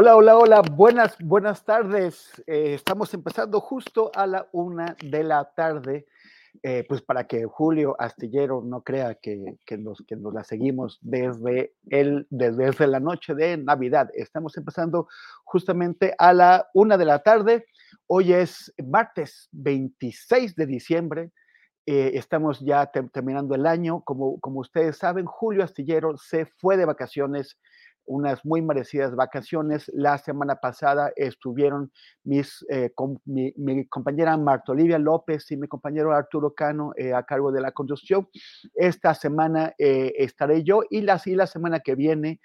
Hola, hola, hola, buenas, buenas tardes. Eh, estamos empezando justo a la una de la tarde, eh, pues para que Julio Astillero no crea que, que, nos, que nos la seguimos desde, el, desde la noche de Navidad. Estamos empezando justamente a la una de la tarde. Hoy es martes 26 de diciembre. Eh, estamos ya terminando el año. Como, como ustedes saben, Julio Astillero se fue de vacaciones unas muy merecidas vacaciones. La semana pasada estuvieron mis, eh, con, mi, mi, compañera Marta Olivia López y mi compañero Arturo Cano eh, a cargo de la conducción. Esta semana eh, estaré yo y la, y la semana que viene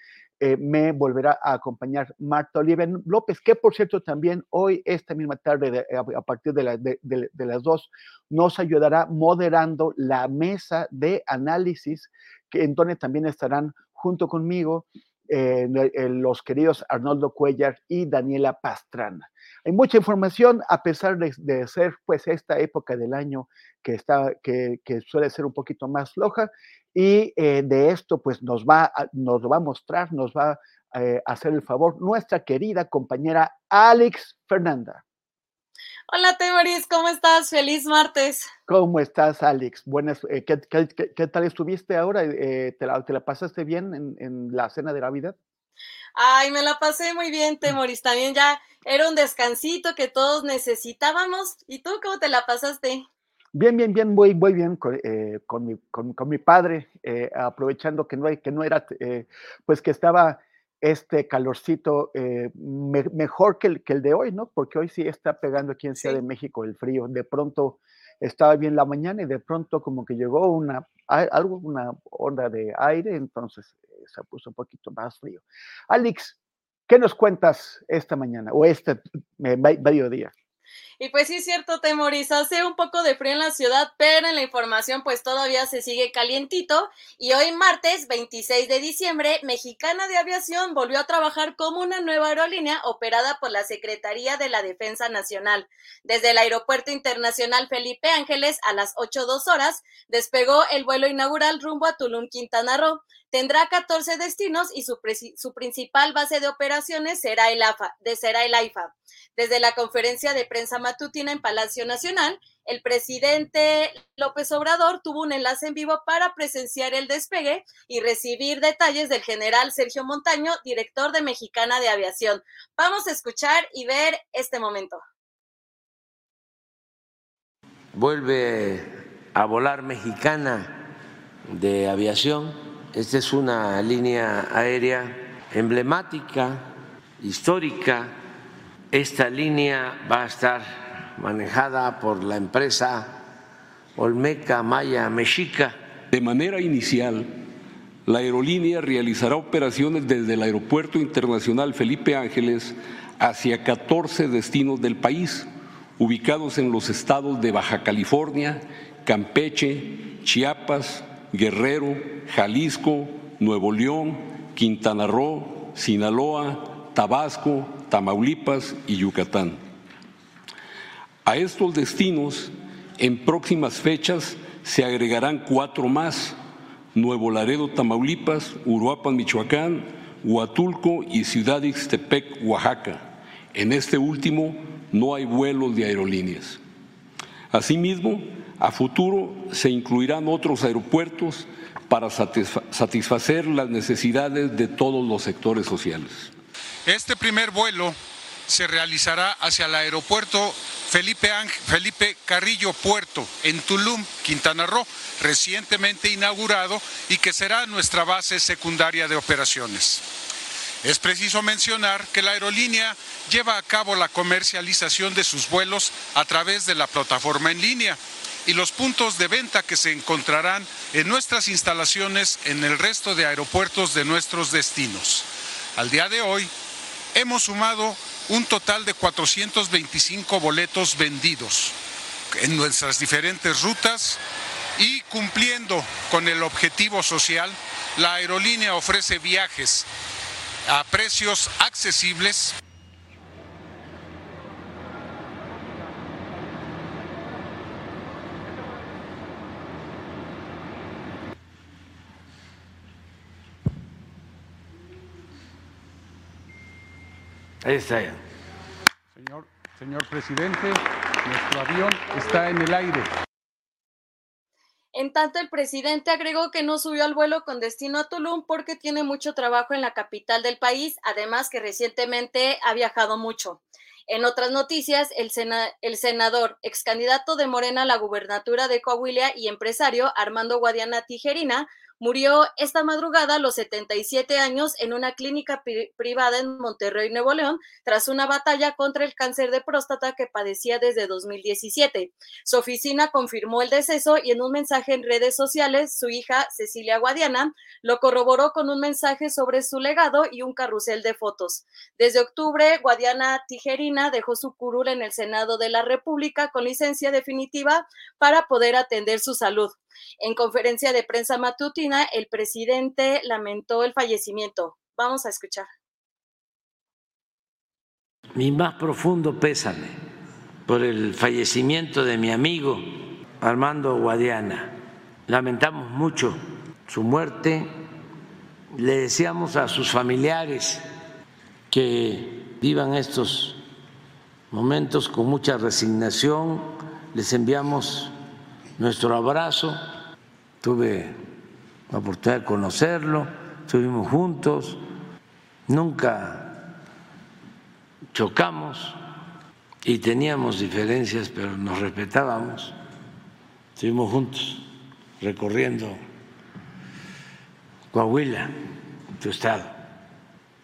me volverá a acompañar Marta Olivia López, que por cierto también hoy, esta misma tarde, de, a partir de, la, de, de las dos, nos ayudará moderando la mesa de análisis, que en donde también estarán junto conmigo eh, los queridos Arnoldo Cuellar y Daniela Pastrana. Hay mucha información, a pesar de, ser pues esta época del año que, está, que, suele ser un poquito más floja, y eh, de esto pues nos va, a, nos va a mostrar, nos va eh, a hacer el favor nuestra querida compañera Alex Fernanda. Hola, Temoris, ¿cómo estás? Feliz martes. ¿Cómo estás, Alex? Buenas, eh, ¿qué, qué, qué, tal estuviste ahora? Eh, ¿te, la, ¿te, la, pasaste bien en, en, la cena de Navidad? Ay, me la pasé muy bien, Temoris. También ya era un descansito que todos necesitábamos. ¿Y tú cómo te la pasaste? Bien, bien, bien, muy, muy bien con, eh, con, mi, con, con mi, padre, eh, aprovechando que no, que no era, eh, pues que estaba este calorcito eh, me, mejor que el, que el, de hoy, ¿no? Porque hoy sí está pegando aquí en Ciudad sí. de México el frío. De pronto estaba bien la mañana y de pronto como que llegó una, algo, una onda de aire, entonces eh, se puso un poquito más frío. Alex, ¿qué nos cuentas esta mañana o este mediodía? Y pues sí es cierto, Temoris, hace un poco de frío en la ciudad, pero en la información pues todavía se sigue calientito. Y hoy martes 26 de diciembre, Mexicana de Aviación volvió a trabajar como una nueva aerolínea operada por la Secretaría de la Defensa Nacional. Desde el Aeropuerto Internacional Felipe Ángeles a las 8.02 horas, despegó el vuelo inaugural rumbo a Tulum, Quintana Roo. Tendrá 14 destinos y su, su, principal base de operaciones será el, AFA, de, será el AIFA. Desde la conferencia de prensa matutina en Palacio Nacional, el presidente López Obrador tuvo un enlace en vivo para presenciar el despegue y recibir detalles del general Sergio Montaño, director de Mexicana de Aviación. Vamos a escuchar y ver este momento. Vuelve a volar Mexicana de Aviación esta es una línea aérea emblemática, histórica. Esta línea va a estar manejada por la empresa Olmeca Maya Mexica. De manera inicial, la aerolínea realizará operaciones desde el Aeropuerto Internacional Felipe Ángeles hacia 14 destinos del país, ubicados en los estados de Baja California, Campeche, Chiapas, Guerrero, Jalisco, Nuevo León, Quintana Roo, Sinaloa, Tabasco, Tamaulipas y Yucatán. A estos destinos, en próximas fechas, se agregarán cuatro más, Nuevo Laredo, Tamaulipas, Uruapan, Michoacán, Huatulco y Ciudad Ixtepec, Oaxaca. En este último no hay vuelos de aerolíneas. Asimismo, a futuro se incluirán otros aeropuertos para satisfacer las necesidades de todos los sectores sociales. Este primer vuelo se realizará hacia el aeropuerto Felipe, Felipe Carrillo Puerto en Tulum, Quintana Roo, recientemente inaugurado y que será nuestra base secundaria de operaciones. Es preciso mencionar que la aerolínea lleva a cabo la comercialización de sus vuelos a través de la plataforma en línea y los puntos de venta que se encontrarán en nuestras instalaciones en el resto de aeropuertos de nuestros destinos. Al día de hoy, hemos sumado un total de 425 boletos vendidos en nuestras diferentes rutas y cumpliendo con el objetivo social, la aerolínea ofrece viajes a precios accesibles. Ahí está Señor, señor presidente, nuestro avión está en el aire. En tanto, el presidente agregó que no subió al vuelo con destino a Tulum porque tiene mucho trabajo en la capital del país, además que recientemente ha viajado mucho. En otras noticias, el, el senador, ex candidato de Morena a la gubernatura de Coahuila y empresario Armando Guadiana Tijerina, Murió esta madrugada a los 77 años en una clínica privada en Monterrey, Nuevo León, tras una batalla contra el cáncer de próstata que padecía desde 2017. Su oficina confirmó el deceso y en un mensaje en redes sociales, su hija Cecilia Guadiana lo corroboró con un mensaje sobre su legado y un carrusel de fotos. Desde octubre, Guadiana Tijerina dejó su curul en el Senado de la República con licencia definitiva para poder atender su salud. En conferencia de prensa matutina, el presidente lamentó el fallecimiento. Vamos a escuchar. Mi más profundo pésame por el fallecimiento de mi amigo Armando Guadiana. Lamentamos mucho su muerte. Le deseamos a sus familiares que vivan estos momentos con mucha resignación. Les enviamos nuestro abrazo. Tuve la oportunidad de conocerlo, estuvimos juntos, nunca chocamos y teníamos diferencias, pero nos respetábamos. Estuvimos juntos recorriendo Coahuila, tu estado,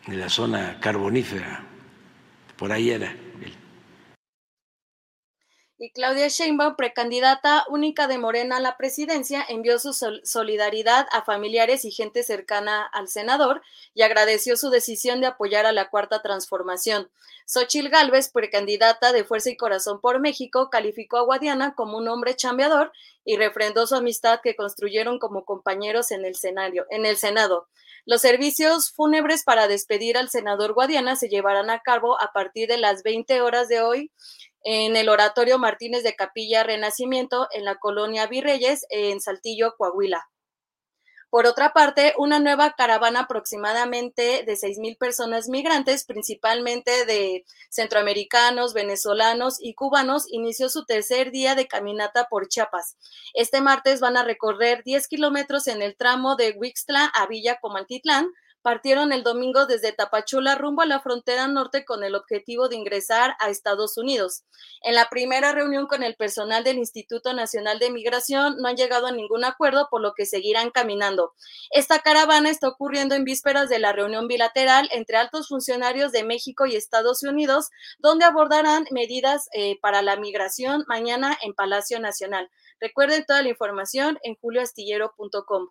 en la zona carbonífera, por ahí era. Y Claudia Sheinbaum, precandidata única de Morena a la presidencia, envió su solidaridad a familiares y gente cercana al senador y agradeció su decisión de apoyar a la Cuarta Transformación. Xochil Gálvez, precandidata de Fuerza y Corazón por México, calificó a Guadiana como un hombre chambeador y refrendó su amistad que construyeron como compañeros en el, en el Senado. Los servicios fúnebres para despedir al senador Guadiana se llevarán a cabo a partir de las 20 horas de hoy en el Oratorio Martínez de Capilla Renacimiento en la colonia Virreyes en Saltillo, Coahuila. Por otra parte, una nueva caravana aproximadamente de seis mil personas migrantes, principalmente de centroamericanos, venezolanos y cubanos, inició su tercer día de caminata por Chiapas. Este martes van a recorrer 10 kilómetros en el tramo de Huixtla a Villa Comaltitlán, partieron el domingo desde Tapachula rumbo a la frontera norte con el objetivo de ingresar a Estados Unidos. En la primera reunión con el personal del Instituto Nacional de Migración no han llegado a ningún acuerdo, por lo que seguirán caminando. Esta caravana está ocurriendo en vísperas de la reunión bilateral entre altos funcionarios de México y Estados Unidos, donde abordarán medidas eh, para la migración mañana en Palacio Nacional. Recuerden toda la información en julioastillero.com.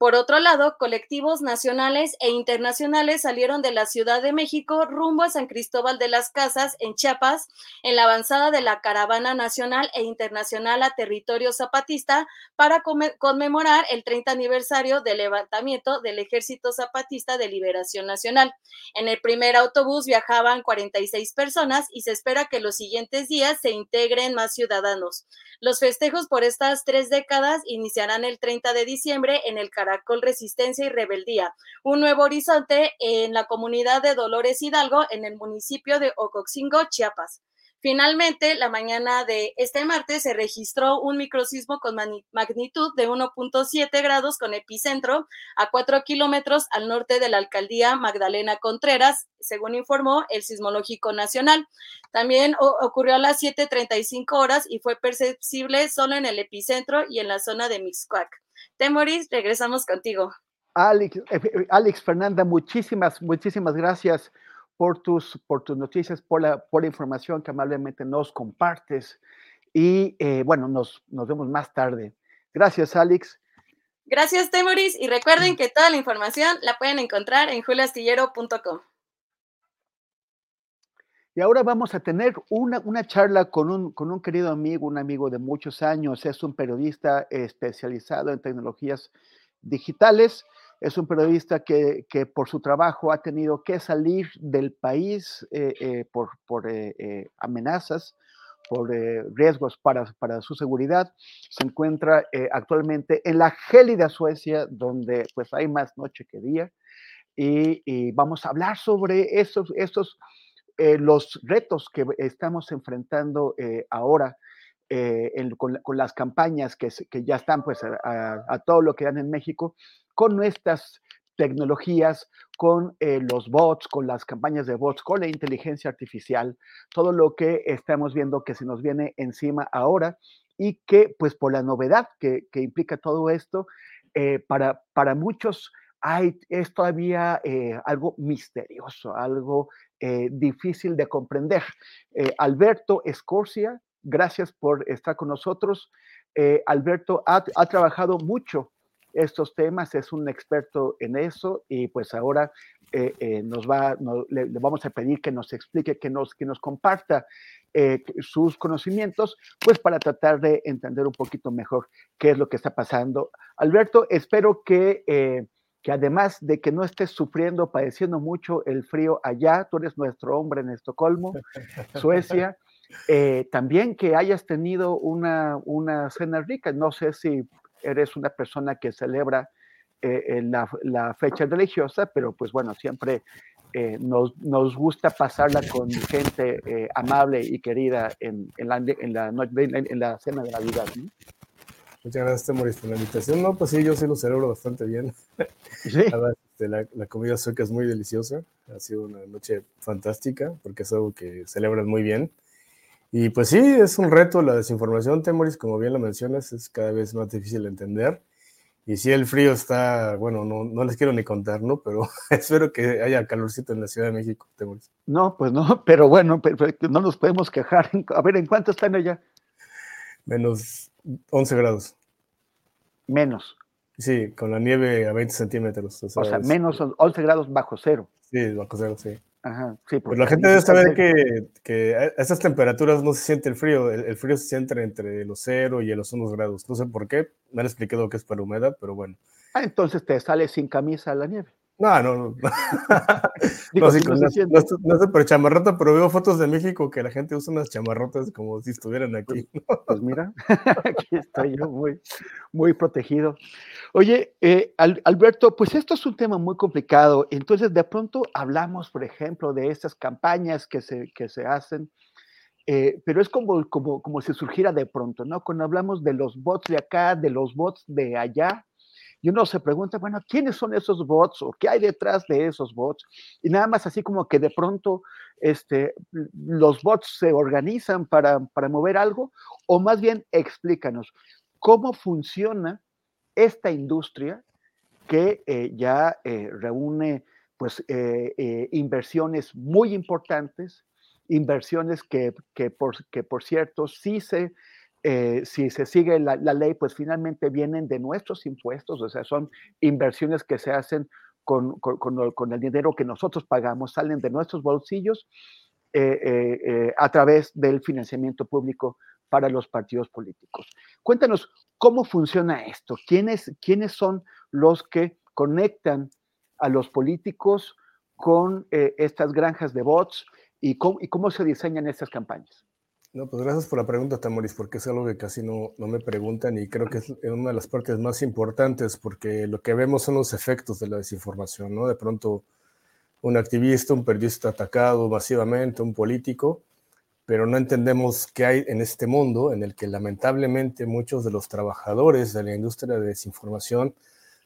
Por otro lado, colectivos nacionales e internacionales salieron de la Ciudad de México rumbo a San Cristóbal de las Casas, en Chiapas, en la avanzada de la caravana nacional e internacional a territorio zapatista para conmemorar el 30 aniversario del levantamiento del Ejército Zapatista de Liberación Nacional. En el primer autobús viajaban 46 personas y se espera que los siguientes días se integren más ciudadanos. Los festejos por estas tres décadas iniciarán el 30 de diciembre en el Caracol Resistencia y Rebeldía, un nuevo horizonte en la comunidad de Dolores Hidalgo en el municipio de Ocoxingo, Chiapas. Finalmente, la mañana de este martes se registró un microsismo con magnitud de 1.7 grados con epicentro a 4 kilómetros al norte de la alcaldía Magdalena Contreras, según informó el Sismológico Nacional. También ocurrió a las 7.35 horas y fue perceptible solo en el epicentro y en la zona de Mixcoac. Temoris, regresamos contigo. Alex, eh, eh, Alex Fernanda, muchísimas, muchísimas gracias por tus, por tus noticias, por la, por la información que amablemente nos compartes. Y eh, bueno, nos, nos vemos más tarde. Gracias, Alex. Gracias, Temoris. Y recuerden que toda la información la pueden encontrar en juliastillero.com. Y ahora vamos a tener una, una charla con un, con un querido amigo, un amigo de muchos años. Es un periodista especializado en tecnologías digitales es un periodista que, por su trabajo ha tenido que salir del país eh, eh, por, eh, amenazas, por riesgos para, para, su seguridad. Se encuentra actualmente en la gélida Suecia, donde pues hay más noche que día. Y, vamos a hablar sobre estos, estos los retos que estamos enfrentando ahora con, las campañas que, ya están pues a, todo lo que dan en México con nuestras tecnologías, con eh, los bots, con las campañas de bots, con la inteligencia artificial, todo lo que estamos viendo que se nos viene encima ahora y que pues por la novedad que, implica todo esto, eh, para, para muchos hay, es todavía eh, algo misterioso, algo difícil de comprender. Alberto Escorcia, gracias por estar con nosotros. Alberto ha, trabajado mucho estos temas, es un experto en eso y pues ahora eh, eh, nos va, le, vamos a pedir que nos explique, que nos, que nos comparta eh, sus conocimientos, pues para tratar de entender un poquito mejor qué es lo que está pasando. Alberto, espero que, que además de que no estés sufriendo, padeciendo mucho el frío allá, tú eres nuestro hombre en Estocolmo, Suecia. también que hayas tenido una, una cena rica. No sé si eres una persona que celebra eh, la, fecha religiosa, pero pues bueno, siempre eh, nos, nos, gusta pasarla con gente eh, amable y querida en, en, la, en, la, en, la, cena de Navidad. Muchas gracias, Temoris, por la invitación. No, pues sí, yo sí lo celebro bastante bien. ¿Sí? Este, la, la, comida sueca es muy deliciosa. Ha sido una noche fantástica porque es algo que celebran muy bien. Y pues sí, es un reto la desinformación, Temoris, como bien lo mencionas, es cada vez más difícil de entender. Y si el frío está, bueno, no, no les quiero ni contar, ¿no? Pero espero que haya calorcito en la Ciudad de México, Temoris. No, pues no, pero bueno, no nos podemos quejar. A ver, ¿en cuánto están allá? Menos 11 grados. Menos. Sí, con la nieve a 20 centímetros. O sea, menos 11 grados bajo cero. Sí, bajo cero, sí. Ajá, sí, pues la gente debe saber que, que, a esas temperaturas no se siente el frío, el, frío se siente entre los 0 y los 1 grados. No sé por qué, me han explicado que es para humedad, pero bueno. Ah, entonces te sale sin camisa a la nieve. No, no, no. no, sí, no, por chamarrota, pero veo fotos de México que la gente usa unas chamarrotas como si estuvieran aquí. Pues mira, aquí estoy yo muy, muy protegido. Oye, eh, Alberto, pues esto es un tema muy complicado. Entonces, de pronto hablamos, por ejemplo, de estas campañas que se, que se hacen, eh, pero es como, como, como si surgiera de pronto, ¿no? Cuando hablamos de los bots de acá, de los bots de allá, y uno se pregunta, bueno, ¿quiénes son esos bots o qué hay detrás de esos bots? Y nada más así como que de pronto este, los bots se organizan para, mover algo, o más bien explícanos cómo funciona esta industria que eh, ya eh, reúne pues eh, inversiones muy importantes, inversiones que, por, que por cierto sí se eh, si se sigue la, ley, pues finalmente vienen de nuestros impuestos, o sea, son inversiones que se hacen con, el dinero que nosotros pagamos, salen de nuestros bolsillos eh, eh, a través del financiamiento público para los partidos políticos. Cuéntanos cómo funciona esto, quiénes, quiénes son los que conectan a los políticos con estas granjas de bots y y cómo se diseñan estas campañas. No, pues gracias por la pregunta, Tamoris, porque es algo que casi no, no me preguntan y creo que es una de las partes más importantes porque lo que vemos son los efectos de la desinformación, ¿no? De pronto un activista, un periodista atacado masivamente, un político, pero no entendemos qué hay en este mundo en el que lamentablemente muchos de los trabajadores de la industria de desinformación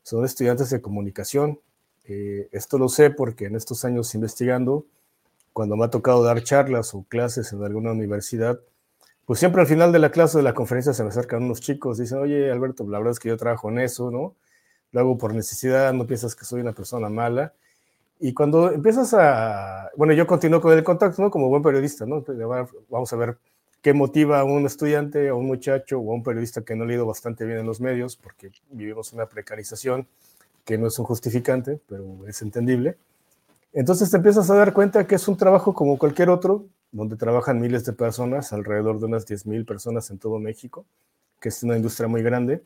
son estudiantes de comunicación. Eh, esto lo sé porque en estos años investigando, cuando me ha tocado dar charlas o clases en alguna universidad, pues siempre al final de la clase o de la conferencia se me acercan unos chicos, dicen, oye Alberto, la verdad es que yo trabajo en eso, ¿no? Lo hago por necesidad, no piensas que soy una persona mala. Y cuando empiezas a, bueno, yo continúo con el contacto, ¿no? Como buen periodista, ¿no? Vamos a ver qué motiva a un estudiante, a un muchacho o a un periodista que no ha leído bastante bien en los medios, porque vivimos una precarización que no es un justificante, pero es entendible. Entonces te empiezas a dar cuenta que es un trabajo como cualquier otro, donde trabajan miles de personas, alrededor de unas 10.000 personas en todo México, que es una industria muy grande,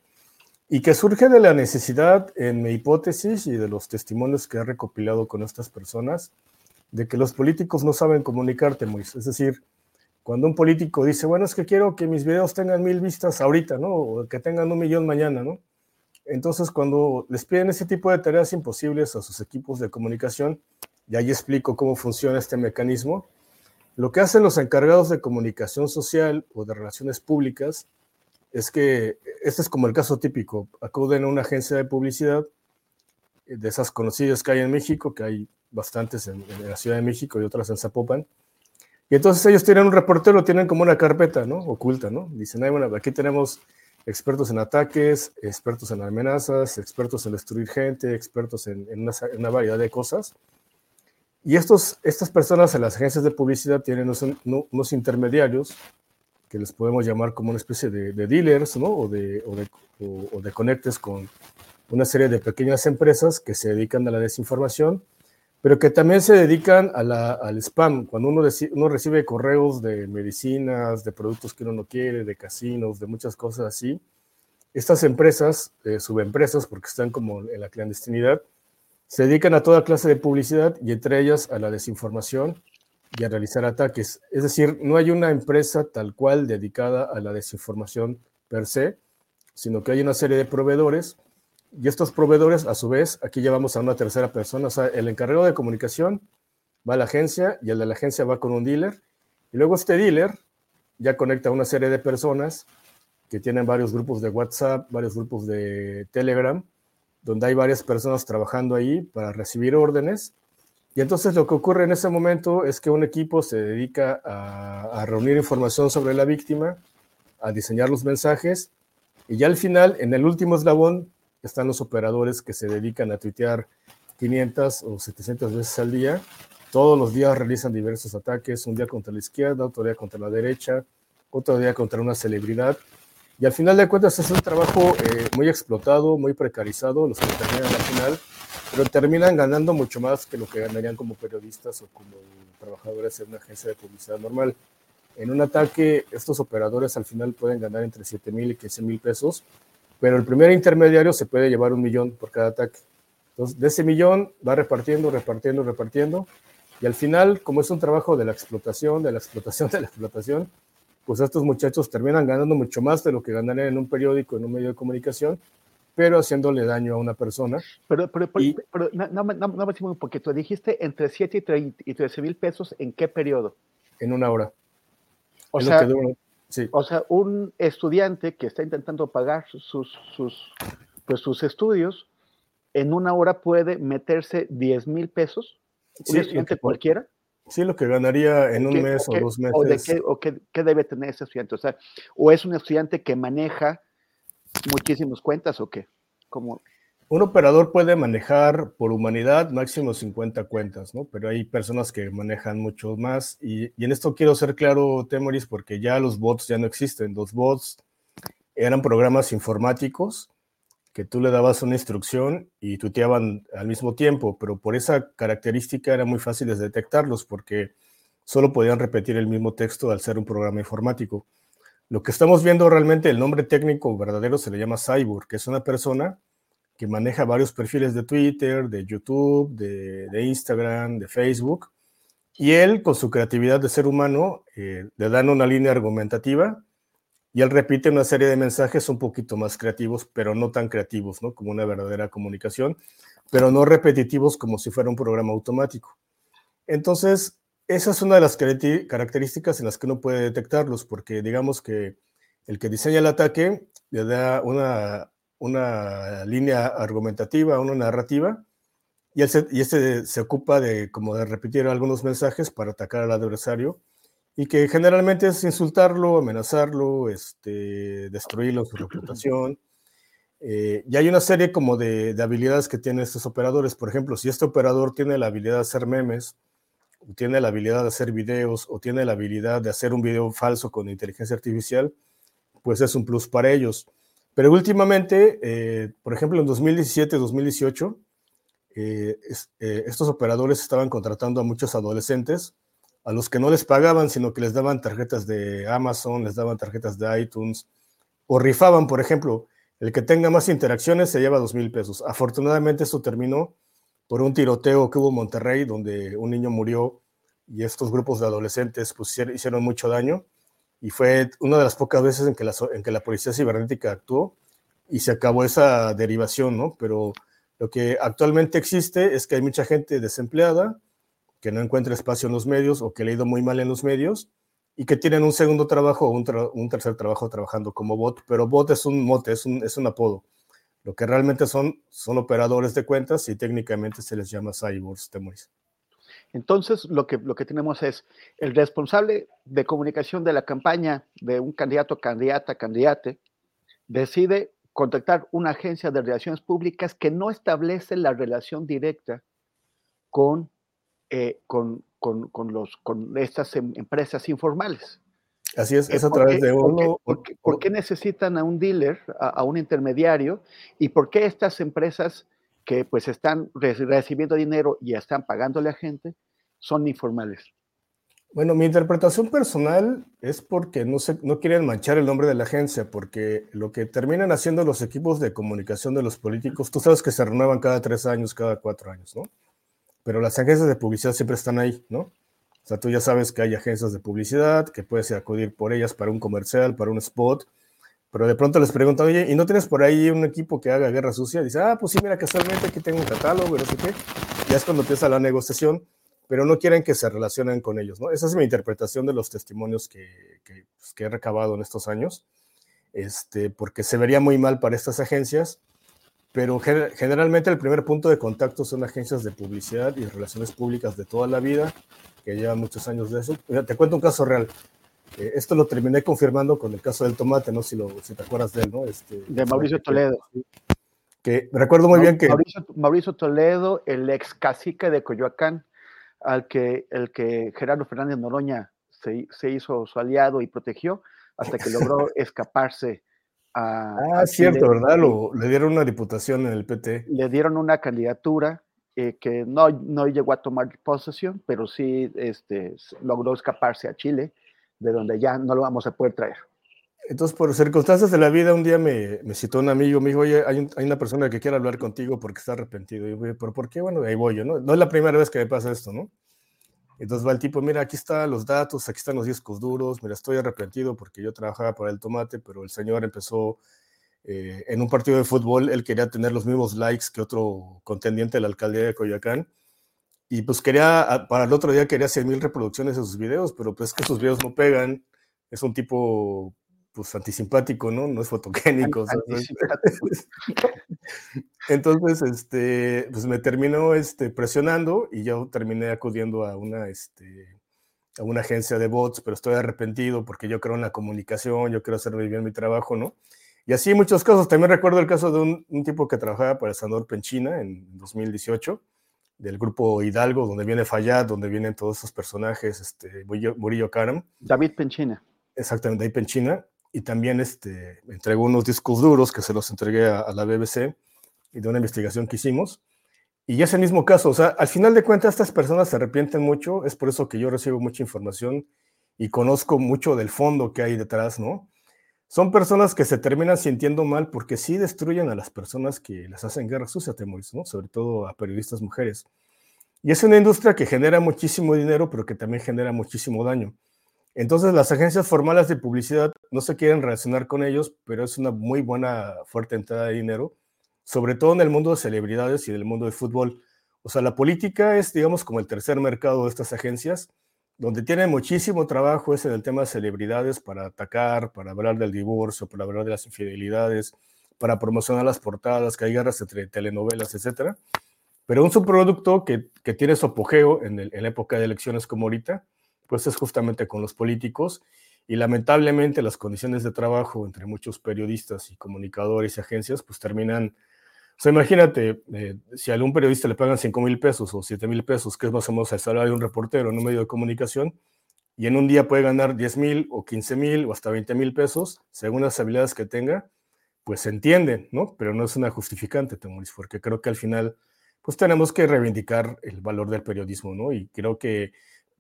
y que surge de la necesidad, en mi hipótesis y de los testimonios que he recopilado con estas personas, de que los políticos no saben comunicarte, Moisés. Es decir, cuando un político dice, bueno, es que quiero que mis videos tengan mil vistas ahorita, ¿no? O que tengan un millón mañana, ¿no? Entonces, cuando les piden ese tipo de tareas imposibles a sus equipos de comunicación, y ahí explico cómo funciona este mecanismo. Lo que hacen los encargados de comunicación social o de relaciones públicas es que, este es como el caso típico, acuden a una agencia de publicidad, eh, de esas conocidas que hay en México, que hay bastantes en, la Ciudad de México y otras en Zapopan, y entonces ellos tienen un reportero, tienen como una carpeta, ¿no? Oculta, ¿no? Dicen, Ay, bueno, aquí tenemos expertos en ataques, expertos en amenazas, expertos en destruir gente, expertos en, una, en una, variedad de cosas. Y estos, estas personas en las agencias de publicidad tienen unos, intermediarios que les podemos llamar como una especie de, dealers, ¿no? O de, o, de, o, de, conectes con una serie de pequeñas empresas que se dedican a la desinformación, pero que también se dedican a la, al spam. Cuando uno, uno recibe correos de medicinas, de productos que uno no quiere, de casinos, de muchas cosas así, estas empresas, eh, subempresas, porque están como en la clandestinidad, se dedican a toda clase de publicidad y entre ellas a la desinformación y a realizar ataques. Es decir, no hay una empresa tal cual dedicada a la desinformación per se, sino que hay una serie de proveedores y estos proveedores, a su vez, aquí llevamos a una tercera persona, o sea, el encargado de comunicación va a la agencia y el de la agencia va con un dealer y luego este dealer ya conecta a una serie de personas que tienen varios grupos de WhatsApp, varios grupos de Telegram, donde hay varias personas trabajando ahí para recibir órdenes. Y entonces lo que ocurre en ese momento es que un equipo se dedica a, reunir información sobre la víctima, a diseñar los mensajes, y ya al final, en el último eslabón, están los operadores que se dedican a tuitear 500 o 700 veces al día. Todos los días realizan diversos ataques, un día contra la izquierda, otro día contra la derecha, otro día contra una celebridad. Y al final de cuentas es un trabajo eh, muy explotado, muy precarizado, los que terminan al final, pero terminan ganando mucho más que lo que ganarían como periodistas o como trabajadores en una agencia de publicidad normal. En un ataque, estos operadores al final pueden ganar entre 7 mil y 15 mil pesos, pero el primer intermediario se puede llevar un millón por cada ataque. Entonces, de ese millón va repartiendo, repartiendo, repartiendo, y al final, como es un trabajo de la explotación, de la explotación, de la explotación, pues estos muchachos terminan ganando mucho más de lo que ganarían en un periódico, en un medio de comunicación, pero haciéndole daño a una persona. Pero, pero, pero, no, no, no, no un poquito, dijiste entre 7 y 13 mil pesos, ¿en qué periodo? En una hora. O sea, sí. o sea, un estudiante que está intentando pagar sus, sus, pues sus estudios, en una hora puede meterse 10 mil pesos, un sí, estudiante cualquiera. Sí, lo que ganaría en un mes o, dos meses. O, qué, debe tener ese estudiante. O sea, o es un estudiante que maneja muchísimas cuentas o qué. Como... un operador puede manejar por humanidad máximo 50 cuentas, ¿no? Pero hay personas que manejan mucho más. Y, en esto quiero ser claro, Temoris, porque ya los bots ya no existen. Los bots eran programas informáticos que tú le dabas una instrucción y tuteaban al mismo tiempo, pero por esa característica era muy fácil de detectarlos porque solo podían repetir el mismo texto al ser un programa informático. Lo que estamos viendo realmente, el nombre técnico verdadero se le llama Cyborg, que es una persona que maneja varios perfiles de Twitter, de YouTube, de, Instagram, de Facebook, y él, con su creatividad de ser humano, eh, le dan una línea argumentativa y él repite una serie de mensajes un poquito más creativos, pero no tan creativos, ¿no? Como una verdadera comunicación, pero no repetitivos como si fuera un programa automático. Entonces, esa es una de las características en las que uno puede detectarlos, porque digamos que el que diseña el ataque le da una una línea argumentativa, una narrativa, y, él se, y este se ocupa de como de repetir algunos mensajes para atacar al adversario, y que generalmente es insultarlo, amenazarlo, este, destruirlo, su reputación. Eh, y hay una serie como de, de, habilidades que tienen estos operadores. Por ejemplo, si este operador tiene la habilidad de hacer memes, o tiene la habilidad de hacer videos, o tiene la habilidad de hacer un video falso con inteligencia artificial, pues es un plus para ellos. Pero últimamente, eh, por ejemplo, en 2017-2018, eh, eh, estos operadores estaban contratando a muchos adolescentes a los que no les pagaban, sino que les daban tarjetas de Amazon, les daban tarjetas de iTunes, o rifaban, por ejemplo, el que tenga más interacciones se lleva dos mil pesos. Afortunadamente esto terminó por un tiroteo que hubo en Monterrey, donde un niño murió y estos grupos de adolescentes pues, hicieron mucho daño y fue una de las pocas veces en que la, en que la policía cibernética actuó y se acabó esa derivación, ¿no? Pero lo que actualmente existe es que hay mucha gente desempleada que no encuentra espacio en los medios o que le ha ido muy mal en los medios y que tienen un segundo trabajo o un, tercer trabajo trabajando como bot, pero bot es un mote, es un, es un apodo. Lo que realmente son son operadores de cuentas y técnicamente se les llama cyborgs, Temoris. Entonces, lo que, lo que tenemos es el responsable de comunicación de la campaña de un candidato, candidata, candidate, decide contactar una agencia de relaciones públicas que no establece la relación directa con, eh, con, los, con estas em, empresas informales. Así es, es a través de uno. ¿Por qué, necesitan a un dealer, a, un intermediario? ¿Y por qué estas empresas que pues están recibiendo dinero y están pagándole a gente, son informales. Bueno, mi interpretación personal es porque no, se, no quieren manchar el nombre de la agencia, porque lo que terminan haciendo los equipos de comunicación de los políticos, tú sabes que se renuevan cada tres años, cada cuatro años, ¿no? Pero las agencias de publicidad siempre están ahí, ¿no? O sea, tú ya sabes que hay agencias de publicidad, que puedes acudir por ellas para un comercial, para un spot, pero de pronto les preguntan, oye, ¿y no tienes por ahí un equipo que haga guerra sucia? Dice, ah, pues sí, mira, casualmente aquí tengo un catálogo, no sé qué. Ya es cuando empieza la negociación, pero no quieren que se relacionen con ellos, ¿no? Esa es mi interpretación de los testimonios que, que, pues, que he recabado en estos años, este, porque se vería muy mal para estas agencias, pero generalmente el primer punto de contacto son agencias de publicidad y relaciones públicas de toda la vida, que llevan muchos años de eso. Te cuento un caso real. Eh, esto lo terminé confirmando con el caso del tomate, no si, lo, si te acuerdas de él, ¿no? Este, de Mauricio Toledo. Que, recuerdo muy bien que... Mauricio, Toledo, el ex cacique de Coyoacán, al que, el que Gerardo Fernández Noroña se, se hizo su aliado y protegió hasta que logró escaparse a... Ah, cierto, ¿verdad? Lo, le dieron una diputación en el PT. Le dieron una candidatura eh, que no, no llegó a tomar posesión, pero sí este, logró escaparse a Chile de donde ya no lo vamos a poder traer. Entonces, por circunstancias de la vida, un día me, me citó un amigo, me dijo, oye, hay, hay, una persona que quiere hablar contigo porque está arrepentido. Y yo, ¿pero por qué? Bueno, ahí voy yo, ¿no? No es la primera vez que me pasa esto, ¿no? Entonces va el tipo, mira, aquí están los datos, aquí están los discos duros, mira, estoy arrepentido porque yo trabajaba para el tomate, pero el señor empezó eh, en un partido de fútbol, él quería tener los mismos likes que otro contendiente de la alcaldía de Coyoacán, y pues quería, para el otro día quería 100 mil reproducciones de sus videos, pero pues que sus videos no pegan. Es un tipo, pues antisimpático, ¿no? No es fotogénico. Entonces, este, pues me terminó este, presionando y yo terminé acudiendo a una, este, a una agencia de bots, pero estoy arrepentido porque yo creo en la comunicación, yo quiero hacer muy bien mi trabajo, ¿no? Y así muchos casos. También recuerdo el caso de un, tipo que trabajaba para el senador Penchina en 2018, del grupo Hidalgo, donde viene Fayad, donde vienen todos esos personajes, este, Murillo, Karam. David Penchina. Exactamente, David Penchina. Y también este, entregó unos discos duros que se los entregué a, la BBC y de una investigación que hicimos. Y es el mismo caso, o sea, al final de cuentas estas personas se arrepienten mucho, es por eso que yo recibo mucha información y conozco mucho del fondo que hay detrás, ¿no? son personas que se terminan sintiendo mal porque sí destruyen a las personas que les hacen guerra sucia, Temoris, ¿no? Sobre todo a periodistas mujeres. Y es una industria que genera muchísimo dinero, pero que también genera muchísimo daño. Entonces, las agencias formales de publicidad no se quieren relacionar con ellos, pero es una muy buena, fuerte entrada de dinero, sobre todo en el mundo de celebridades y del mundo del fútbol. O sea, la política es, digamos, como el tercer mercado de estas agencias, donde tiene muchísimo trabajo es en el tema de celebridades para atacar, para hablar del divorcio, para hablar de las infidelidades, para promocionar las portadas, que hay guerras entre telenovelas, etc. Pero un subproducto que, que tiene su apogeo en, en, la época de elecciones como ahorita, pues es justamente con los políticos y lamentablemente las condiciones de trabajo entre muchos periodistas y comunicadores y agencias pues terminan o sea, imagínate, eh, si a algún periodista le pagan 5 mil pesos o 7 mil pesos, que es más o menos el salario de un reportero en un medio de comunicación, y en un día puede ganar 10 mil o 15 mil o hasta 20 mil pesos, según las habilidades que tenga, pues se entiende, ¿no? Pero no es una justificante, Temoris, porque creo que al final, pues tenemos que reivindicar el valor del periodismo, ¿no? Y creo que,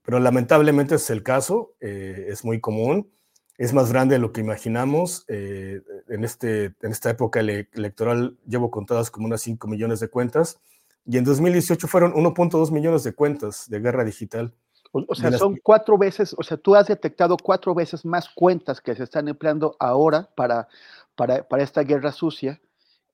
pero lamentablemente es el caso, eh, es muy común es más grande de lo que imaginamos. Eh, en, este, en esta época electoral llevo contadas como unas 5 millones de cuentas y en 2018 fueron 1.2 millones de cuentas de guerra digital. O, sea, son cuatro veces, o sea, tú has detectado cuatro veces más cuentas que se están empleando ahora para, para, para esta guerra sucia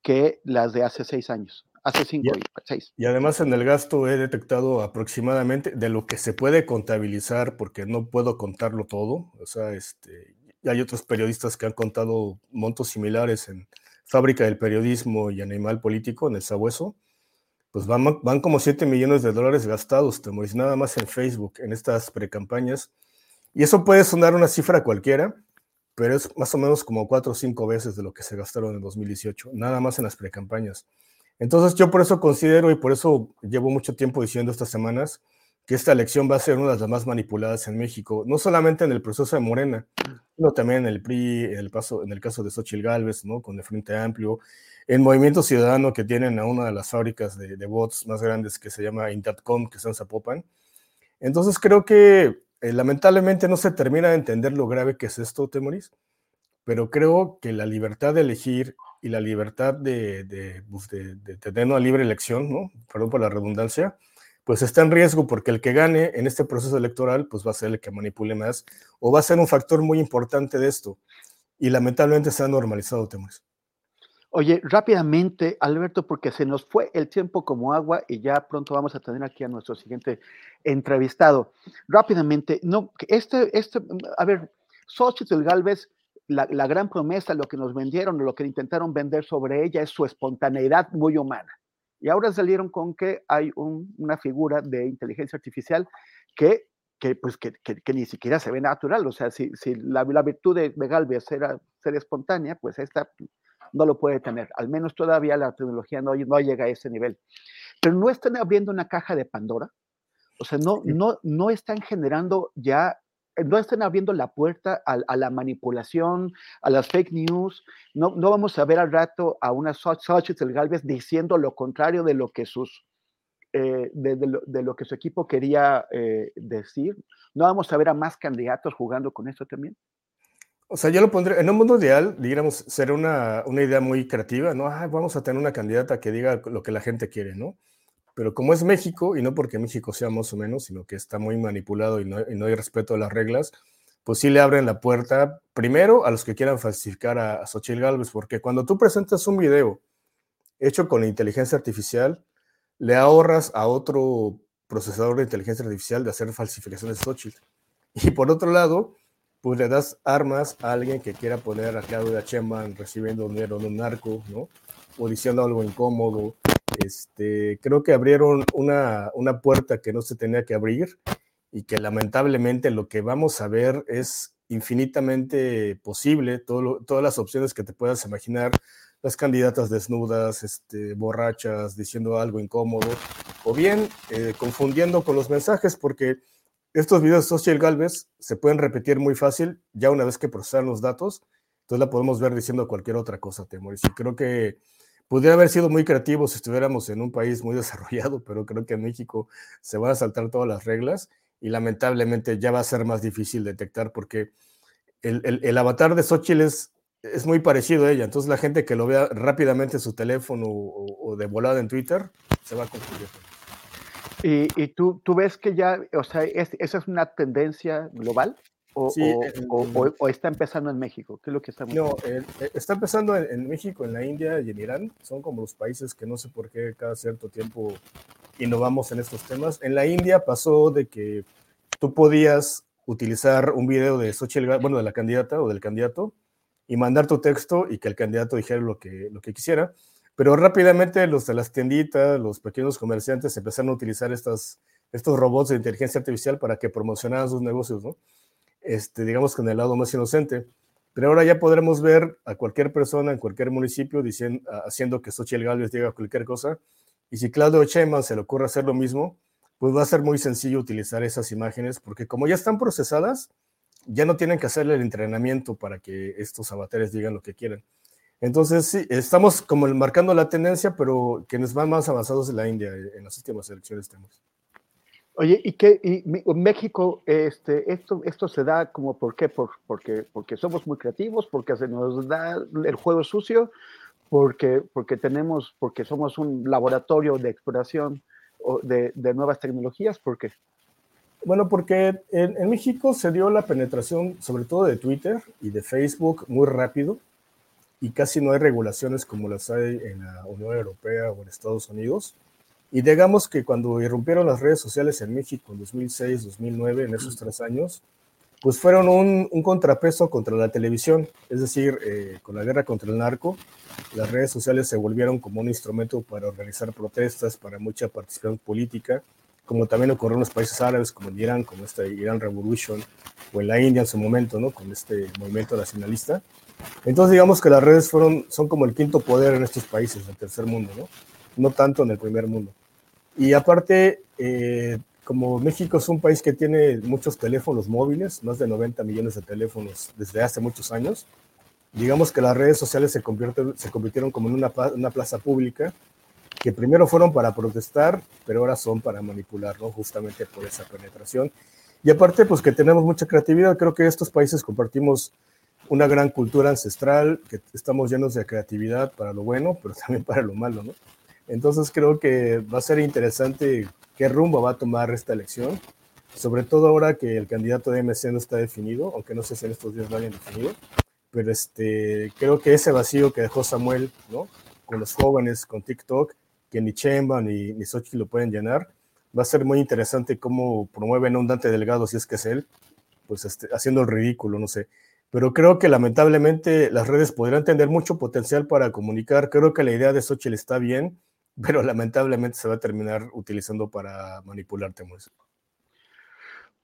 que las de hace seis años hace cinco y, seis. Y además en el gasto he detectado aproximadamente de lo que se puede contabilizar, porque no puedo contarlo todo. O sea, este, hay otros periodistas que han contado montos similares en Fábrica del Periodismo y Animal Político, en el Sabueso. Pues van, van como 7 millones de dólares gastados, Temoris, nada más en Facebook, en estas precampañas. Y eso puede sonar una cifra cualquiera, pero es más o menos como cuatro o cinco veces de lo que se gastaron en 2018, nada más en las precampañas. Entonces yo por eso considero y por eso llevo mucho tiempo diciendo estas semanas que esta elección va a ser una de las más manipuladas en México, no solamente en el proceso de Morena, sino también en el PRI, en el, paso, en el caso de Xochitl Gálvez, ¿no? con el Frente Amplio, en Movimiento Ciudadano que tienen a una de las fábricas de, de bots más grandes que se llama Intatcom, que está en Zapopan. Entonces creo que eh, lamentablemente no se termina de entender lo grave que es esto, Temoris, pero creo que la libertad de elegir y la libertad pues, de, tener una libre elección, ¿no? Perdón por la redundancia, pues está en riesgo porque el que gane en este proceso electoral, pues va a ser el que manipule más o va a ser un factor muy importante de esto. Y lamentablemente se ha normalizado temas. Oye, rápidamente, Alberto, porque se nos fue el tiempo como agua y ya pronto vamos a tener aquí a nuestro siguiente entrevistado. Rápidamente, no, este, este, a ver, Xochitl Galvez la, gran promesa, lo que nos vendieron, lo que intentaron vender sobre ella es su espontaneidad muy humana. Y ahora salieron con que hay una figura de inteligencia artificial que, que pues, que, ni siquiera se ve natural. O sea, si, si la, virtud de, Galvez era ser espontánea, pues esta no lo puede tener. Al menos todavía la tecnología no, no llega a ese nivel. Pero no están abriendo una caja de Pandora. O sea, no, no, no están generando ya no estén abriendo la puerta a, la manipulación, a las fake news. No, no vamos a ver al rato a una Xochitl Galvez diciendo lo contrario de lo que sus eh, de, lo, que su equipo quería eh, decir. No vamos a ver a más candidatos jugando con esto también. O sea, yo lo pondré, en un mundo ideal, digamos, sería una, una idea muy creativa, ¿no? Ah, vamos a tener una candidata que diga lo que la gente quiere, ¿no? Pero como es México, y no porque México sea más o menos, sino que está muy manipulado y no, hay respeto a las reglas, pues sí le abren la puerta primero a los que quieran falsificar a, a Xochitl Galvez, porque cuando tú presentas un video hecho con inteligencia artificial, le ahorras a otro procesador de inteligencia artificial de hacer falsificaciones de Xochitl. Y por otro lado, pues le das armas a alguien que quiera poner a Claudia Sheinbaum recibiendo dinero de un narco, ¿no? O diciendo algo incómodo, este, creo que abrieron una, una puerta que no se tenía que abrir y que lamentablemente lo que vamos a ver es infinitamente posible, todas las opciones que te puedas imaginar, las candidatas desnudas, este, borrachas, diciendo algo incómodo, o bien eh, confundiendo con los mensajes, porque estos videos de Social Galvez se pueden repetir muy fácil ya una vez que procesan los datos, entonces la podemos ver diciendo cualquier otra cosa, Temoris. Y creo que Pudiera haber sido muy creativo si estuviéramos en un país muy desarrollado, pero creo que en México se van a saltar todas las reglas y lamentablemente ya va a ser más difícil detectar porque el, avatar de Xochitl es, muy parecido a ella. Entonces la gente que lo vea rápidamente en su teléfono o, de volada en Twitter se va a confundir. ¿Y, tú, tú ves que ya, o sea, esa es una tendencia global? O, está empezando en México? ¿Qué es lo que está No, eh, está empezando en, México, en la India y en Irán. Son como los países que no sé por qué cada cierto tiempo innovamos en estos temas. En la India pasó de que tú podías utilizar un video de Xochitl, bueno, de la candidata o del candidato y mandar tu texto y que el candidato dijera lo que, lo que quisiera. Pero rápidamente los de las tienditas, los pequeños comerciantes empezaron a utilizar estas, estos robots de inteligencia artificial para que promocionaran sus negocios, ¿no? Este, digamos, con el lado más inocente. Pero ahora ya podremos ver a cualquier persona en cualquier municipio diciendo, haciendo que Xochitl Gálvez diga cualquier cosa. Y si Claudio Sheinbaum se le ocurre hacer lo mismo, pues va a ser muy sencillo utilizar esas imágenes, porque como ya están procesadas, ya no tienen que hacerle el entrenamiento para que estos avatares digan lo que quieren. Entonces, sí, estamos como marcando la tendencia, pero quienes van más avanzados en la India en las últimas elecciones tenemos. Oye, ¿y qué? Y México, este, esto, esto se da como por qué? Por, porque, porque somos muy creativos, porque se nos da el juego sucio, porque, porque tenemos, porque somos un laboratorio de exploración de, nuevas tecnologías, ¿por qué? Bueno, porque en, en, México se dio la penetración, sobre todo de Twitter y de Facebook, muy rápido, y casi no hay regulaciones como las hay en la Unión Europea o en Estados Unidos. Y digamos que cuando irrumpieron las redes sociales en México en 2006, 2009, en esos tres años, pues fueron un, contrapeso contra la televisión, es decir, eh, con la guerra contra el narco, las redes sociales se volvieron como un instrumento para organizar protestas, para mucha participación política, como también ocurrió en los países árabes, como en Irán, como esta Irán Revolution, o en la India en su momento, ¿no? Con este movimiento nacionalista. Entonces, digamos que las redes fueron, son como el quinto poder en estos países del tercer mundo, ¿no? No tanto en el primer mundo. Y aparte, eh, como México es un país que tiene muchos teléfonos móviles, más de 90 millones de teléfonos desde hace muchos años, digamos que las redes sociales se, se convirtieron como en una, una, plaza pública, que primero fueron para protestar, pero ahora son para manipular, ¿no? justamente por esa penetración. Y aparte, pues que tenemos mucha creatividad, creo que estos países compartimos una gran cultura ancestral, que estamos llenos de creatividad para lo bueno, pero también para lo malo, ¿no? Entonces creo que va a ser interesante qué rumbo va a tomar esta elección, sobre todo ahora que el candidato de MC no está definido, aunque no sé si en estos días lo hayan definido, pero este, creo que ese vacío que dejó Samuel, ¿no? Con los jóvenes, con TikTok, que ni Chemba ni, ni Sochi lo pueden llenar, va a ser muy interesante cómo promueven a un Dante Delgado, si es que es él, pues este, haciendo el ridículo, no sé pero creo que lamentablemente las redes podrían tener mucho potencial para comunicar. Creo que la idea de Xochitl está bien, pero lamentablemente se va a terminar utilizando para manipular temas.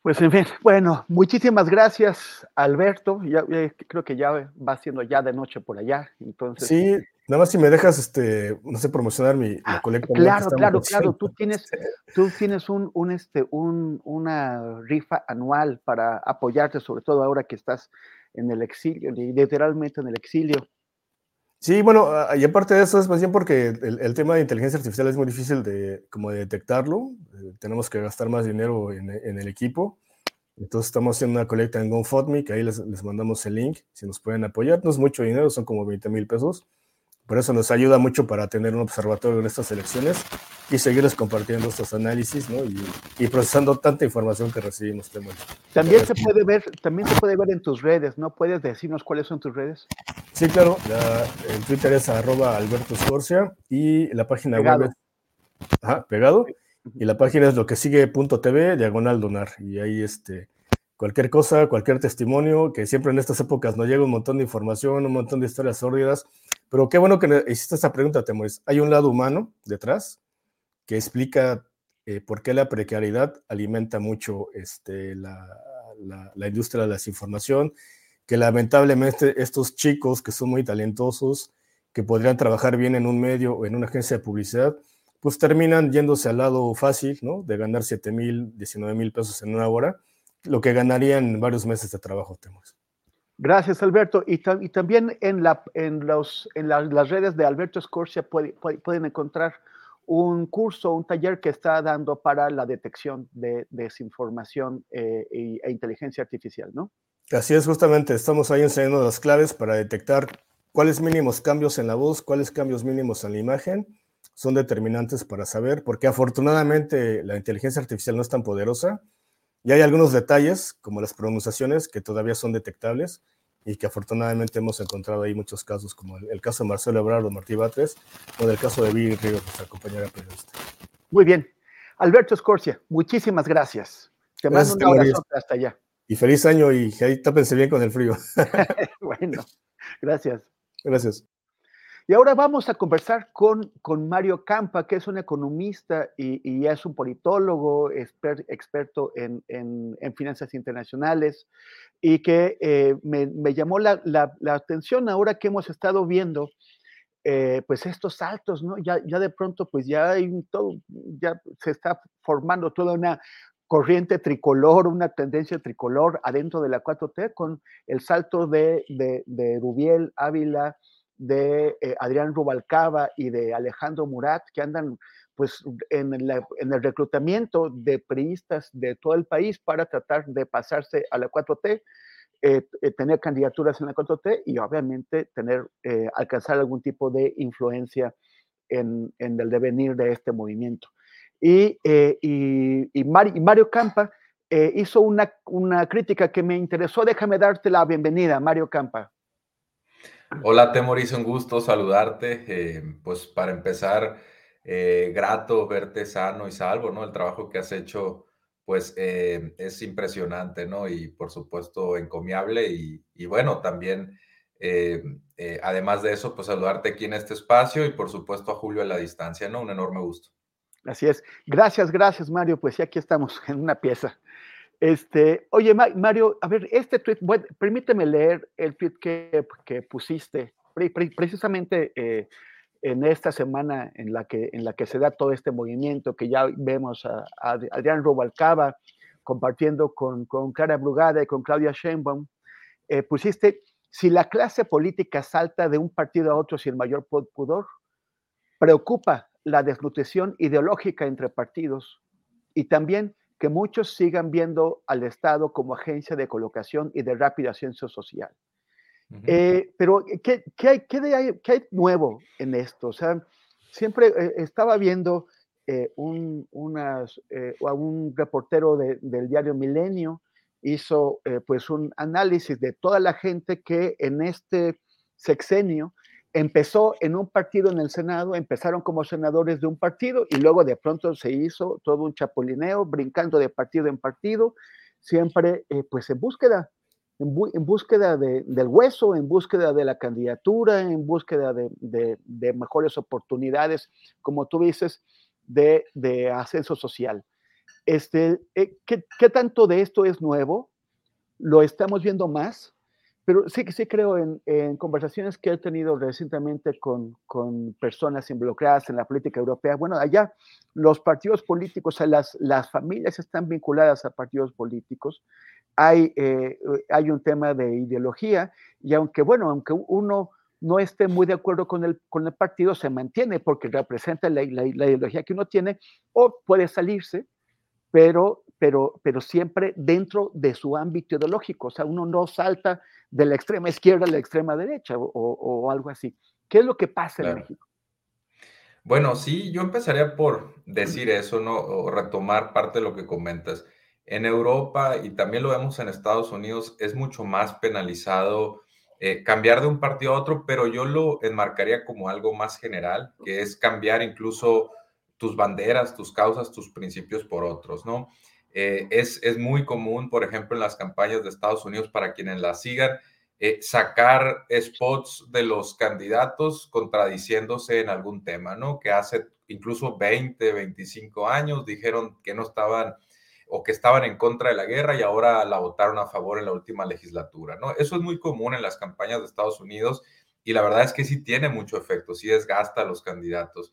Pues en fin, bueno, muchísimas gracias, Alberto. Ya, creo que ya va siendo ya de noche por allá, entonces. Sí, nada más si me dejas, este, no sé, promocionar mi ah, colecta. Claro, claro, claro. Tú tienes, tú tienes un, un, este, un, una rifa anual para apoyarte, sobre todo ahora que estás en el exilio, literalmente en el exilio. Sí, bueno, y aparte de eso es más bien porque el, tema de inteligencia artificial es muy difícil de, como de detectarlo. Eh, tenemos que gastar más dinero en, el equipo. Entonces estamos haciendo una colecta en GoFundMe, que ahí les, les, mandamos el link, si nos pueden apoyar. No es mucho dinero, son como 20 mil pesos. Por eso nos ayuda mucho para tener un observatorio en estas elecciones y seguirles compartiendo estos análisis ¿no? y, procesando tanta información que recibimos. También se puede ver, también se puede ver en tus redes, ¿no? ¿Puedes decirnos cuáles son tus redes? Sí, claro. el Twitter es arroba Alberto Scorcia y la página web es ajá, pegado. Y la página es lo que sigue.tv, diagonal donar. Y ahí este, cualquier cosa, cualquier testimonio, que siempre en estas épocas nos llega un montón de información, un montón de historias sórdidas pero qué bueno que hiciste esta pregunta, Temoris. Hay un lado humano detrás que explica eh, por qué la precariedad alimenta mucho este, la, industria de la desinformación, que lamentablemente estos chicos que son muy talentosos, que podrían trabajar bien en un medio o en una agencia de publicidad, pues terminan yéndose al lado fácil, ¿no? De ganar 7 mil, 19 mil pesos en una hora, lo que ganarían varios meses de trabajo, Temos. Gracias, Alberto. Y, también en, la, en, los, en las redes de Alberto Scorsia pueden encontrar un curso, un taller que está dando para la detección de desinformación eh, e, inteligencia artificial, ¿no? Así es, justamente. Estamos ahí enseñando las claves para detectar cuáles mínimos cambios en la voz, cuáles cambios mínimos en la imagen son determinantes para saber, porque afortunadamente la inteligencia artificial no es tan poderosa y hay algunos detalles, como las pronunciaciones, que todavía son detectables y que afortunadamente hemos encontrado ahí muchos casos, como el, caso de Marcelo Ebrard o Martí Batres, o del caso de Vivi Ríos, nuestra compañera periodista. Muy bien. Alberto Scorcia, muchísimas gracias. Te mando un abrazo hasta allá. Y feliz año y ahí tápense bien con el frío. bueno, gracias. Gracias. Y ahora vamos a conversar con, con Mario Campa, que es un economista y, es un politólogo, experto en, finanzas internacionales, y que eh, me, llamó la, atención ahora que hemos estado viendo eh, pues estos saltos, ¿no? Ya, ya de pronto pues ya hay todo, ya se está formando toda una corriente tricolor, una tendencia tricolor adentro de la 4T con el salto de, de, de Rubiel Ávila, de eh, Adrián Rubalcaba y de Alejandro Murat, que andan pues en, el reclutamiento de priistas de todo el país para tratar de pasarse a la 4T, eh, eh, tener candidaturas en la 4T y obviamente tener, alcanzar algún tipo de influencia en, el devenir de este movimiento. Y, y, Mario, Campa hizo una, una crítica que me interesó. Déjame darte la bienvenida, Mario Campa. Hola, Temoris, un gusto saludarte. Eh, pues para empezar, eh, grato verte sano y salvo, ¿no? El trabajo que has hecho, pues eh, es impresionante, ¿no? Y por supuesto encomiable y, y bueno, también, además de eso, pues saludarte aquí en este espacio y por supuesto a Julio a la distancia, ¿no? Un enorme gusto. Así es. Gracias, gracias, Mario. Pues ya aquí estamos en una pieza. Este, oye, Mario, a ver, este tweet, permíteme leer el tweet que, que pusiste precisamente eh, en esta semana en la, que, en la que se da todo este movimiento, que ya vemos a, Adrián Robalcaba compartiendo con, con Clara Brugada y con Claudia Sheinbaum, eh, pusiste, si la clase política salta de un partido a otro sin mayor pudor, preocupa la desnutrición ideológica entre partidos y también que muchos sigan viendo al Estado como agencia de colocación y de rápida ascenso social. Eh, pero, ¿qué, hay, qué, nuevo en esto? O sea, siempre eh, estaba viendo eh, un, unas, a un reportero del diario Milenio, hizo pues un análisis de toda la gente que en este sexenio empezó en un partido en el Senado, empezaron como senadores de un partido y luego de pronto se hizo todo un chapulineo, brincando de partido en partido, siempre eh, pues en búsqueda, en, búsqueda del hueso, en búsqueda de la candidatura, en búsqueda de, mejores oportunidades, como tú dices, de, ascenso social. Este, eh, ¿qué, ¿Qué tanto de esto es nuevo? ¿Lo estamos viendo más? Pero sí que sí creo en, conversaciones que he tenido recientemente con, con, personas involucradas en la política europea. Bueno, allá los partidos políticos, las, las familias están vinculadas a partidos políticos. Hay, eh, hay un tema de ideología y aunque, bueno, aunque uno no esté muy de acuerdo con el, con el partido, se mantiene porque representa la, la, la ideología que uno tiene o puede salirse, pero, pero, pero siempre dentro de su ámbito ideológico. O sea, uno no salta de la extrema izquierda a la extrema derecha o, algo así. ¿Qué es lo que pasa en México? Bueno, sí, yo empezaría por decir eso, ¿no? O retomar parte de lo que comentas. En Europa y también lo vemos en Estados Unidos, es mucho más penalizado eh, cambiar de un partido a otro, pero yo lo enmarcaría como algo más general, que es cambiar incluso tus banderas, tus causas, tus principios por otros, ¿no? Eh, es, muy común, por ejemplo, en las campañas de Estados Unidos, para quienes las sigan, eh, sacar spots de los candidatos contradiciéndose en algún tema, ¿no? Que hace incluso 20, 25 años dijeron que no estaban o que estaban en contra de la guerra y ahora la votaron a favor en la última legislatura, ¿no? Eso es muy común en las campañas de Estados Unidos y la verdad es que sí tiene mucho efecto, sí desgasta a los candidatos.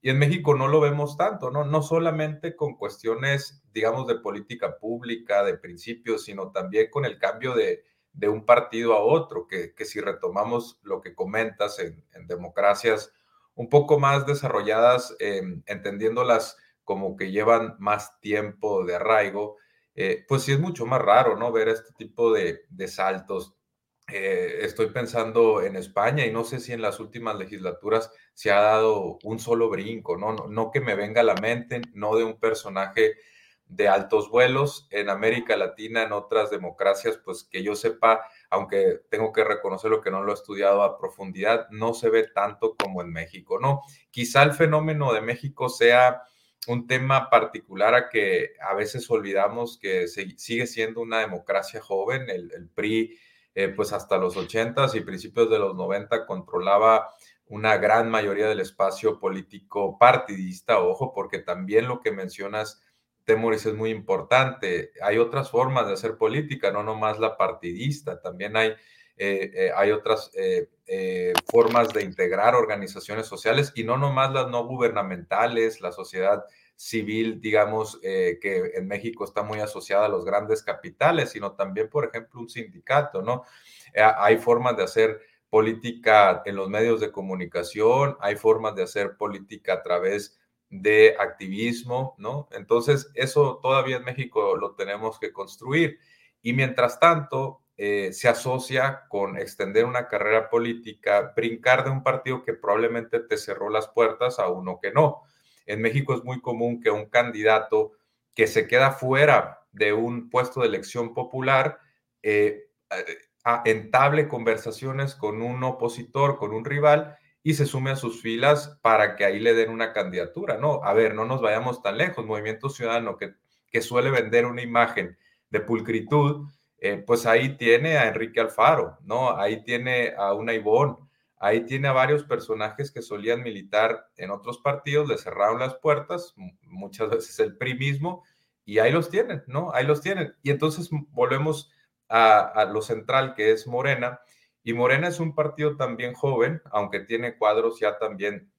Y en México no lo vemos tanto, ¿no? No solamente con cuestiones, digamos, de política pública, de principios, sino también con el cambio de, de un partido a otro, que, que, si retomamos lo que comentas en, democracias un poco más desarrolladas, eh, entendiéndolas como que llevan más tiempo de arraigo, eh, pues sí es mucho más raro, ¿no? Ver este tipo de, de saltos eh, estoy pensando en España y no sé si en las últimas legislaturas se ha dado un solo brinco, ¿no? No, no que me venga a la mente, no de un personaje de altos vuelos. En América Latina, en otras democracias, pues que yo sepa, aunque tengo que reconocer lo que no lo he estudiado a profundidad, no se ve tanto como en México, ¿no? Quizá el fenómeno de México sea un tema particular a que a veces olvidamos que sigue siendo una democracia joven, el PRI eh, pues hasta los 80 y principios de los 90 controlaba una gran mayoría del espacio político partidista, ojo, porque también lo que mencionas, Temoris, es muy importante. Hay otras formas de hacer política, no nomás la partidista, también hay, eh, eh, hay otras formas de integrar organizaciones sociales y no nomás las no gubernamentales, la sociedad civil, digamos, eh, que en México está muy asociada a los grandes capitales, sino también, por ejemplo, un sindicato, ¿no? Eh, hay formas de hacer política en los medios de comunicación, hay formas de hacer política a través de activismo, ¿no? Entonces, eso todavía en México lo tenemos que construir. Y mientras tanto, eh, se asocia con extender una carrera política, brincar de un partido que probablemente te cerró las puertas a uno que no. En México es muy común que un candidato que se queda fuera de un puesto de elección popular eh, entable conversaciones con un opositor, con un rival y se sume a sus filas para que ahí le den una candidatura. No, a ver, no nos vayamos tan lejos. Movimiento Ciudadano que, suele vender una imagen de pulcritud, eh, pues ahí tiene a Enrique Alfaro, ¿no? Ahí tiene a una Ivonne, Ahí tiene a varios personajes que solían militar en otros partidos, le cerraron las puertas, muchas veces el PRI mismo, y ahí los tienen, ¿no? Ahí los tienen. Y entonces volvemos a, lo central, que es Morena, y Morena es un partido también joven, aunque tiene cuadros ya también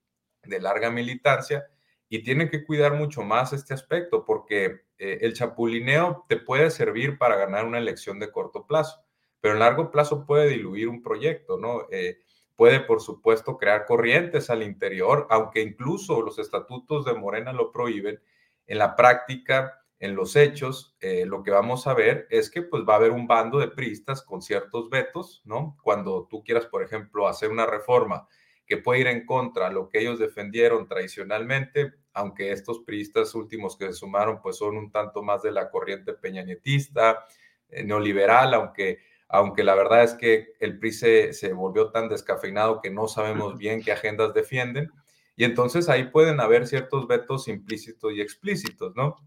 de larga militancia, y tiene que cuidar mucho más este aspecto, porque eh, el chapulineo te puede servir para ganar una elección de corto plazo, pero en largo plazo puede diluir un proyecto, ¿no? Eh, puede, por supuesto, crear corrientes al interior, aunque incluso los estatutos de Morena lo prohíben. En la práctica, en los hechos, eh, lo que vamos a ver es que pues va a haber un bando de priistas con ciertos vetos, ¿no? Cuando tú quieras, por ejemplo, hacer una reforma que puede ir en contra de lo que ellos defendieron tradicionalmente, aunque estos priistas últimos que se sumaron pues son un tanto más de la corriente peñanetista, eh, neoliberal, aunque aunque la verdad es que el PRI se, volvió tan descafeinado que no sabemos bien qué agendas defienden. Y entonces ahí pueden haber ciertos vetos implícitos y explícitos, ¿no?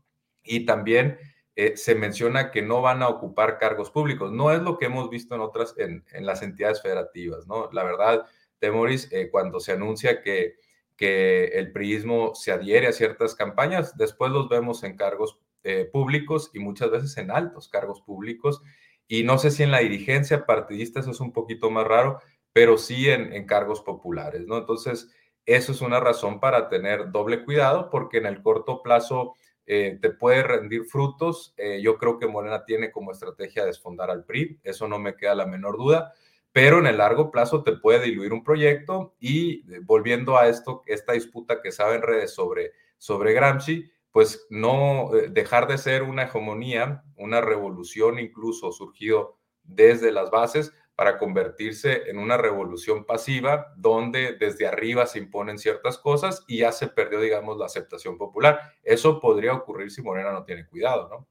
Y también eh, se menciona que no van a ocupar cargos públicos. No es lo que hemos visto en otras, en, las entidades federativas, ¿no? La verdad, Temoris, eh, cuando se anuncia que, que el priismo se adhiere a ciertas campañas, después los vemos en cargos eh, públicos y muchas veces en altos cargos públicos y no sé si en la dirigencia partidista eso es un poquito más raro, pero sí en, cargos populares, ¿no? Entonces, eso es una razón para tener doble cuidado, porque en el corto plazo eh, te puede rendir frutos. Eh, yo creo que Morena tiene como estrategia desfondar al PRI, eso no me queda la menor duda, pero en el largo plazo te puede diluir un proyecto y eh, volviendo a esto, esta disputa que sabe en redes sobre, sobre Gramsci, pues no eh, dejar de ser una hegemonía, una revolución incluso surgido desde las bases para convertirse en una revolución pasiva donde desde arriba se imponen ciertas cosas y ya se perdió, digamos, la aceptación popular. Eso podría ocurrir si Morena no tiene cuidado, ¿no?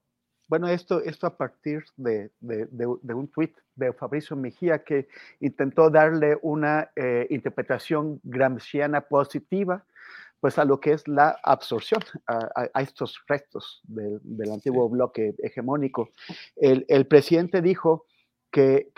Bueno, esto, esto a partir de, un tuit de Fabricio Mejía que intentó darle una eh, interpretación gramsciana positiva pues a lo que es la absorción, a, estos restos del antiguo bloque hegemónico. El, presidente dijo que,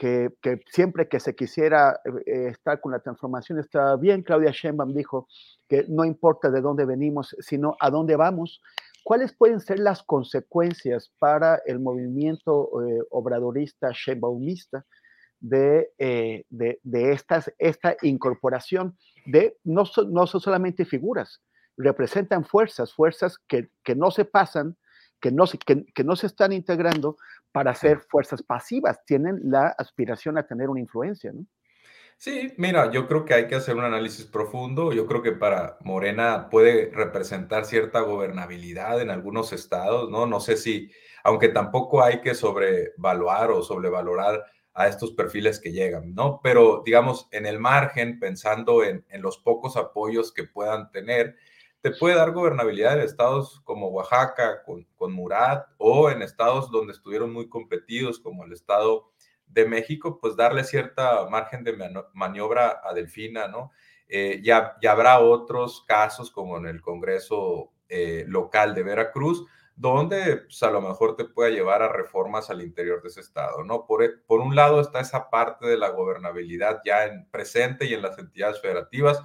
siempre que se quisiera eh, estar con la transformación estaba bien. Claudia Sheinbaum dijo que no importa de dónde venimos, sino a dónde vamos. ¿cuáles pueden ser las consecuencias para el movimiento eh, obradorista, sheinbaumista, de, eh, de, de, estas, esta incorporación de no, no son solamente figuras, representan fuerzas, fuerzas que, que no se pasan, que no, se, que, que no se están integrando para ser fuerzas pasivas, tienen la aspiración a tener una influencia, ¿no? Sí, mira, yo creo que hay que hacer un análisis profundo. Yo creo que para Morena puede representar cierta gobernabilidad en algunos estados, ¿no? No sé si, aunque tampoco hay que sobrevaluar o sobrevalorar a estos perfiles que llegan, ¿no? Pero digamos, en el margen, pensando en, en los pocos apoyos que puedan tener, te puede dar gobernabilidad en estados como Oaxaca, con, con Murat, o en estados donde estuvieron muy competidos, como el estado de México, pues darle cierta margen de maniobra a Delfina, ¿no? Eh, ya, habrá otros casos como en el Congreso eh, local de Veracruz, donde pues, a lo mejor te pueda llevar a reformas al interior de ese estado, ¿no? Por, e, por un lado está esa parte de la gobernabilidad ya en presente y en las entidades federativas.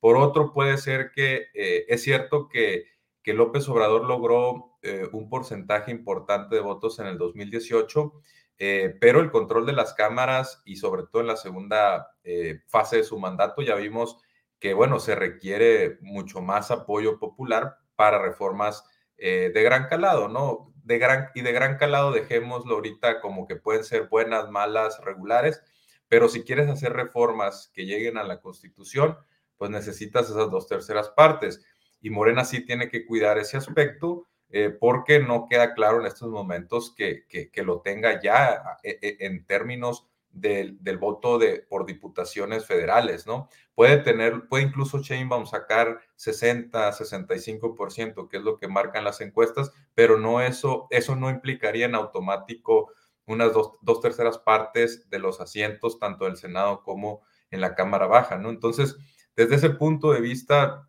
Por otro, puede ser que eh, es cierto que, que, López Obrador logró un porcentaje importante de votos en el 2018 eh, pero el control de las cámaras y sobre todo en la segunda eh, fase de su mandato ya vimos que, bueno, se requiere mucho más apoyo popular para reformas eh, de gran calado, ¿no? De gran, y de gran calado dejémoslo ahorita como que pueden ser buenas, malas, regulares, pero si quieres hacer reformas que lleguen a la Constitución, pues necesitas esas dos terceras partes. Y Morena sí tiene que cuidar ese aspecto eh, porque no queda claro en estos momentos que, que, lo tenga ya eh, en términos del, voto de, por diputaciones federales, ¿no? Puede tener, puede incluso Sheinbaum sacar 60, 65%, que es lo que marcan las encuestas, pero no eso, eso no implicaría en automático unas dos, dos terceras partes de los asientos, tanto del Senado como en la Cámara Baja, ¿no? Entonces, desde ese punto de vista,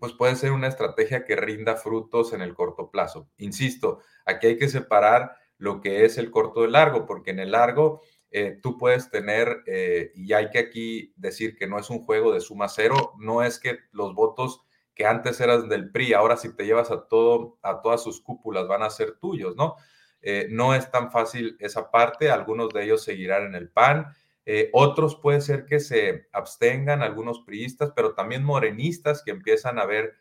pues puede ser una estrategia que rinda frutos en el corto plazo. Insisto, aquí hay que separar lo que es el corto del largo, porque en el largo eh, tú puedes tener, eh, y hay que aquí decir que no es un juego de suma cero, no es que los votos que antes eran del PRI, ahora si te llevas a todo, a todas sus cúpulas van a ser tuyos, ¿no? Eh, no es tan fácil esa parte, algunos de ellos seguirán en el PAN, otros puede ser que se abstengan, algunos priistas, pero también morenistas que empiezan a ver,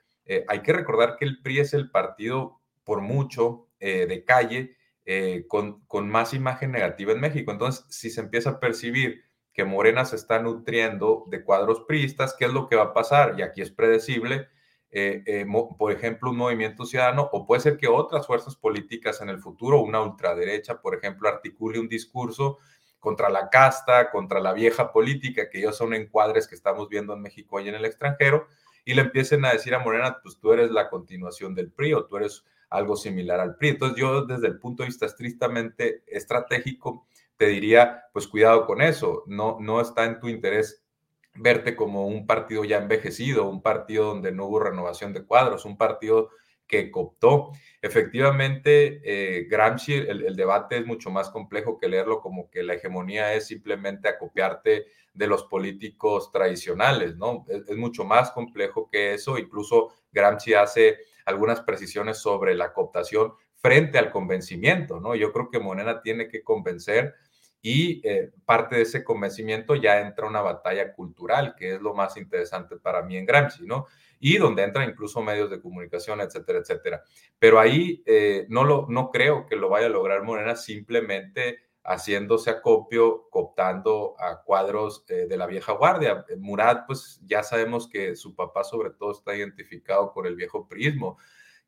hay que recordar que el PRI es el partido por mucho de calle con, con más imagen negativa en México. Entonces, si se empieza a percibir que Morena se está nutriendo de cuadros priistas, ¿qué es lo que va a pasar? Y aquí es predecible, por ejemplo, un movimiento ciudadano, o puede ser que otras fuerzas políticas en el futuro, una ultraderecha, por ejemplo, articule un discurso contra la casta, contra la vieja política, que ellos son encuadres que estamos viendo en México y en el extranjero, y le empiecen a decir a Morena, pues tú eres la continuación del PRI o tú eres algo similar al PRI. Entonces yo desde el punto de vista estrictamente estratégico, te diría, pues cuidado con eso, no, no está en tu interés verte como un partido ya envejecido, un partido donde no hubo renovación de cuadros, un partido que cooptó. Efectivamente, eh, Gramsci, el, debate es mucho más complejo que leerlo como que la hegemonía es simplemente acopiarte de los políticos tradicionales, ¿no? Es, mucho más complejo que eso. Incluso Gramsci hace algunas precisiones sobre la cooptación frente al convencimiento, ¿no? Yo creo que Monena tiene que convencer y eh, parte de ese convencimiento ya entra una batalla cultural, que es lo más interesante para mí en Gramsci, ¿no? y donde entran incluso medios de comunicación, etcétera, etcétera. Pero ahí eh, no, lo, no creo que lo vaya a lograr Morena simplemente haciéndose acopio, cooptando a cuadros eh, de la vieja guardia. Murat, pues ya sabemos que su papá sobre todo está identificado con el viejo prismo.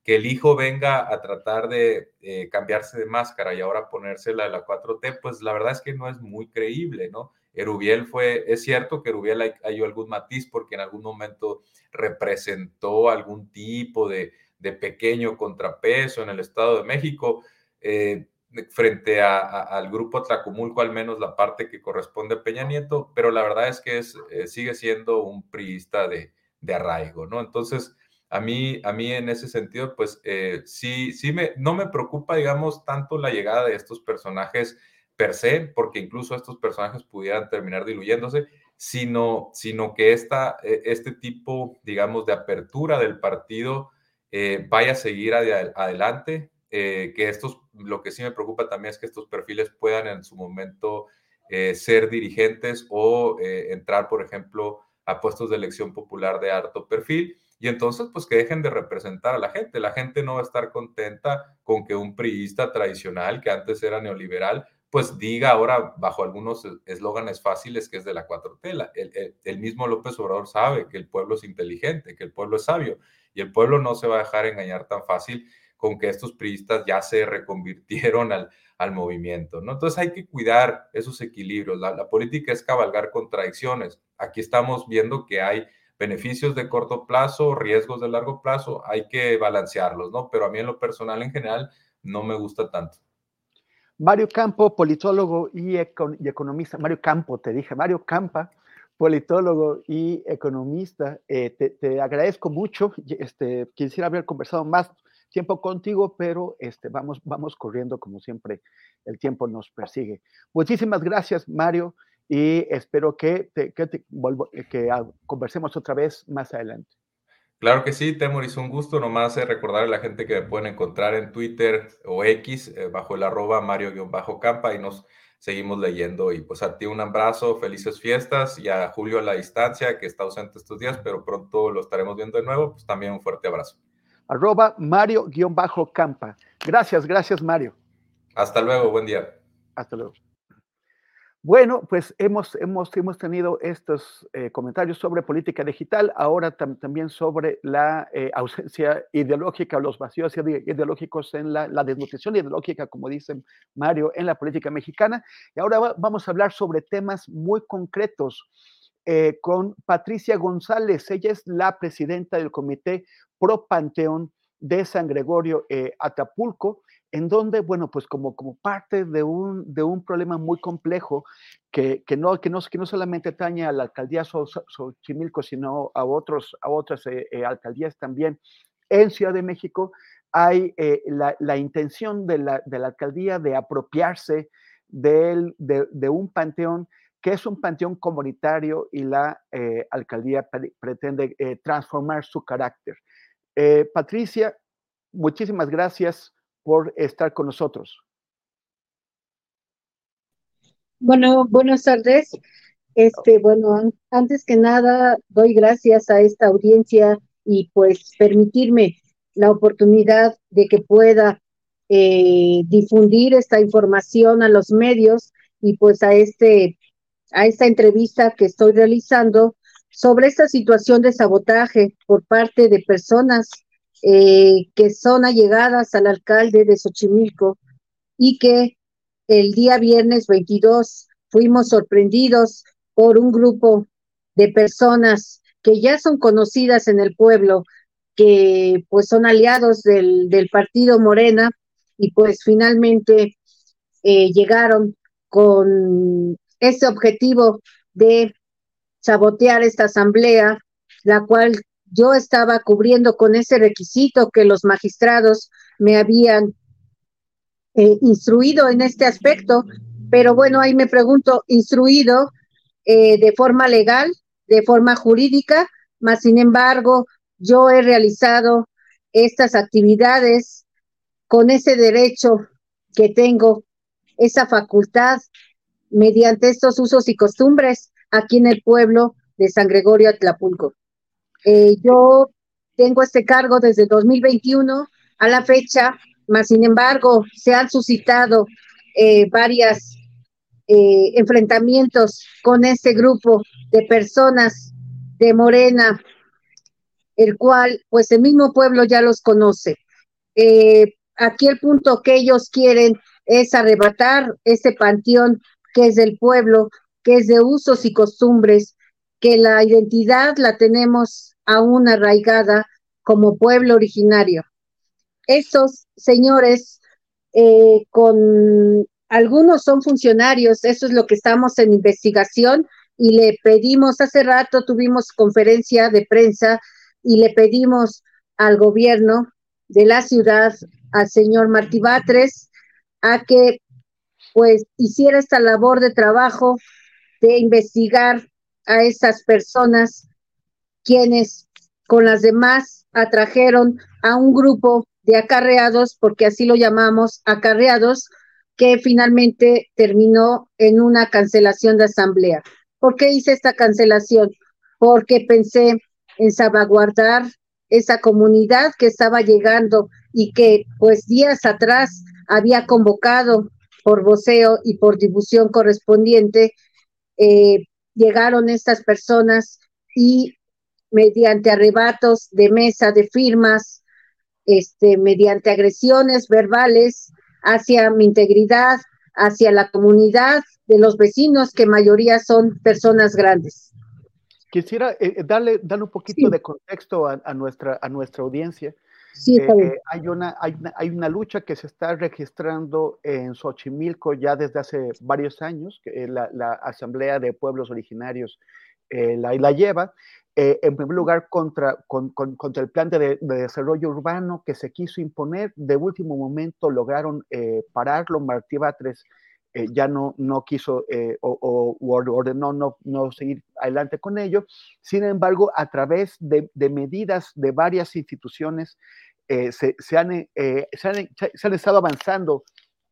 Que el hijo venga a tratar de eh, cambiarse de máscara y ahora ponérsela de la 4T, pues la verdad es que no es muy creíble, ¿no? Erubiel fue, es cierto que Erubiel hay, hay, algún matiz porque en algún momento representó algún tipo de, de pequeño contrapeso en el Estado de México. Eh, frente al grupo Tlacumulco, al menos la parte que corresponde a Peña pero la verdad es que es, eh, sigue siendo un priista de, de, arraigo, ¿no? Entonces, a mí, a mí en ese sentido, pues eh, sí, sí me, no me preocupa, digamos, tanto la llegada de estos personajes per se, porque incluso estos personajes pudieran terminar diluyéndose, sino, sino que esta, e, este tipo, digamos, de apertura del partido eh, vaya a seguir adelante, eh, que estos, lo que sí me preocupa también es que estos perfiles puedan en su momento eh, ser dirigentes o entrar, por ejemplo, a puestos de elección popular de alto perfil. Y entonces, pues que dejen de representar a la gente. La gente no va a estar contenta con que un priista tradicional, que antes era neoliberal, pues diga ahora bajo algunos eslóganes fáciles que es de la cuatro tela. El, mismo López Obrador sabe que el pueblo es inteligente, que el pueblo es sabio y el pueblo no se va a dejar engañar tan fácil con que estos priistas ya se reconvirtieron al, al movimiento, ¿no? Entonces hay que cuidar esos equilibrios. La, política es cabalgar contradicciones. Aquí estamos viendo que hay beneficios de corto plazo, riesgos de largo plazo, hay que balancearlos, ¿no? Pero a mí en lo personal, en general, no me gusta tanto. Mario Campo, politólogo y, economista. Mario Campo, te dije, Mario Campa, politólogo y economista. Eh, te, agradezco mucho. Este, quisiera haber conversado más tiempo contigo, pero este, vamos, vamos corriendo como siempre. El tiempo nos persigue. Muchísimas gracias, Mario, y espero que, que, que conversemos otra vez más adelante. Claro que sí, Temoris, un gusto nomás eh, recordar a la gente que me pueden encontrar en Twitter o X eh, bajo el arroba Mario-Campa y nos seguimos leyendo. Y pues a ti un abrazo, felices fiestas y a Julio a la distancia que está ausente estos días, pero pronto lo estaremos viendo de nuevo, pues también un fuerte abrazo. Arroba Mario-Campa. Gracias, gracias Mario. Hasta luego, buen día. Hasta luego. Bueno, pues hemos, hemos, hemos tenido estos eh, comentarios sobre política digital, ahora también sobre la eh, ausencia ideológica, los vacíos ideológicos en la, desnutrición ideológica, como dice Mario, en la política mexicana. Y ahora vamos a hablar sobre temas muy concretos eh, con Patricia González. Ella es la presidenta del Comité Pro Panteón de San Gregorio Atapulco en donde, bueno, pues como, como parte de un, de un problema muy complejo que, que, no, que, no, que no solamente atañe a la alcaldía Xochimilco, sino a, otros, a otras eh, eh, alcaldías también en Ciudad de México, hay eh, la, la, intención de la, de la, alcaldía de apropiarse de, de, un panteón que es un panteón comunitario y la alcaldía pretende transformar su carácter. Patricia, muchísimas gracias por estar con nosotros. Bueno, buenas tardes. Este, bueno, antes que nada, doy gracias a esta audiencia y pues permitirme la oportunidad de que pueda eh, difundir esta información a los medios y pues a este a esta entrevista que estoy realizando sobre esta situación de sabotaje por parte de personas eh, que son allegadas al alcalde de Xochimilco y que el día viernes 22 fuimos sorprendidos por un grupo de personas que ya son conocidas en el pueblo, que pues son aliados del, del partido Morena y pues finalmente eh, llegaron con ese objetivo de sabotear esta asamblea, la cual yo estaba cubriendo con ese requisito que los magistrados me habían eh, instruido en este aspecto, pero bueno, ahí me pregunto, instruido eh, de forma legal, de forma jurídica, más sin embargo, yo he realizado estas actividades con ese derecho que tengo, esa facultad, mediante estos usos y costumbres aquí en el pueblo de San Gregorio Atlapulco. Eh, yo tengo este cargo desde 2021 a la fecha, más sin embargo se han suscitado eh, varios eh, enfrentamientos con este grupo de personas de Morena, el cual pues el mismo pueblo ya los conoce. aquí el punto que ellos quieren es arrebatar ese panteón que es del pueblo, que es de usos y costumbres, que la identidad la tenemos aún arraigada como pueblo originario. Estos señores, eh, con algunos son funcionarios, eso es lo que estamos en investigación y le pedimos, hace rato tuvimos conferencia de prensa y le pedimos al gobierno de la ciudad, al señor Martí Batres, a que pues hiciera esta labor de trabajo de investigar a esas personas quienes con las demás atrajeron a un grupo de acarreados, porque así lo llamamos, acarreados, que finalmente terminó en una cancelación de asamblea. ¿Por qué hice esta cancelación? Porque pensé en salvaguardar esa comunidad que estaba llegando y que pues días atrás había convocado por voceo y por difusión correspondiente, eh, llegaron estas personas y mediante arrebatos de mesa de firmas, este, mediante agresiones verbales hacia mi integridad, hacia la comunidad de los vecinos, que mayoría son personas grandes. Quisiera eh, darle, darle un poquito de contexto a, nuestra, a nuestra audiencia. Eh, hay, una, hay, una, hay, una, lucha que se está registrando en Xochimilco ya desde hace varios años, que la, la Asamblea de Pueblos Originarios eh, la, lleva, eh, en primer lugar contra, con, contra el plan de, desarrollo urbano que se quiso imponer, de último momento lograron pararlo, Martí Batres ya no, no quiso o, ordenó no, no seguir adelante con ello. Sin embargo, a través de, medidas de varias instituciones, eh, eh, se, han, se, han, estado avanzando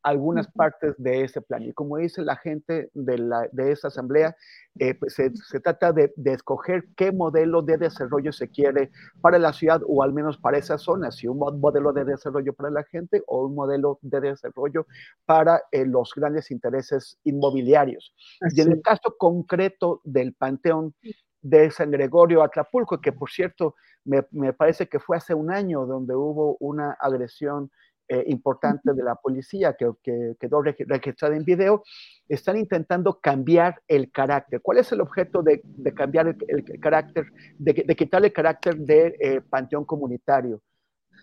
algunas partes de ese plan. Y como dice la gente de, la, de esa asamblea, eh, pues, se, se, trata de, de, escoger qué modelo de desarrollo se quiere para la ciudad o al menos para esa zona, si un modelo de desarrollo para la gente o un modelo de desarrollo para los grandes intereses inmobiliarios. Y en el caso concreto del Panteón de San Gregorio Atlapulco, que por cierto me, me parece que fue hace un año donde hubo una agresión eh, importante de la policía que, que, quedó registrada en video, están intentando cambiar el carácter. ¿Cuál es el objeto de, de cambiar el, carácter, de, de, quitarle el carácter de eh, panteón comunitario?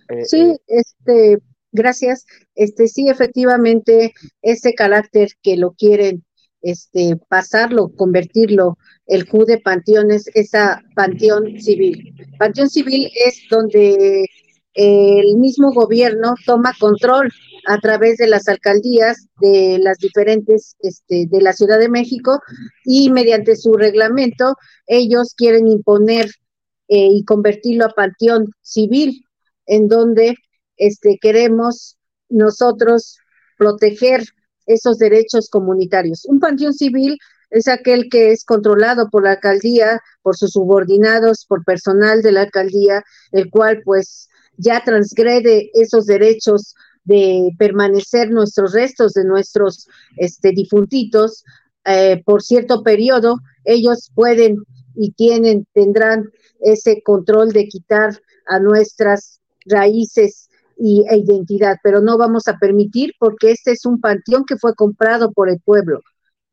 Eh, sí, este, gracias. Este, sí, efectivamente, ese carácter que lo quieren este, pasarlo, convertirlo, el Q de panteones, esa panteón civil. Panteón civil es donde el mismo gobierno toma control a través de las alcaldías de las diferentes este, de la Ciudad de México y mediante su reglamento ellos quieren imponer eh, y convertirlo a panteón civil en donde este, queremos nosotros proteger esos derechos comunitarios. Un panteón civil es aquel que es controlado por la alcaldía, por sus subordinados, por personal de la alcaldía, el cual pues ya transgrede esos derechos de permanecer nuestros restos de nuestros este, difuntitos eh, por cierto periodo, ellos pueden y tienen, tendrán ese control de quitar a nuestras raíces y, e identidad, pero no vamos a permitir porque este es un panteón que fue comprado por el pueblo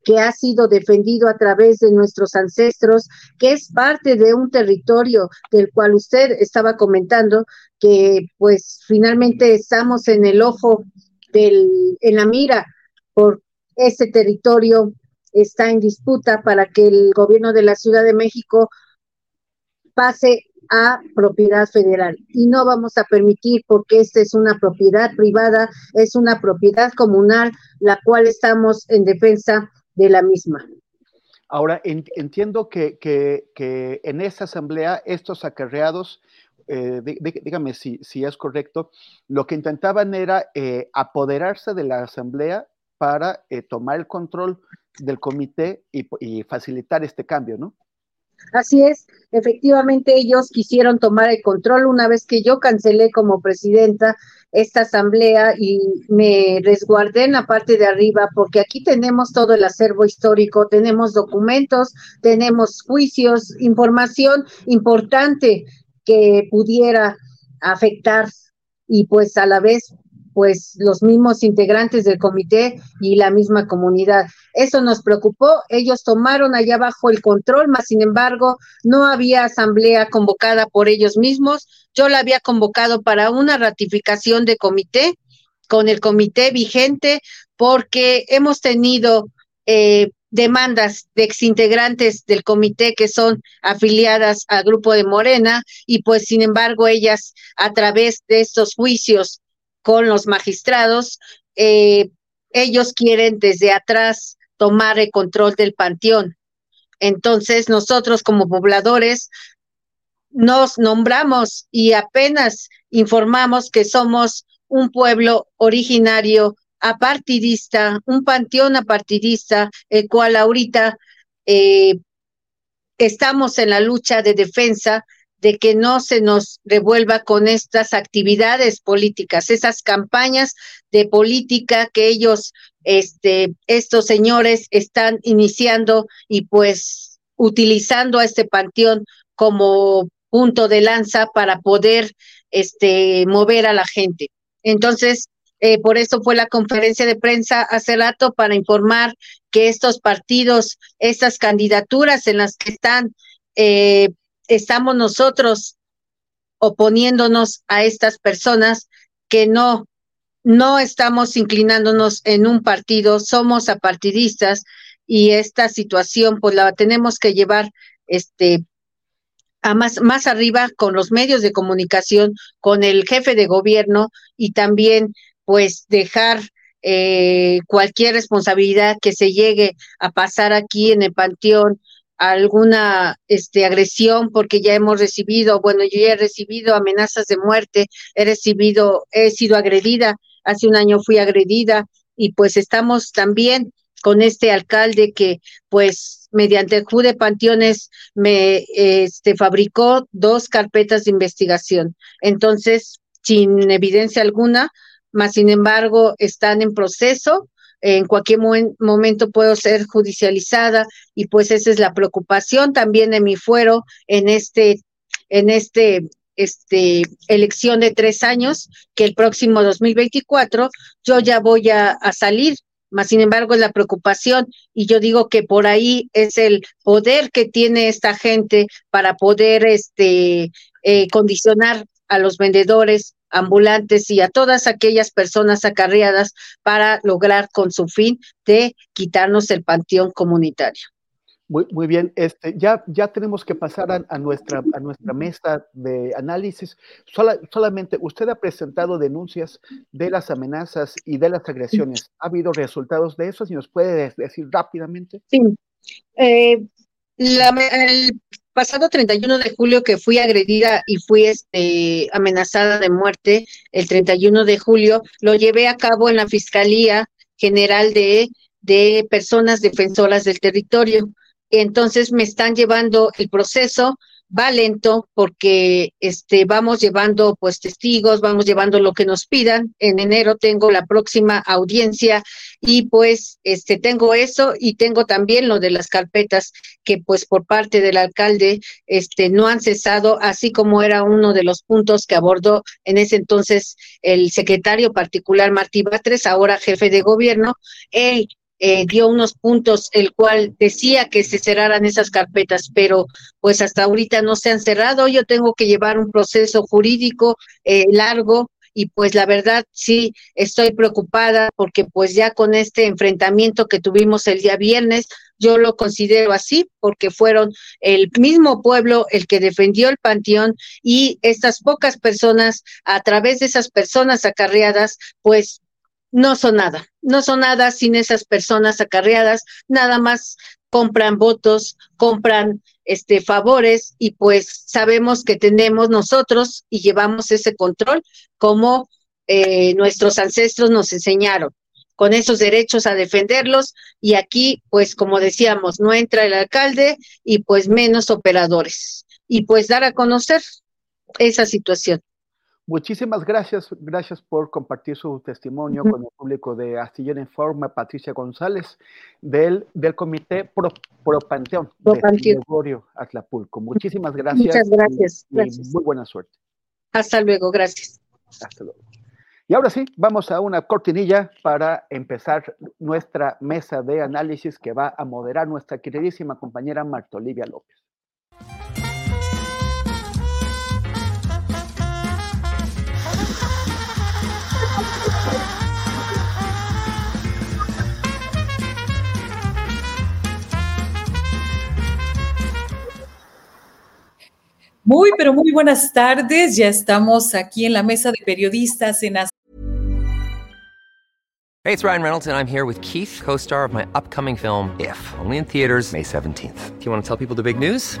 que ha sido defendido a través de nuestros ancestros, que es parte de un territorio del cual usted estaba comentando, que pues finalmente estamos en el ojo del, en la mira por ese territorio está en disputa para que el gobierno de la Ciudad de México pase a propiedad federal. Y no vamos a permitir porque esta es una propiedad privada, es una propiedad comunal, la cual estamos en defensa de la misma. Ahora, entiendo que, que, en esa asamblea estos acarreados, eh, dígame si, si, es correcto, lo que intentaban era eh, apoderarse de la asamblea para eh, tomar el control del comité y, y facilitar este cambio, ¿no? Así es, efectivamente ellos quisieron tomar el control. Una vez que yo cancelé como presidenta esta asamblea y me resguardé en la parte de arriba porque aquí tenemos todo el acervo histórico, tenemos documentos, tenemos juicios, información importante que pudiera afectar y pues a la vez pues los mismos integrantes del comité y la misma comunidad. Eso nos preocupó, ellos tomaron allá abajo el control, mas sin embargo no había asamblea convocada por ellos mismos, yo la había convocado para una ratificación de comité con el comité vigente porque hemos tenido eh, demandas de exintegrantes del comité que son afiliadas al grupo de Morena y pues sin embargo ellas a través de estos juicios con los magistrados, eh, ellos quieren desde atrás tomar el control del panteón. Entonces, nosotros como pobladores nos nombramos y apenas informamos que somos un pueblo originario apartidista, un panteón apartidista, el cual ahorita eh, estamos en la lucha de defensa de que no se nos revuelva con estas actividades políticas, esas campañas de política que ellos, este, estos señores están iniciando y pues utilizando a este panteón como punto de lanza para poder este, mover a la gente. Entonces, eh, por eso fue la conferencia de prensa hace rato para informar que estos partidos, estas candidaturas en las que están, eh, estamos nosotros oponiéndonos a estas personas que no, no estamos inclinándonos en un partido, somos apartidistas y esta situación pues la tenemos que llevar este a más, más arriba con los medios de comunicación, con el jefe de gobierno y también pues dejar eh, cualquier responsabilidad que se llegue a pasar aquí en el panteón alguna este agresión porque ya hemos recibido, bueno, yo ya he recibido amenazas de muerte, he recibido, he sido agredida, hace un año fui agredida y pues estamos también con este alcalde que pues mediante el Jude Panteones me este fabricó dos carpetas de investigación. Entonces, sin evidencia alguna, más sin embargo están en proceso. En cualquier momento puedo ser judicializada y pues esa es la preocupación también de mi fuero en este, en este, este elección de tres años, que el próximo 2024 yo ya voy a, a salir. Más sin embargo es la preocupación y yo digo que por ahí es el poder que tiene esta gente para poder este eh, condicionar a los vendedores ambulantes y a todas aquellas personas acarreadas para lograr con su fin de quitarnos el panteón comunitario. Muy, muy bien, este, ya, ya tenemos que pasar a, nuestra, a nuestra mesa de análisis. solamente usted ha presentado denuncias de las amenazas y de las agresiones. ¿Ha habido resultados de eso? Si nos puede decir rápidamente. Sí. Eh, el pasado 31 de julio que fui agredida y fui este, amenazada de muerte, el 31 de julio, lo llevé a cabo en la Fiscalía General de, de Personas Defensoras del Territorio. Entonces me están llevando el proceso, va lento porque este vamos llevando pues testigos, vamos llevando lo que nos pidan. En enero tengo la próxima audiencia y pues este tengo eso y tengo también lo de las carpetas que pues por parte del alcalde este no han cesado, así como era uno de los puntos que abordó en ese entonces el secretario particular Martí Batres, ahora jefe de gobierno, él eh, dio unos puntos, el cual decía que se cerraran esas carpetas, pero pues hasta ahorita no se han cerrado. Yo tengo que llevar un proceso jurídico eh, largo y pues la verdad sí estoy preocupada porque pues ya con este enfrentamiento que tuvimos el día viernes, yo lo considero así porque fueron el mismo pueblo el que defendió el panteón y estas pocas personas, a través de esas personas acarreadas, pues no son nada, no son nada sin esas personas acarreadas, nada más compran votos, compran este favores y pues sabemos que tenemos nosotros y llevamos ese control como eh, nuestros ancestros nos enseñaron con esos derechos a defenderlos y aquí pues como decíamos no entra el alcalde y pues menos operadores y pues dar a conocer esa situación. Muchísimas gracias, gracias por compartir su testimonio con el público de Astillero Informa, Patricia González, del, del Comité Pro, Pro Panteón Pro de Panteón. Atlapulco. Muchísimas gracias. Muchas gracias, y, y gracias. muy buena suerte. Hasta luego, gracias. Hasta luego. Y ahora sí, vamos a una cortinilla para empezar nuestra mesa de análisis que va a moderar nuestra queridísima compañera Marta Olivia López. Muy, pero muy buenas tardes. Ya estamos aquí en la mesa de periodistas en Hey, it's Ryan Reynolds, and I'm here with Keith, co star of my upcoming film, If, only in theaters, May 17th. Do you want to tell people the big news?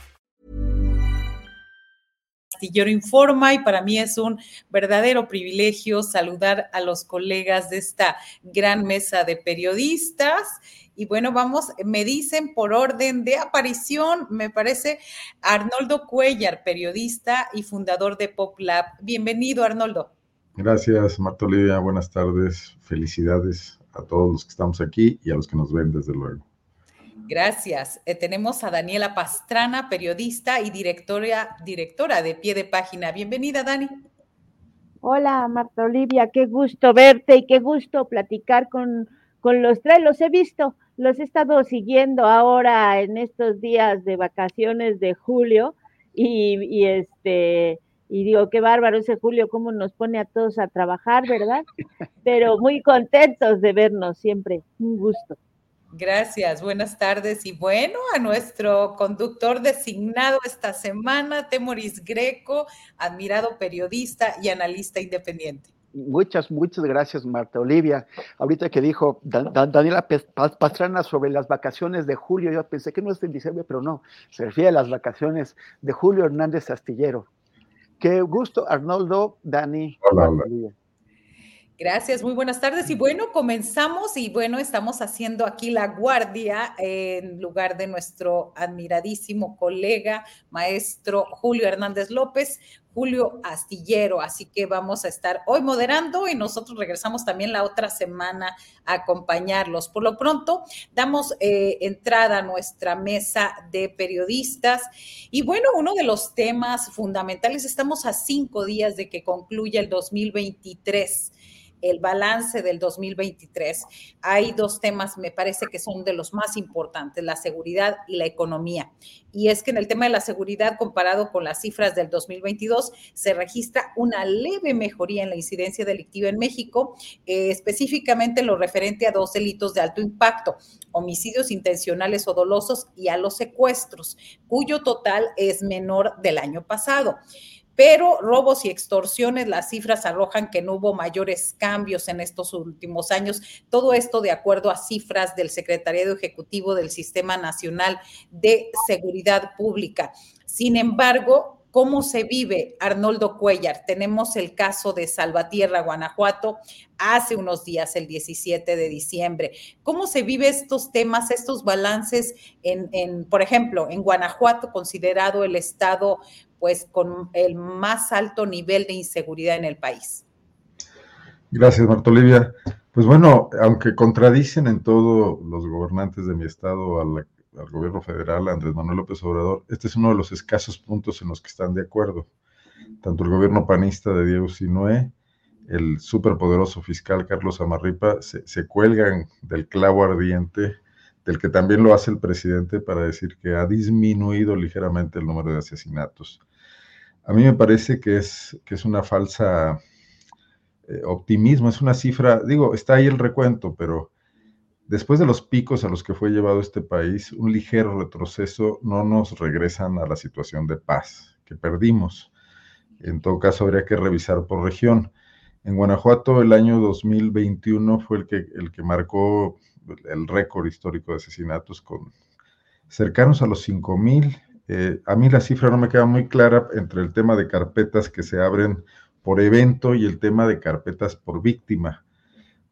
Astillero Informa y para mí es un verdadero privilegio saludar a los colegas de esta gran mesa de periodistas. Y bueno, vamos, me dicen por orden de aparición, me parece Arnoldo Cuellar, periodista y fundador de Pop Lab. Bienvenido, Arnoldo. Gracias, Marta Olivia. Buenas tardes. Felicidades a todos los que estamos aquí y a los que nos ven, desde luego. Gracias. Eh, tenemos a Daniela Pastrana, periodista y directora, directora de Pie de Página. Bienvenida, Dani. Hola, Marta Olivia, qué gusto verte y qué gusto platicar con, con los tres. Los he visto, los he estado siguiendo ahora en estos días de vacaciones de julio y, y este y digo, qué bárbaro ese Julio, cómo nos pone a todos a trabajar, ¿verdad? Pero muy contentos de vernos siempre, un gusto. Gracias, buenas tardes. Y bueno, a nuestro conductor designado esta semana, Temoris Greco, admirado periodista y analista independiente. Muchas, muchas gracias, Marta Olivia. Ahorita que dijo Daniela Pastrana sobre las vacaciones de Julio, yo pensé que no es en diciembre, pero no, se refiere a las vacaciones de Julio Hernández Astillero. Qué gusto, Arnoldo, Dani. Hola, hola. Gracias, muy buenas tardes. Y bueno, comenzamos y bueno, estamos haciendo aquí la guardia en lugar de nuestro admiradísimo colega, maestro Julio Hernández López, Julio Astillero. Así que vamos a estar hoy moderando y nosotros regresamos también la otra semana a acompañarlos. Por lo pronto, damos eh, entrada a nuestra mesa de periodistas. Y bueno, uno de los temas fundamentales, estamos a cinco días de que concluya el 2023 el balance del 2023, hay dos temas, me parece que son de los más importantes, la seguridad y la economía. Y es que en el tema de la seguridad, comparado con las cifras del 2022, se registra una leve mejoría en la incidencia delictiva en México, eh, específicamente en lo referente a dos delitos de alto impacto, homicidios intencionales o dolosos y a los secuestros, cuyo total es menor del año pasado pero robos y extorsiones, las cifras arrojan que no hubo mayores cambios en estos últimos años. Todo esto de acuerdo a cifras del Secretariado Ejecutivo del Sistema Nacional de Seguridad Pública. Sin embargo, ¿Cómo se vive Arnoldo Cuellar? Tenemos el caso de Salvatierra, Guanajuato, hace unos días, el 17 de diciembre. ¿Cómo se vive estos temas, estos balances en, en por ejemplo, en Guanajuato, considerado el estado pues con el más alto nivel de inseguridad en el país. Gracias, Marta Olivia. Pues bueno, aunque contradicen en todo los gobernantes de mi estado al, gobierno federal, Andrés Manuel López Obrador, este es uno de los escasos puntos en los que están de acuerdo. Tanto el gobierno panista de Diego Sinué, el superpoderoso fiscal Carlos Amarripa, se cuelgan del clavo ardiente del que también lo hace el presidente para decir que ha disminuido ligeramente el número de asesinatos. A mí me parece que es, que es una falsa eh, optimismo, es una cifra, digo, está ahí el recuento, pero después de los picos a los que fue llevado este país, un ligero retroceso no nos regresan a la situación de paz que perdimos. En todo caso, habría que revisar por región. En Guanajuato el año 2021 fue el que, el que marcó el récord histórico de asesinatos con cercanos a los 5.000 eh, a mí la cifra no me queda muy clara entre el tema de carpetas que se abren por evento y el tema de carpetas por víctima,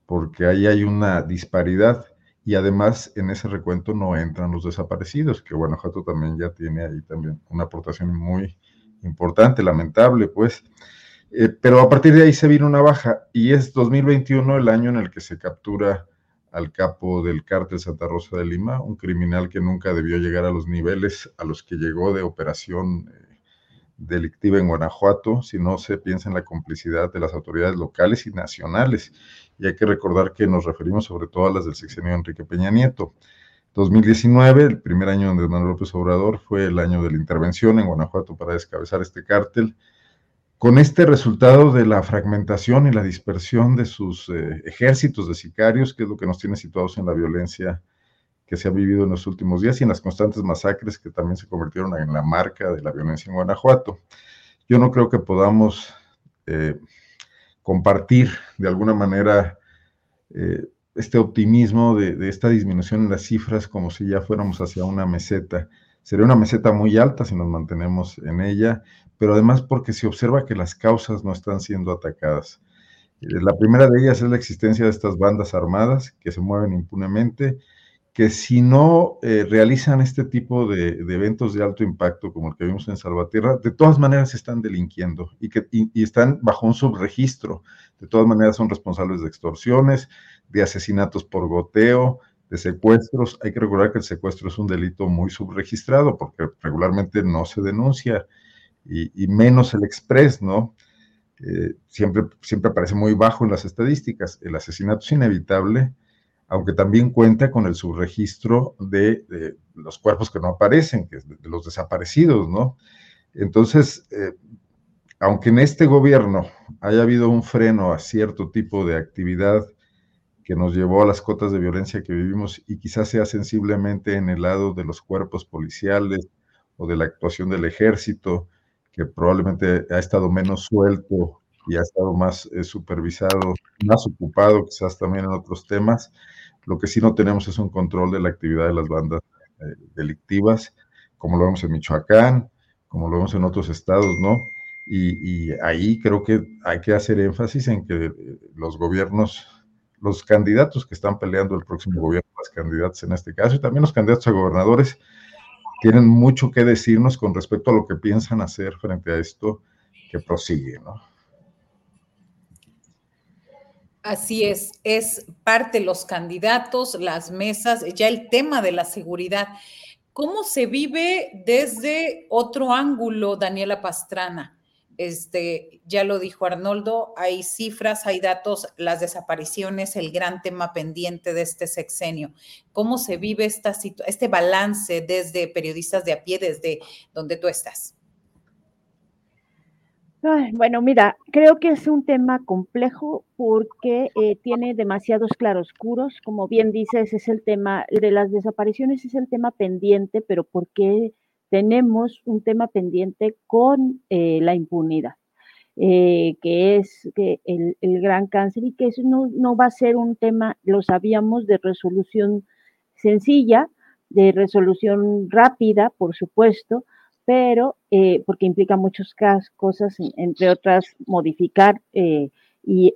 porque ahí hay una disparidad y además en ese recuento no entran los desaparecidos, que Guanajuato también ya tiene ahí también una aportación muy importante, lamentable, pues. Eh, pero a partir de ahí se vino una baja y es 2021 el año en el que se captura al capo del cártel Santa Rosa de Lima, un criminal que nunca debió llegar a los niveles a los que llegó de operación eh, delictiva en Guanajuato, si no se piensa en la complicidad de las autoridades locales y nacionales. Y hay que recordar que nos referimos sobre todo a las del sexenio Enrique Peña Nieto. 2019, el primer año donde Manuel López Obrador, fue el año de la intervención en Guanajuato para descabezar este cártel con este resultado de la fragmentación y la dispersión de sus eh, ejércitos de sicarios, que es lo que nos tiene situados en la violencia que se ha vivido en los últimos días y en las constantes masacres que también se convirtieron en la marca de la violencia en Guanajuato. Yo no creo que podamos eh, compartir de alguna manera eh, este optimismo de, de, esta disminución en las cifras como si ya fuéramos hacia una meseta. Sería una meseta muy alta si nos mantenemos en ella, pero además porque se observa que las causas no están siendo atacadas. Eh, la primera de ellas es la existencia de estas bandas armadas que se mueven impunemente, que si no eh, realizan este tipo de, eventos de alto impacto como el que vimos en Salvatierra, de todas maneras están delinquiendo y, que, y están bajo un subregistro. De todas maneras son responsables de extorsiones, de asesinatos por goteo, de secuestros. Hay que recordar que el secuestro es un delito muy subregistrado porque regularmente no se denuncia y, menos el express, ¿no? Eh, siempre, siempre aparece muy bajo en las estadísticas. El asesinato es inevitable, aunque también cuenta con el subregistro de, los cuerpos que no aparecen, que es de, los desaparecidos, ¿no? Entonces, eh, aunque en este gobierno haya habido un freno a cierto tipo de actividad que nos llevó a las cotas de violencia que vivimos y quizás sea sensiblemente en el lado de los cuerpos policiales o de la actuación del ejército, que probablemente ha estado menos suelto y ha estado más eh, supervisado, más ocupado quizás también en otros temas. Lo que sí no tenemos es un control de la actividad de las bandas eh, delictivas, como lo vemos en Michoacán, como lo vemos en otros estados, ¿no? Y, y, ahí creo que hay que hacer énfasis en que eh, los gobiernos, los candidatos que están peleando el próximo gobierno, las candidatas en este caso, y también los candidatos a gobernadores, tienen mucho que decirnos con respecto a lo que piensan hacer frente a esto que prosigue, ¿no? Así es, es parte los candidatos, las mesas, ya el tema de la seguridad. ¿Cómo se vive desde otro ángulo, Daniela Pastrana? Este, ya lo dijo Arnoldo, hay cifras, hay datos, las desapariciones, el gran tema pendiente de este sexenio. ¿Cómo se vive esta este balance desde periodistas de a pie, desde donde tú estás? bueno, mira, creo que es un tema complejo porque eh, tiene demasiados claroscuros. Como bien dices, es el tema de las desapariciones, es el tema pendiente, pero ¿por qué? Tenemos un tema pendiente con eh, la impunidad, eh, que es el, gran cáncer y que eso no, va a ser un tema, lo sabíamos, de resolución sencilla, de resolución rápida, por supuesto, pero eh, porque implica muchas cosas, entre otras, modificar y,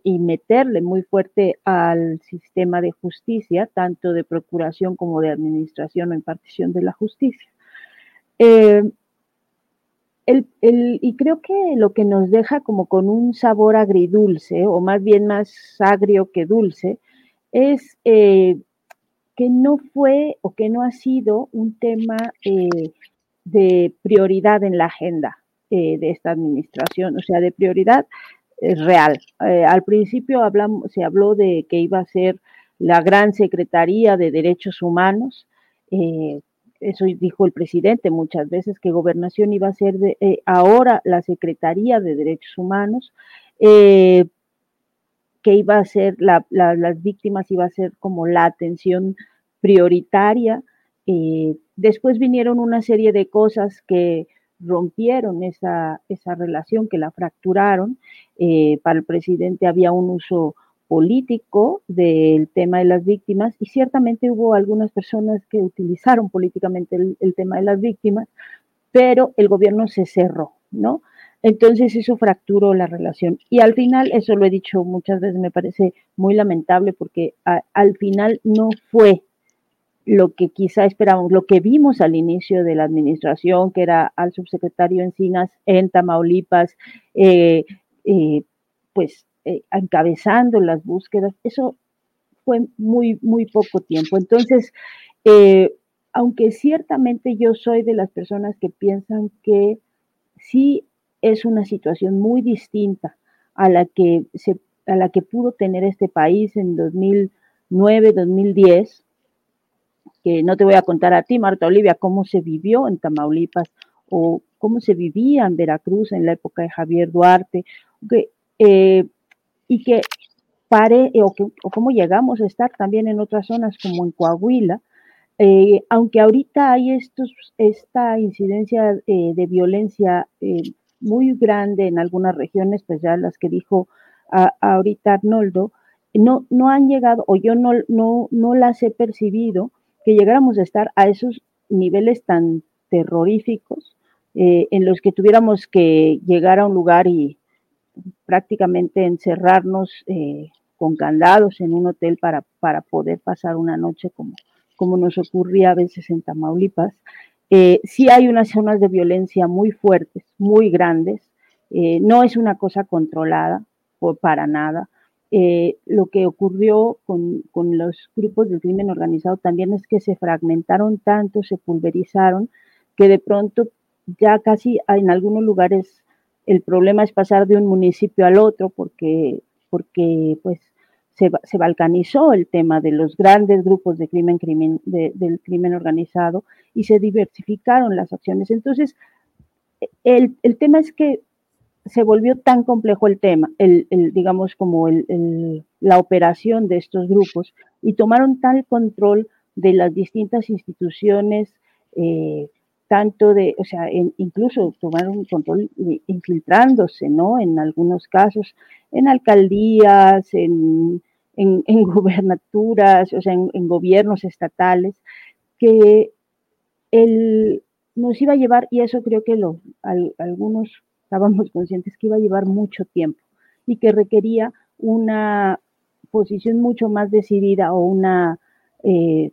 y, meterle muy fuerte al sistema de justicia, tanto de procuración como de administración o impartición de la justicia. Eh, y creo que lo que nos deja como con un sabor agridulce, o más bien más agrio que dulce, es eh, que no fue o que no ha sido un tema eh, de prioridad en la agenda de esta administración, o sea, de prioridad real. al principio hablamos, se habló de que iba a ser la gran Secretaría de Derechos Humanos, eso dijo el presidente muchas veces, que gobernación iba a ser de, eh, ahora la Secretaría de Derechos Humanos, eh, que iba a ser las víctimas, iba a ser como la atención prioritaria. Eh, después vinieron una serie de cosas que rompieron esa, esa relación, que la fracturaron. para el presidente había un uso político del tema de las víctimas y ciertamente hubo algunas personas que utilizaron políticamente el, tema de las víctimas, pero el gobierno se cerró, ¿no? Entonces eso fracturó la relación. Y al final, eso lo he dicho muchas veces, me parece muy lamentable porque al final no fue lo que quizá esperábamos, lo que vimos al inicio de la administración, que era al subsecretario Encinas en Tamaulipas, eh, eh, pues eh, encabezando las búsquedas. Eso fue muy, muy poco tiempo. Entonces, aunque ciertamente yo soy de las personas que piensan que sí es una situación muy distinta a la que, se, a la que pudo tener este país en 2009, 2010, que no te voy a contar a ti, Marta Olivia, cómo se vivió en Tamaulipas o cómo se vivía en Veracruz en la época de Javier Duarte, eh, y que pare, o, cómo llegamos a estar también en otras zonas como en Coahuila, eh, aunque ahorita hay estos, esta incidencia eh, de violencia muy grande en algunas regiones, pues ya las que dijo ahorita Arnoldo, no, no han llegado, o yo no, no, no las he percibido, que llegáramos a estar a esos niveles tan terroríficos eh, en los que tuviéramos que llegar a un lugar y prácticamente encerrarnos eh, con candados en un hotel para, para poder pasar una noche como, como nos ocurría a veces en Tamaulipas. Eh, sí hay unas zonas de violencia muy fuertes, muy grandes, eh, no es una cosa controlada por, para nada. Eh, lo que ocurrió con, con, los grupos del crimen organizado también es que se fragmentaron tanto, se pulverizaron, que de pronto ya casi en algunos lugares el problema es pasar de un municipio al otro porque, porque pues se, balcanizó el tema de los grandes grupos de crimen, del crimen organizado y se diversificaron las acciones. Entonces, el, tema es que se volvió tan complejo el tema, el, digamos como la operación de estos grupos y tomaron tal control de las distintas instituciones, eh, tanto de, o sea, incluso tomaron control infiltrándose, ¿no? En algunos casos, en alcaldías, en, en, en gubernaturas, o sea, en, gobiernos estatales, que el, nos iba a llevar, y eso creo que lo, algunos estábamos conscientes que iba a llevar mucho tiempo y que requería una posición mucho más decidida o una, eh,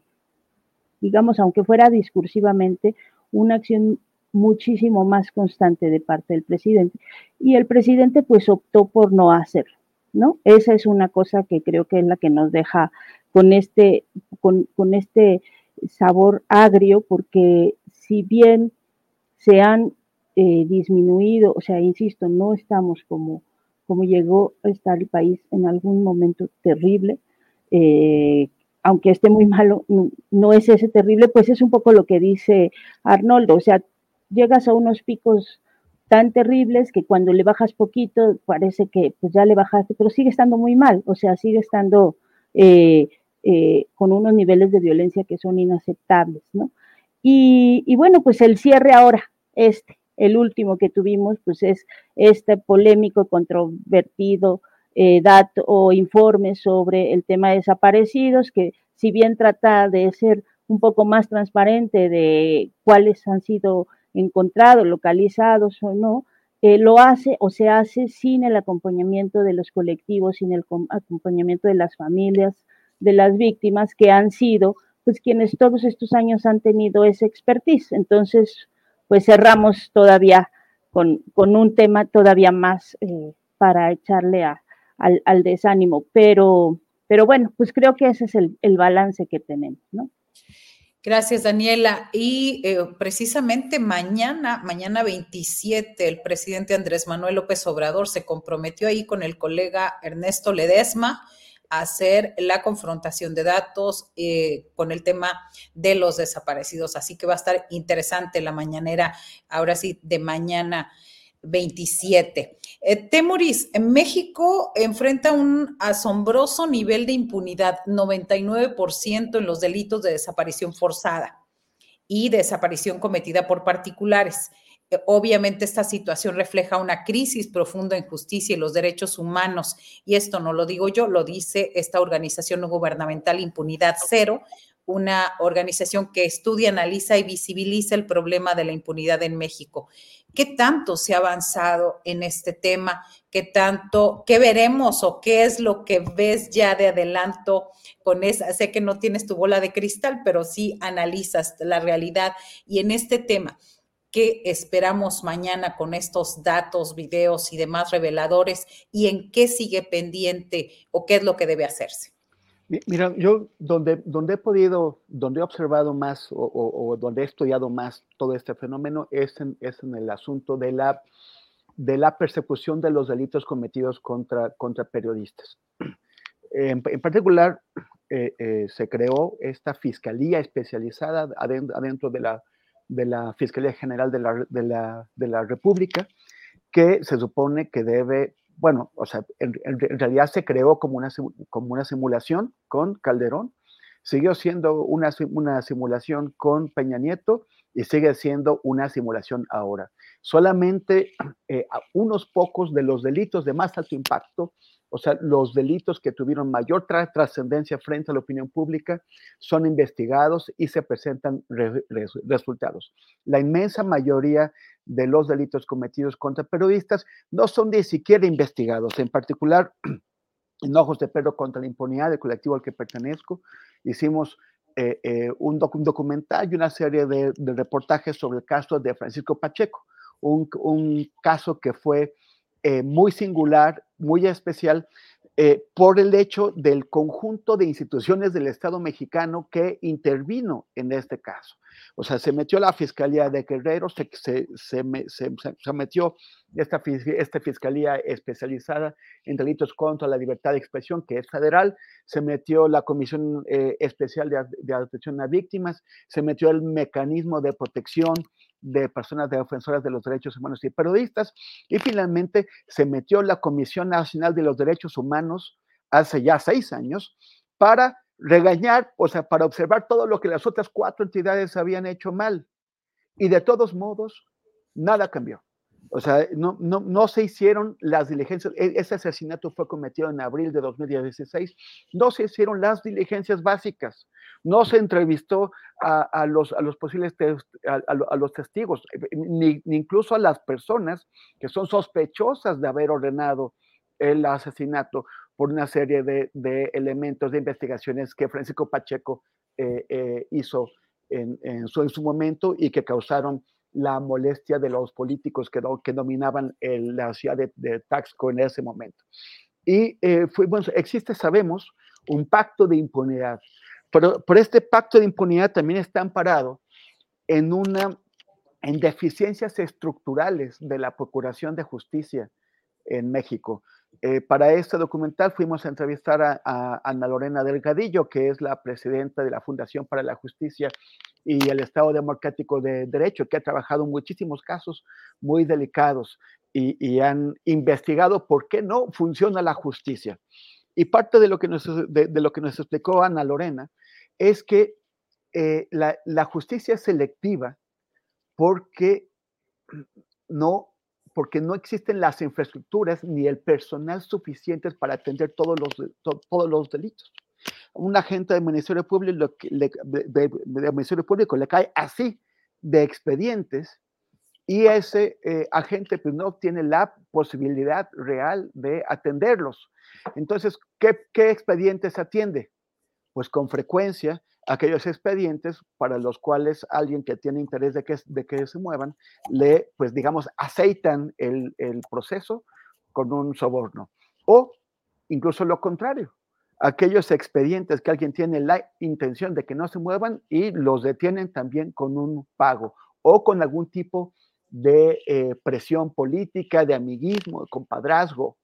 digamos, aunque fuera discursivamente, una acción muchísimo más constante de parte del presidente. Y el presidente pues optó por no hacerlo, ¿no? Esa es una cosa que creo que es la que nos deja con este, con, este sabor agrio, porque si bien se han eh, disminuido, o sea, insisto, no estamos como, como llegó a estar el país en algún momento terrible, eh, aunque esté muy malo, no, es ese terrible, pues es un poco lo que dice Arnoldo, o sea, llegas a unos picos tan terribles que cuando le bajas poquito parece que pues ya le bajaste, pero sigue estando muy mal, o sea, sigue estando eh, eh, con unos niveles de violencia que son inaceptables, ¿no? Y, bueno, pues el cierre ahora, este, el último que tuvimos, pues es este polémico, controvertido eh, o informe sobre el tema de desaparecidos, que si bien trata de ser un poco más transparente de cuáles han sido encontrados, localizados o no, eh, lo hace o se hace sin el acompañamiento de los colectivos, sin el acompañamiento de las familias de las víctimas que han sido, pues quienes todos estos años han tenido esa expertise. Entonces, pues cerramos todavía con, un tema todavía más eh, para echarle al, desánimo. Pero, pero bueno, pues creo que ese es el, el balance que tenemos, ¿no? Gracias, Daniela. Y eh, precisamente mañana, mañana 27, el presidente Andrés Manuel López Obrador se comprometió ahí con el colega Ernesto Ledesma a hacer la confrontación de datos eh, con el tema de los desaparecidos. Así que va a estar interesante la mañanera, ahora sí, de mañana 27. Eh, Temoris, México enfrenta un asombroso nivel de impunidad, 99% en los delitos de desaparición forzada y desaparición cometida por particulares. Eh, obviamente esta situación refleja una crisis profunda en justicia y los derechos humanos, y esto no lo digo yo, lo dice esta organización no gubernamental Impunidad Cero, una organización que estudia, analiza y visibiliza el problema de la impunidad en México. ¿Qué tanto se ha avanzado en este tema? ¿Qué tanto, qué veremos o qué es lo que ves ya de adelanto con esa? Sé que no tienes tu bola de cristal, pero sí analizas la realidad y en este tema. qué esperamos mañana con estos datos, videos y demás reveladores y en qué sigue pendiente o qué es lo que debe hacerse. Mira, yo donde, donde he podido, donde he observado más o, donde he estudiado más todo este fenómeno es en, es en el asunto de la, de la persecución de los delitos cometidos contra, contra periodistas. En, particular, eh, eh, se creó esta fiscalía especializada adentro, de, la, de la Fiscalía General de la, de la, de la República, que se supone que debe bueno, o sea, en, realidad se creó como una, como una simulación con Calderón, siguió siendo una, una simulación con Peña Nieto y sigue siendo una simulación ahora. Solamente eh, unos pocos de los delitos de más alto impacto o sea, los delitos que tuvieron mayor trascendencia frente a la opinión pública son investigados y se presentan resultados. La inmensa mayoría de los delitos cometidos contra periodistas no son ni siquiera investigados, en particular en Ojos de Perro contra la impunidad del colectivo al que pertenezco, hicimos eh, eh, un, documental y una serie de, reportajes sobre el caso de Francisco Pacheco, un, un caso que fue eh, muy singular, muy especial, eh, por el hecho del conjunto de instituciones del Estado mexicano que intervino en este caso. O sea, se metió la Fiscalía de Guerrero, se, se, se, se metió esta, esta, Fiscalía especializada en delitos contra la libertad de expresión, que es federal, se metió la Comisión eh, Especial de, de Atención a Víctimas, se metió el Mecanismo de Protección de personas defensoras de los derechos humanos y periodistas. Y finalmente se metió la Comisión Nacional de los Derechos Humanos hace ya seis años para regañar, o sea, para observar todo lo que las otras cuatro entidades habían hecho mal. Y de todos modos, nada cambió. O sea, no, no, no, se hicieron las diligencias. E, ese asesinato fue cometido en abril de 2016. No se hicieron las diligencias básicas. No se entrevistó a, los, a los posibles a, los testigos, ni, incluso a las personas que son sospechosas de haber ordenado el asesinato por una serie de, elementos de investigaciones que Francisco Pacheco eh, eh, hizo en, en, su, en su momento y que causaron la molestia de los políticos que, que dominaban la ciudad de, Taxco en ese momento. Y eh, existe, sabemos, un pacto de impunidad, pero, por este pacto de impunidad también está amparado en, una, en deficiencias estructurales de la Procuración de Justicia en México. Eh, para este documental fuimos a entrevistar a, Ana Lorena Delgadillo, que es la presidenta de la Fundación para la Justicia y el Estado Democrático de Derecho, que ha trabajado muchísimos casos muy delicados y, han investigado por qué no funciona la justicia. Y parte de lo que nos, de, lo que nos explicó Ana Lorena es que eh, la, la justicia es selectiva porque no porque no existen las infraestructuras ni el personal suficientes para atender todos los, todos los delitos. Un agente del Ministerio Público, le, Ministerio Público le cae así de expedientes y ese eh, agente pues, no tiene la posibilidad real de atenderlos. Entonces, ¿qué, qué expedientes atiende? Pues con frecuencia aquellos expedientes para los cuales alguien que tiene interés de que, de que se muevan, le, pues digamos, aceitan el, el proceso con un soborno. O incluso lo contrario, aquellos expedientes que alguien tiene la intención de que no se muevan y los detienen también con un pago o con algún tipo de eh, presión política, de amiguismo, de compadrazgo.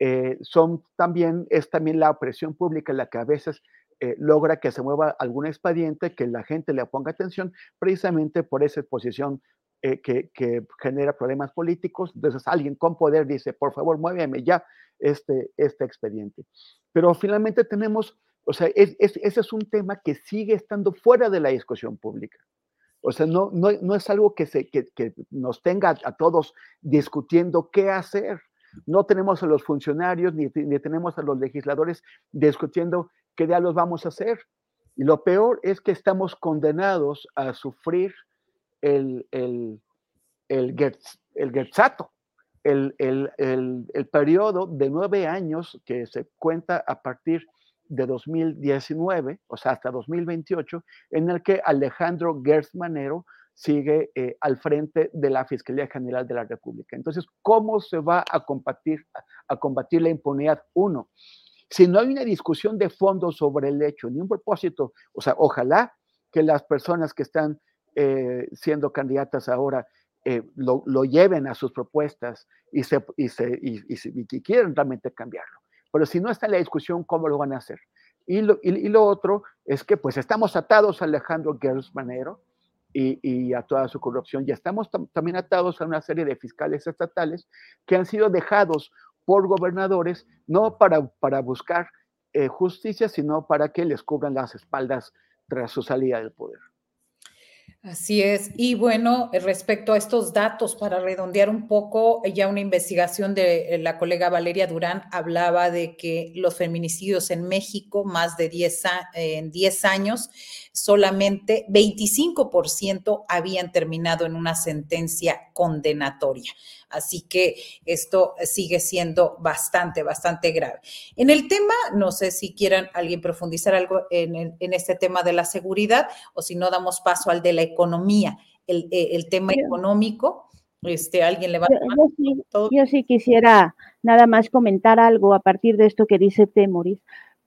Eh, son también, es también la presión pública la que a veces eh, logra que se mueva algún expediente, que la gente le ponga atención, precisamente por esa exposición eh, que, genera problemas políticos. Entonces alguien con poder dice, por favor, muéveme ya este, este expediente. Pero finalmente tenemos, o sea, ese es un tema que sigue estando fuera de la discusión pública. O sea, no, no, es algo que, se, que, nos tenga a todos discutiendo qué hacer. No tenemos a los funcionarios ni, ni, tenemos a los legisladores discutiendo ¿qué los vamos a hacer? Y lo peor es que estamos condenados a sufrir el, el, el, el Gertzato, el, el, el, el, periodo de nueve años que se cuenta a partir de 2019, o sea, hasta 2028, en el que Alejandro Gertz Manero sigue eh, al frente de la Fiscalía General de la República. Entonces, ¿cómo se va a combatir, a combatir la impunidad? Uno, si no hay una discusión de fondo sobre el hecho, ni un propósito, o sea, ojalá que las personas que están eh, siendo candidatas ahora eh, lo, lleven a sus propuestas y, se, y, se, y, quieren realmente cambiarlo. Pero si no está en la discusión, ¿cómo lo van a hacer? Y lo, y lo otro es que pues estamos atados a Alejandro Gers Manero y, a toda su corrupción y estamos también atados a una serie de fiscales estatales que han sido dejados por gobernadores no para, para buscar eh, justicia, sino para que les cubran las espaldas tras su salida del poder. Así es. Y bueno, respecto a estos datos, para redondear un poco, ya una investigación de la colega Valeria Durán hablaba de que los feminicidios en México, más de 10, en 10 años, solamente 25% habían terminado en una sentencia condenatoria. Así que esto sigue siendo bastante, bastante grave. En el tema, no sé si quieran alguien profundizar algo en, este tema de la seguridad o si no damos paso al de la economía, el, eh, tema económico. Este, alguien le va a yo, sí, quisiera nada más comentar algo a partir de esto que dice Temoris,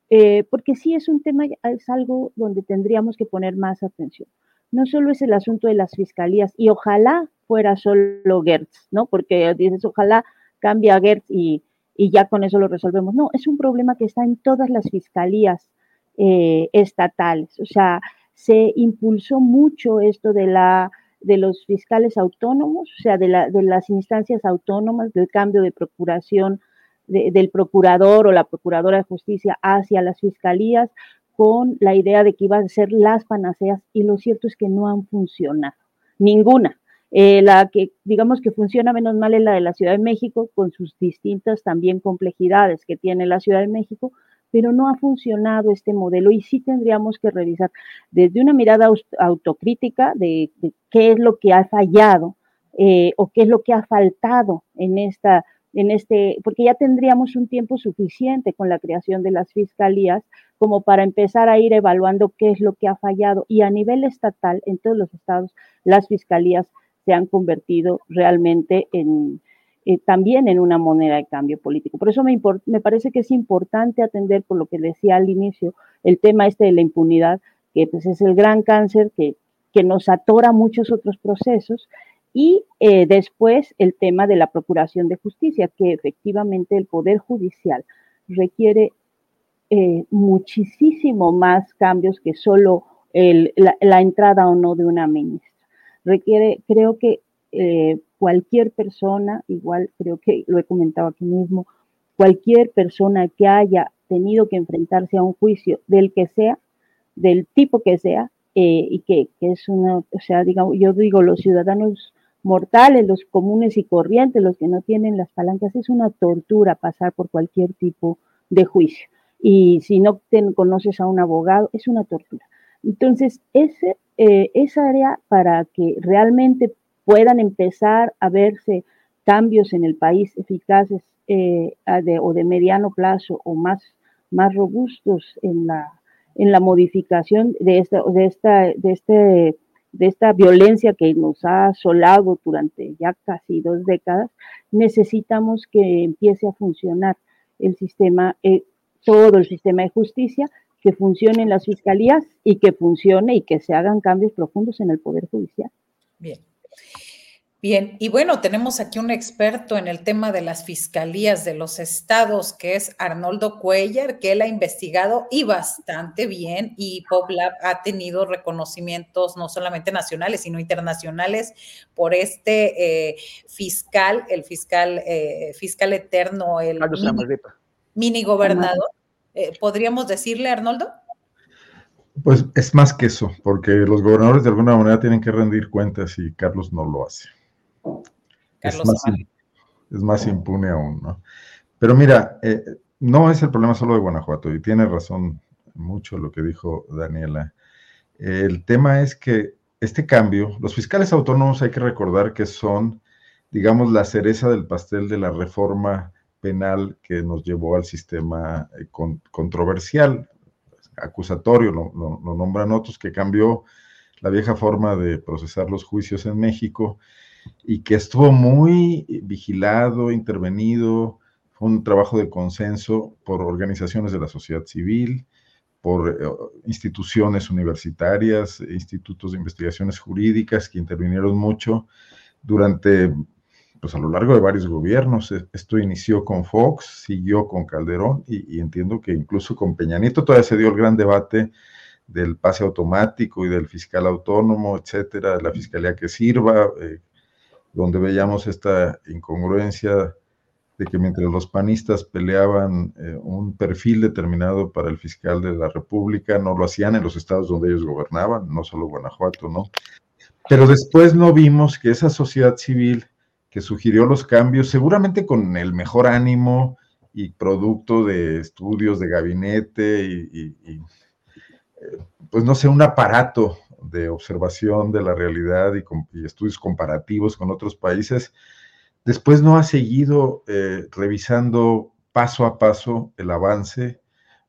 eh, porque sí es un tema, es algo donde tendríamos que poner más atención. No solo es el asunto de las fiscalías, y ojalá fuera solo Gertz, ¿no? Porque dices, ojalá cambie a Gertz y, ya con eso lo resolvemos. No, es un problema que está en todas las fiscalías eh, estatales. O sea, se impulsó mucho esto de la de los fiscales autónomos, o sea, de, la, de las instancias autónomas, del cambio de procuración del procurador o la procuradora de justicia hacia las fiscalías, con la idea de que iban a ser las panaceas, y lo cierto es que no han funcionado, ninguna. Eh, la que digamos que funciona menos mal es la de la Ciudad de México, con sus distintas también complejidades que tiene la Ciudad de México, pero no ha funcionado este modelo y sí tendríamos que revisar desde una mirada autocrítica de, qué es lo que ha fallado eh, o qué es lo que ha faltado en esta en este, porque ya tendríamos un tiempo suficiente con la creación de las fiscalías como para empezar a ir evaluando qué es lo que ha fallado. Y a nivel estatal, en todos los estados, las fiscalías se han convertido realmente en, eh, también en una moneda de cambio político. Por eso me, me parece que es importante atender, por lo que decía al inicio, el tema este de la impunidad, que pues es el gran cáncer que, que nos atora muchos otros procesos, y eh, después el tema de la procuración de justicia, que efectivamente el Poder Judicial requiere eh, muchísimo más cambios que solo la, la entrada o no de una ministra requiere, creo que eh, cualquier persona, igual creo que lo he comentado aquí mismo, cualquier persona que haya tenido que enfrentarse a un juicio del que sea, del tipo que sea, eh, y que, es una, o sea, digamos, yo digo, los ciudadanos mortales, los comunes y corrientes, los que no tienen las palancas, es una tortura pasar por cualquier tipo de juicio. Y si no te conoces a un abogado, es una tortura. Entonces, ese eh, esa área para que realmente puedan empezar a verse cambios en el país eficaces eh, o de mediano plazo o más, más robustos en la, en la modificación de esta, de, esta, de, este, de esta violencia que nos ha asolado durante ya casi dos décadas, necesitamos que empiece a funcionar el sistema, eh, todo el sistema de justicia, que funcionen las fiscalías y que funcione y que se hagan cambios profundos en el Poder Judicial. Bien. Bien, y bueno, tenemos aquí un experto en el tema de las fiscalías de los estados, que es Arnoldo Cuellar, que él ha investigado y bastante bien, y PopLab ha tenido reconocimientos no solamente nacionales, sino internacionales por este eh, fiscal, el fiscal, eh, fiscal eterno, el mini gobernador. Eh, ¿podríamos decirle, Arnoldo? Pues es más que eso, porque los gobernadores de alguna manera tienen que rendir cuentas y Carlos no lo hace. es, más, impune aún, ¿no? Pero mira, eh, no es el problema solo de Guanajuato, y tiene razón mucho lo que dijo Daniela. El tema es que este cambio, los fiscales autónomos hay que recordar que son, digamos, la cereza del pastel de la reforma penal que nos llevó al sistema eh, controversial, acusatorio, lo, nombran otros, que cambió la vieja forma de procesar los juicios en México y que estuvo muy vigilado, intervenido, fue un trabajo de consenso por organizaciones de la sociedad civil, por eh, instituciones universitarias, institutos de investigaciones jurídicas que intervinieron mucho durante, pues a lo largo de varios gobiernos. E, esto inició con Fox, siguió con Calderón y, entiendo que incluso con Peña Nieto todavía se dio el gran debate del pase automático y del fiscal autónomo, etcétera, la fiscalía que sirva, eh, donde veíamos esta incongruencia de que mientras los panistas peleaban eh, un perfil determinado para el fiscal de la República, no lo hacían en los estados donde ellos gobernaban, no solo Guanajuato, ¿no? Pero después no vimos que esa sociedad civil que sugirió los cambios, seguramente con el mejor ánimo y producto de estudios de gabinete y, eh, pues no sé, un aparato de observación de la realidad y, estudios comparativos con otros países, Después no ha seguido eh, revisando paso a paso el avance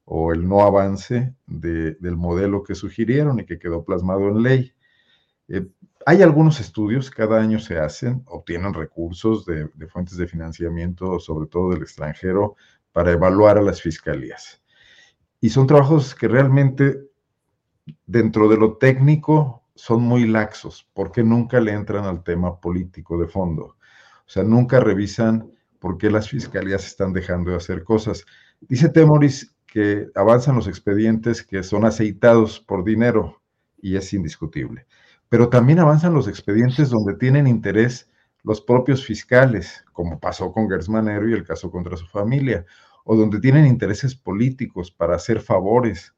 o el no avance del modelo que sugirieron y que quedó plasmado en ley. Eh, hay algunos estudios, cada año se hacen, obtienen recursos de, de, fuentes de financiamiento, sobre todo del extranjero, para evaluar a las fiscalías. Y son trabajos que realmente, dentro de lo técnico, son muy laxos, porque nunca le entran al tema político de fondo. O sea, nunca revisan por qué las fiscalías están dejando de hacer cosas. Dice Temoris que avanzan los expedientes que son aceitados por dinero y es indiscutible. Pero también avanzan los expedientes donde tienen interés los propios fiscales, como pasó con Gersmanero y el caso contra su familia, o donde tienen intereses políticos para hacer favores,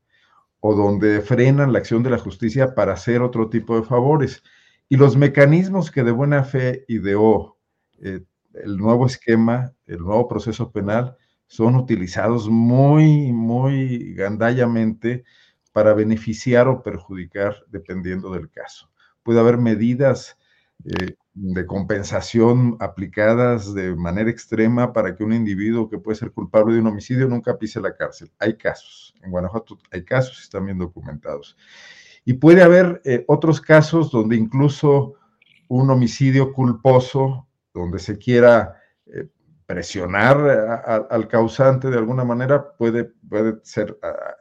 o donde frenan la acción de la justicia para hacer otro tipo de favores. Y los mecanismos que de buena fe ideó eh, el nuevo esquema, el nuevo proceso penal, son utilizados muy, muy gandallamente para beneficiar o perjudicar dependiendo del caso. Puede haber medidas eh, de compensación aplicadas de manera extrema para que un individuo que puede ser culpable de un homicidio nunca pise la cárcel. Hay casos, en Guanajuato hay casos, están bien documentados. Y puede haber eh, otros casos donde incluso un homicidio culposo donde se quiera eh, presionar al causante de alguna manera, puede, puede ser ah,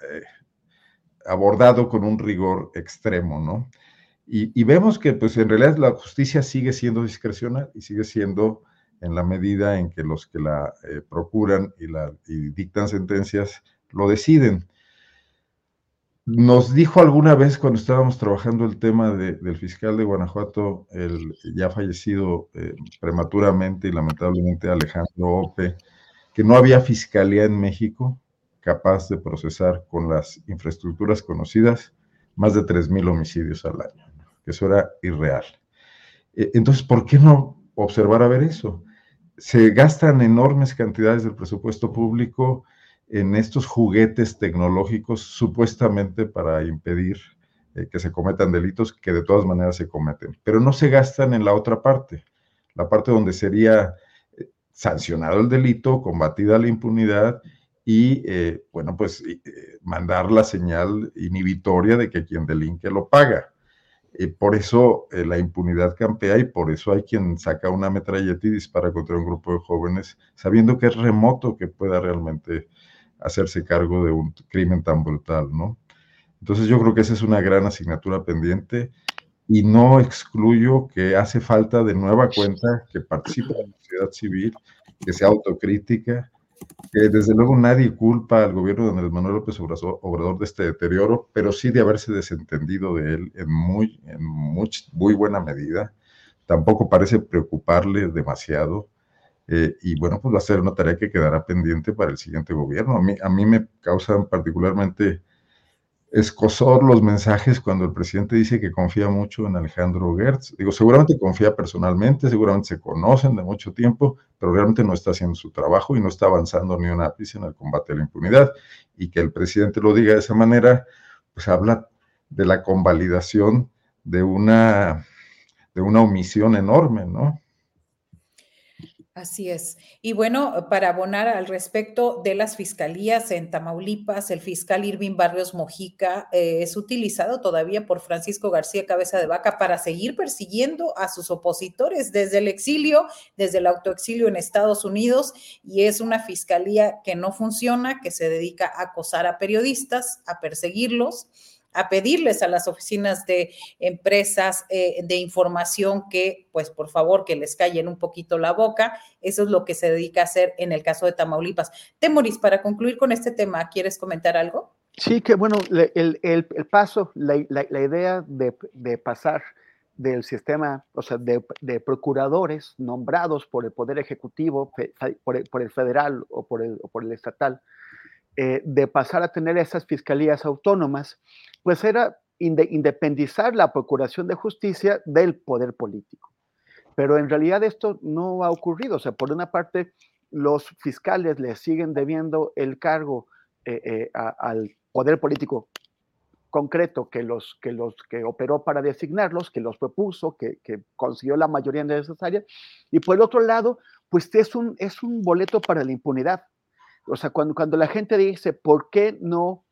abordado con un rigor extremo, ¿no? Y, vemos que, pues, en realidad la justicia sigue siendo discrecional y sigue siendo en la medida en que los que la eh, procuran y, la, y dictan sentencias lo deciden. Nos dijo alguna vez cuando estábamos trabajando el tema del fiscal de Guanajuato, el ya fallecido eh, prematuramente y lamentablemente Alejandro Ope, que no había fiscalía en México capaz de procesar con las infraestructuras conocidas más de 3.000 homicidios al año, eso era irreal. E, entonces, ¿por qué no observar a ver eso? Se gastan enormes cantidades del presupuesto público en estos juguetes tecnológicos supuestamente para impedir eh, que se cometan delitos que de todas maneras se cometen, pero no se gastan en la otra parte, la parte donde sería eh, sancionado el delito, combatida la impunidad y, eh, bueno, pues mandar la señal inhibitoria de que quien delinque lo paga. Por eso la impunidad campea y por eso hay quien saca una metralleta y dispara contra un grupo de jóvenes sabiendo que es remoto que pueda realmente hacerse cargo de un crimen tan brutal, ¿no? Entonces yo creo que esa es una gran asignatura pendiente y no excluyo que hace falta de nueva cuenta que participe la sociedad civil, que sea autocrítica, desde luego nadie culpa al gobierno de Andrés Manuel López Obrador de este deterioro, pero sí de haberse desentendido de él en muy, en muy, buena medida. Tampoco parece preocuparle demasiado. Eh, y bueno, pues va a ser una tarea que quedará pendiente para el siguiente gobierno. A mí me causan particularmente escosor los mensajes cuando el presidente dice que confía mucho en Alejandro Gertz. Digo, seguramente confía personalmente, seguramente se conocen de mucho tiempo, pero realmente no está haciendo su trabajo y no está avanzando ni un ápice en el combate a la impunidad. Y que el presidente lo diga de esa manera, pues habla de la convalidación de una, de una omisión enorme, ¿no? Así es. Y bueno, para abonar al respecto de las fiscalías en Tamaulipas, el fiscal Irving Barrios Mojica eh, es utilizado todavía por Francisco García Cabeza de Vaca para seguir persiguiendo a sus opositores desde el exilio, desde el autoexilio en Estados Unidos, y es una fiscalía que no funciona, que se dedica a acosar a periodistas, a perseguirlos a pedirles a las oficinas de empresas eh, de información que, pues por favor, que les callen un poquito la boca. Eso es lo que se dedica a hacer en el caso de Tamaulipas. Temoris, para concluir con este tema, ¿quieres comentar algo? Sí, que bueno, el, paso, la, idea de, pasar del sistema, o sea, de, procuradores nombrados por el Poder Ejecutivo, por el, federal o por el estatal, eh, de pasar a tener esas fiscalías autónomas, pues era independizar la Procuración de Justicia del poder político. Pero en realidad esto no ha ocurrido. O sea, por una parte, los fiscales le siguen debiendo el cargo eh, eh, al poder político concreto que los que los que operó para designarlos, que los propuso, que, que, consiguió la mayoría necesaria, y por el otro lado, pues es un, es un boleto para la impunidad. O sea, cuando, cuando la gente dice, ¿por qué no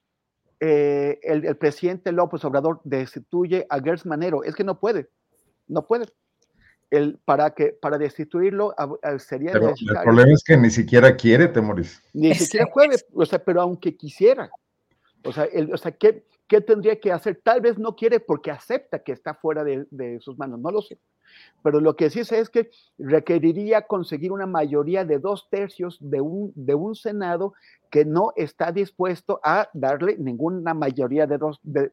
eh, el, presidente López Obrador destituye a Gers Manero? Es que no puede, no puede. El, para, que, para destituirlo sería pero El problema es que ni siquiera quiere, Temoris. Ni siquiera puede, o sea, pero aunque quisiera. O sea, el, o sea ¿qué, ¿qué, tendría que hacer? Tal vez no quiere porque acepta que está fuera de, de sus manos, no lo sé. Pero lo que sí sé es que requeriría conseguir una mayoría de dos tercios de un, de un Senado que no está dispuesto a darle ninguna mayoría de dos, de,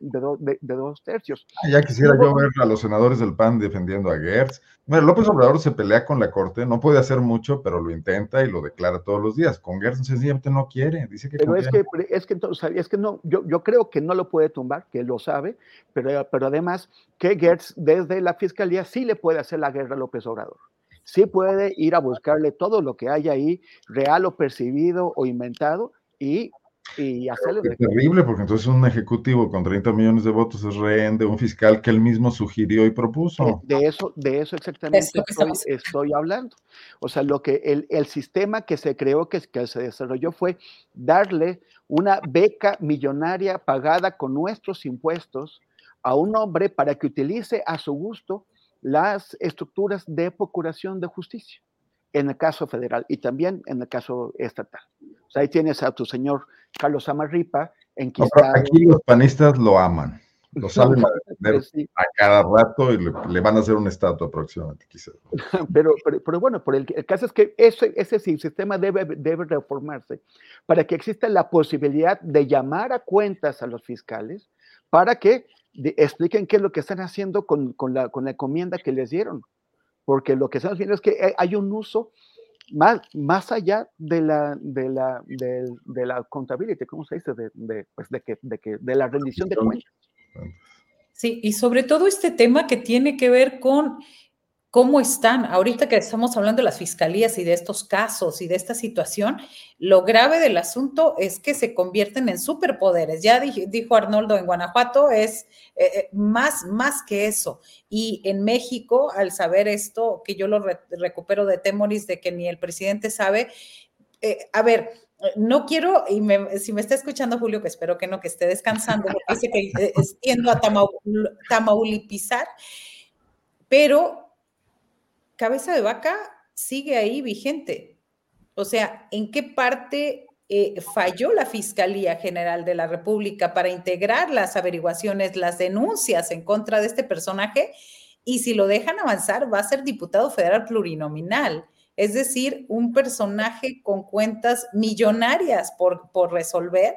dos tercios. Ah, ya quisiera yo ver a los senadores del PAN defendiendo a Gertz. Mira, López Obrador se pelea con la Corte, no puede hacer mucho, pero lo intenta y lo declara todos los días. Con Gertz sencillamente no quiere, dice que Pero es que, es que, es que no, yo, yo creo que no lo puede tumbar, que lo sabe, pero, pero además que Gertz desde la Fiscalía sí le puede hacer la guerra a López Obrador sí puede ir a buscarle todo lo que haya ahí, real o percibido o inventado, y, y hacerle... Es terrible, porque entonces un ejecutivo con 30 millones de votos es rehén de un fiscal que él mismo sugirió y propuso. De, eso, de eso exactamente estoy, hablando. O sea, lo que el, el sistema que se creó, que, que se desarrolló fue darle una beca millonaria pagada con nuestros impuestos a un hombre para que utilice a su gusto las estructuras de procuración de justicia, en el caso federal y también en el caso estatal. O sea, ahí tienes a tu señor Carlos Amarripa, enquistado. aquí los panistas lo aman, lo saben a defender pues a cada rato y le, van a hacer una estatua próximamente, quizás. Pero, pero, bueno, por el, caso es que ese, ese sistema debe, debe reformarse para que exista la posibilidad de llamar a cuentas a los fiscales para que expliquen qué es lo que están haciendo con, con, la, con la encomienda que les dieron. Porque lo que estamos viendo es que hay un uso más, más allá de la, de la, de, de la contabilidad, ¿cómo se dice? De, de, pues de, que, de, que, de la rendición de cuentas. Sí, y sobre todo este tema que tiene que ver con ¿Cómo están? Ahorita que estamos hablando de las fiscalías y de estos casos y de esta situación, lo grave del asunto es que se convierten en superpoderes. Ya dijo Arnoldo en Guanajuato, es eh, eh, más, más que eso. Y en México, al saber esto, que yo lo recupero de Temoris, de que ni el presidente sabe, eh, a ver, no quiero, y si me está escuchando Julio, que espero que no, que esté descansando, porque dice que tiendo a Tamaulipizar, pero cabeza de vaca sigue ahí vigente. O sea, ¿en qué parte eh, falló la Fiscalía General de la República para integrar las averiguaciones, las denuncias en contra de este personaje? Y si lo dejan avanzar, va a ser diputado federal plurinominal. Es decir, un personaje con cuentas millonarias por, por resolver.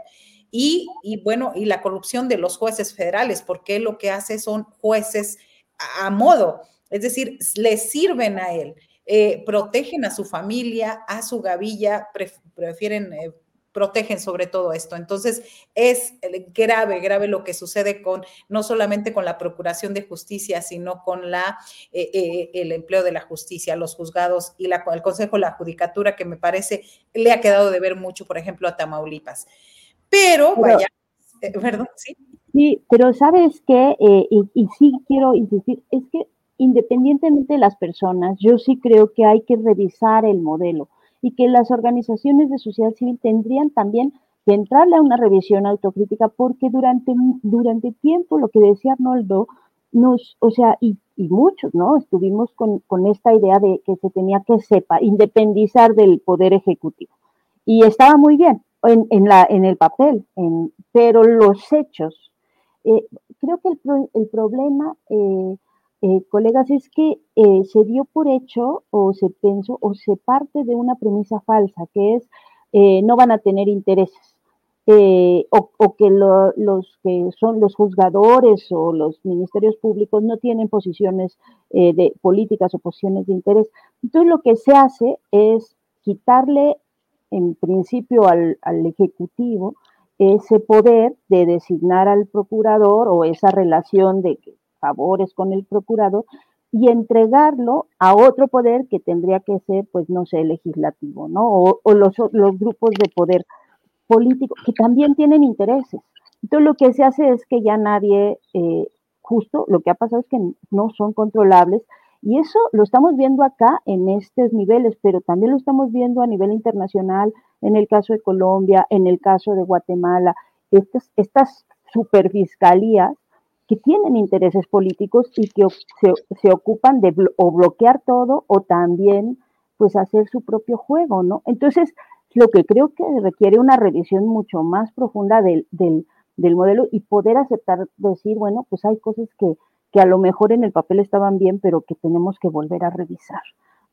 Y, y, bueno, y la corrupción de los jueces federales, porque lo que hace son jueces a modo es decir, le sirven a él, eh, protegen a su familia, a su gavilla, prefieren, eh, protegen sobre todo esto. Entonces, es eh, grave, grave lo que sucede con, no solamente con la Procuración de Justicia, sino con la, el empleo de la justicia, los juzgados y la, el Consejo de la Judicatura, que me parece le ha quedado de ver mucho, por ejemplo, a Tamaulipas. Pero, vaya, perdón, sí. Sí, pero sabes qué, y, y sí quiero insistir, es que independientemente de las personas, yo sí creo que hay que revisar el modelo y que las organizaciones de sociedad civil tendrían también que entrarle a una revisión autocrítica porque durante, durante tiempo, lo que decía Arnoldo, nos, o sea, y, muchos, ¿no? Estuvimos con, esta idea de que se tenía que sepa, independizar del poder ejecutivo. Y estaba muy bien en, la, en el papel, pero los hechos, eh, creo que el, el problema, eh, eh, colegas, es que se dio por hecho o se pensó o se parte de una premisa falsa, que es no van a tener intereses. Eh, o, que los que son los juzgadores o los ministerios públicos no tienen posiciones eh, de políticas o posiciones de interés. Entonces lo que se hace es quitarle en principio al, al Ejecutivo ese poder de designar al procurador o esa relación de favores con el procurador y entregarlo a otro poder que tendría que ser, pues, no sé, legislativo, ¿no? O, los, los grupos de poder políticos que también tienen intereses. Entonces lo que se hace es que ya nadie, eh, justo lo que ha pasado es que no son controlables y eso lo estamos viendo acá en estos niveles, pero también lo estamos viendo a nivel internacional, en el caso de Colombia, en el caso de Guatemala, estas, estas superfiscalías que tienen intereses políticos y que se, ocupan de o bloquear todo o también pues hacer su propio juego, ¿no? Entonces, lo que creo que requiere una revisión mucho más profunda del, del, modelo y poder aceptar, decir, bueno, pues hay cosas que, que a lo mejor en el papel estaban bien, pero que tenemos que volver a revisar.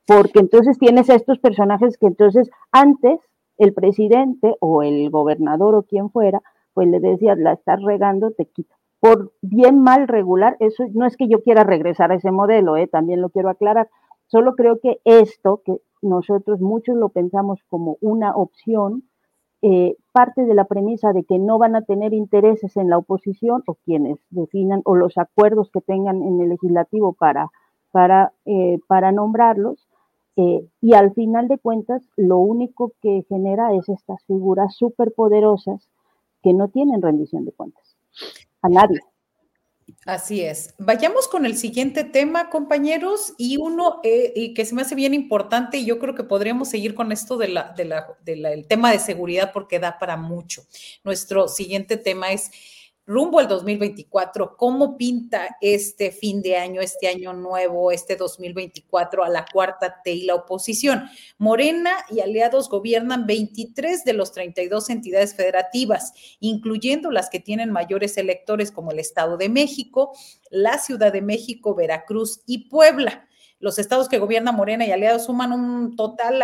Porque entonces tienes a estos personajes que entonces antes el presidente o el gobernador o quien fuera, pues le decía, la estás regando, te quito. Por bien mal regular, eso no es que yo quiera regresar a ese modelo, ¿eh? también lo quiero aclarar, solo creo que esto, que nosotros muchos lo pensamos como una opción, eh, parte de la premisa de que no van a tener intereses en la oposición o quienes definan o los acuerdos que tengan en el legislativo para, para, eh, para nombrarlos. Y al final de cuentas, lo único que genera es estas figuras superpoderosas que no tienen rendición de cuentas a nadie. Así es. Vayamos con el siguiente tema, compañeros, y uno eh, y que se me hace bien importante, y yo creo que podríamos seguir con esto del de tema de seguridad porque da para mucho. Nuestro siguiente tema es rumbo al 2024, ¿cómo pinta este fin de año, este año nuevo, este 2024 a la cuarta T y la oposición? Morena y aliados gobiernan 23 de los 32 entidades federativas, incluyendo las que tienen mayores electores como el Estado de México, la Ciudad de México, Veracruz y Puebla. Los estados que gobierna Morena y aliados suman un total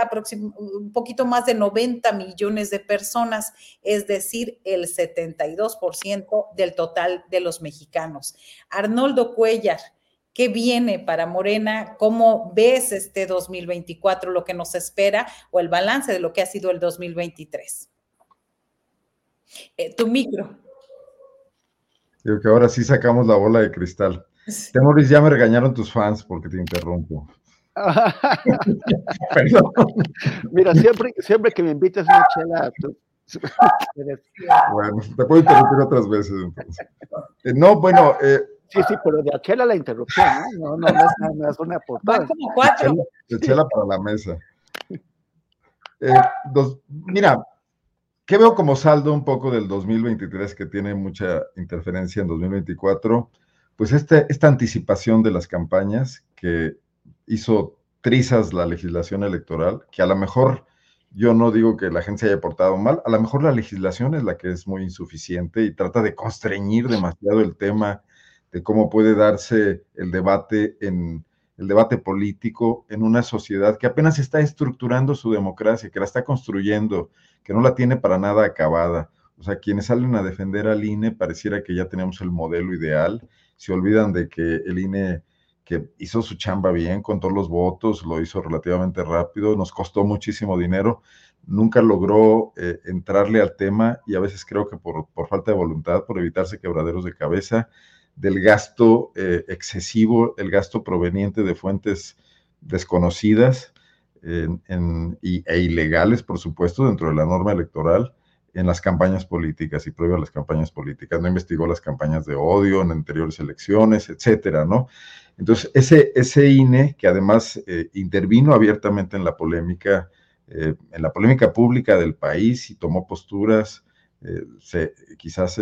un poquito más de 90 millones de personas, es decir, el 72% del total de los mexicanos. Arnoldo Cuellar, ¿Qué viene para Morena? ¿Cómo ves este 2024, lo que nos espera o el balance de lo que ha sido el 2023? Eh, tu micro. Digo que ahora sí sacamos la bola de cristal. Temoris, ya me regañaron tus fans porque te interrumpo. Perdón. Mira, siempre, siempre que me invitas una chela, bueno, te puedo interrumpir otras veces entonces. Eh, no, bueno. Eh, sí, sí, pero de chela la interrupción, ¿no? No, no, no es nada más una portada. como cuatro. De chela para la mesa. Eh, mira, ¿qué veo como saldo un poco del 2023 que tiene mucha interferencia en 2024? Pues este, esta anticipación de las campañas que hizo trizas la legislación electoral, que a lo mejor yo no digo que la gente haya portado mal, a lo mejor la legislación es la que es muy insuficiente y trata de constreñir demasiado el tema de cómo puede darse el debate en el debate político en una sociedad que apenas está estructurando su democracia, que la está construyendo, que no la tiene para nada acabada. O sea, quienes salen a defender al INE pareciera que ya tenemos el modelo ideal se olvidan de que el INE que hizo su chamba bien, con todos los votos, lo hizo relativamente rápido, nos costó muchísimo dinero, nunca logró eh, entrarle al tema y a veces creo que por, falta de voluntad, por evitarse quebraderos de cabeza, del gasto eh, excesivo, el gasto proveniente de fuentes desconocidas y, e ilegales, por supuesto, dentro de la norma electoral en las campañas políticas y previo las campañas políticas, no investigó las campañas de odio en anteriores elecciones, etcétera, ¿no? Entonces, ese, ese INE, que además eh, intervino abiertamente en la polémica, eh, en la polémica pública del país y tomó posturas, se, quizás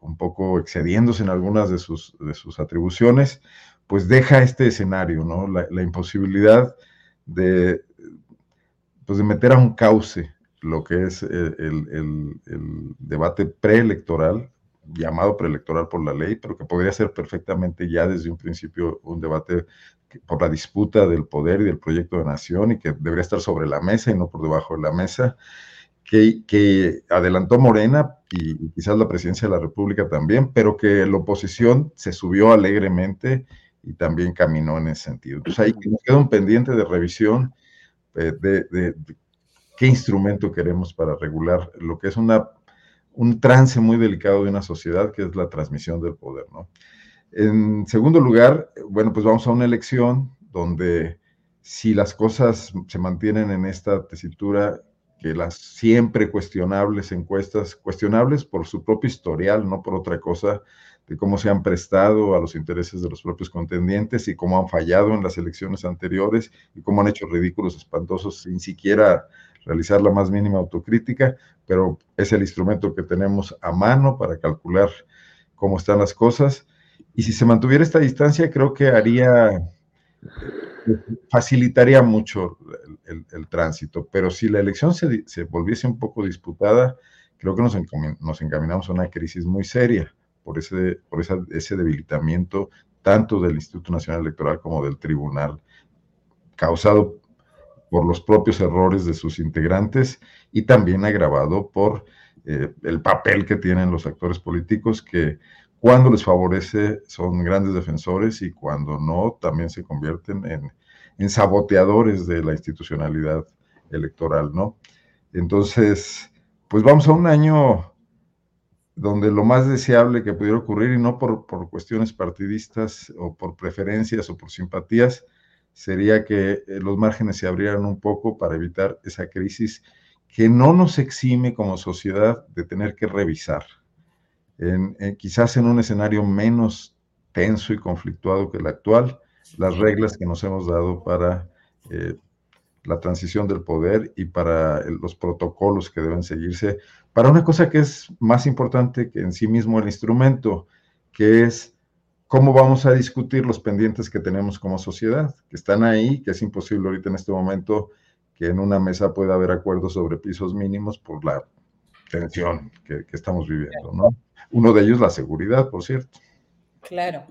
un poco excediéndose en algunas de sus, de sus atribuciones, pues deja este escenario, ¿no? La, imposibilidad de, pues de meter a un cauce lo que es el, el debate preelectoral llamado preelectoral por la ley, pero que podría ser perfectamente ya desde un principio un debate por la disputa del poder y del proyecto de nación y que debería estar sobre la mesa y no por debajo de la mesa, que, que adelantó Morena y, quizás la presidencia de la República también, pero que la oposición se subió alegremente y también caminó en ese sentido. Entonces ahí nos queda un pendiente de revisión eh, de, de qué instrumento queremos para regular lo que es una un trance muy delicado de una sociedad que es la transmisión del poder, ¿no? En segundo lugar, bueno, pues vamos a una elección donde si las cosas se mantienen en esta tesitura, que las siempre cuestionables encuestas, cuestionables por su propio historial, no por otra cosa, de cómo se han prestado a los intereses de los propios contendientes y cómo han fallado en las elecciones anteriores y cómo han hecho ridículos espantosos sin siquiera realizar la más mínima autocrítica, pero es el instrumento que tenemos a mano para calcular cómo están las cosas. Y si se mantuviera esta distancia, creo que haría, facilitaría mucho el, tránsito, pero si la elección se, se, volviese un poco disputada, creo que nos, nos encaminamos a una crisis muy seria por ese, por ese debilitamiento tanto del Instituto Nacional Electoral como del Tribunal, causado por los propios errores de sus integrantes y también agravado por eh, el papel que tienen los actores políticos que cuando les favorece son grandes defensores y cuando no también se convierten en, en saboteadores de la institucionalidad electoral, ¿no? Entonces, pues vamos a un año donde lo más deseable que pudiera ocurrir, y no por, por cuestiones partidistas o por preferencias o por simpatías, sería que eh, los márgenes se abrieran un poco para evitar esa crisis que no nos exime como sociedad de tener que revisar. En, quizás en un escenario menos tenso y conflictuado que el actual, las reglas que nos hemos dado para eh, la transición del poder y para los protocolos que deben seguirse, para una cosa que es más importante que en sí mismo el instrumento, que es cómo vamos a discutir los pendientes que tenemos como sociedad, que están ahí, que es imposible ahorita en este momento que en una mesa pueda haber acuerdos sobre pisos mínimos por la tensión que, estamos viviendo, ¿no? Uno de ellos la seguridad, por cierto. Claro.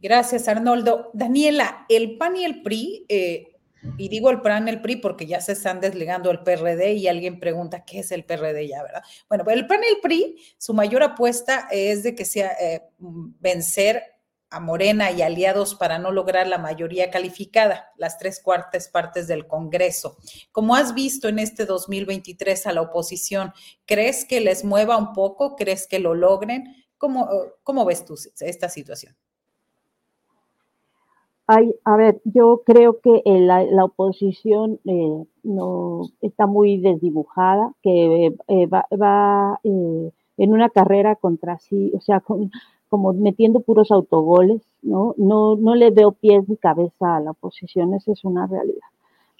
Gracias, Arnoldo. Daniela, el PAN y el PRI, eh, y digo el PAN y el PRI porque ya se están desligando el PRD y alguien pregunta qué es el PRD ya, ¿verdad? Bueno, el PAN y el PRI, su mayor apuesta es de que sea eh, vencer a Morena y aliados para no lograr la mayoría calificada, las tres cuartas partes del Congreso. Como has visto en este 2023 a la oposición, ¿crees que les mueva un poco? ¿Crees que lo logren? ¿Cómo, cómo ves tú esta situación? Ay, a ver, yo creo que la, oposición eh, no está muy desdibujada, que eh, va, eh, en una carrera contra sí, o sea, con, como metiendo puros autogoles, ¿no? No, no le veo pies ni cabeza a la oposición, esa es una realidad.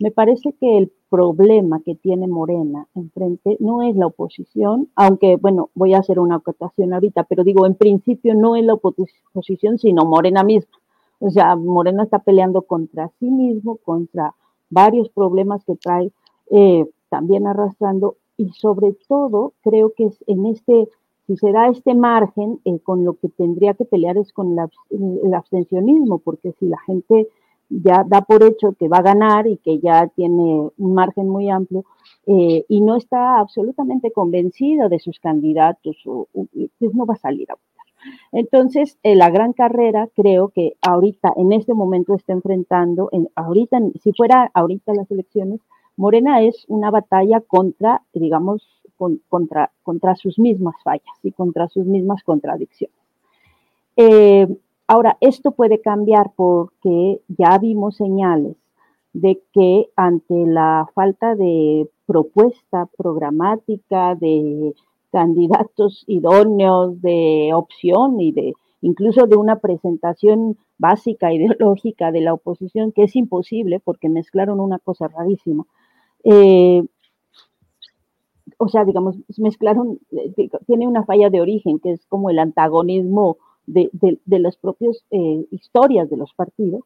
Me parece que el problema que tiene Morena enfrente no es la oposición, aunque, bueno, voy a hacer una acotación ahorita, pero digo, en principio no es la oposición, sino Morena misma. O sea, Morena está peleando contra sí mismo, contra varios problemas que trae eh, también arrastrando y sobre todo creo que es en este si se da este margen, eh, con lo que tendría que pelear es con el abstencionismo, porque si la gente ya da por hecho que va a ganar y que ya tiene un margen muy amplio eh, y no está absolutamente convencido de sus candidatos, pues no va a salir a votar. Entonces, eh, la gran carrera creo que ahorita, en este momento, está enfrentando, en, ahorita, si fuera ahorita las elecciones, Morena es una batalla contra, digamos, contra, sus mismas fallas y contra sus mismas contradicciones. Eh, ahora, esto puede cambiar porque ya vimos señales de que ante la falta de propuesta programática, de candidatos idóneos, de opción y de, incluso de una presentación básica ideológica de la oposición, que es imposible porque mezclaron una cosa rarísima. Eh, o sea, digamos, mezclaron, eh, tiene una falla de origen, que es como el antagonismo de, las propias eh, historias de los partidos.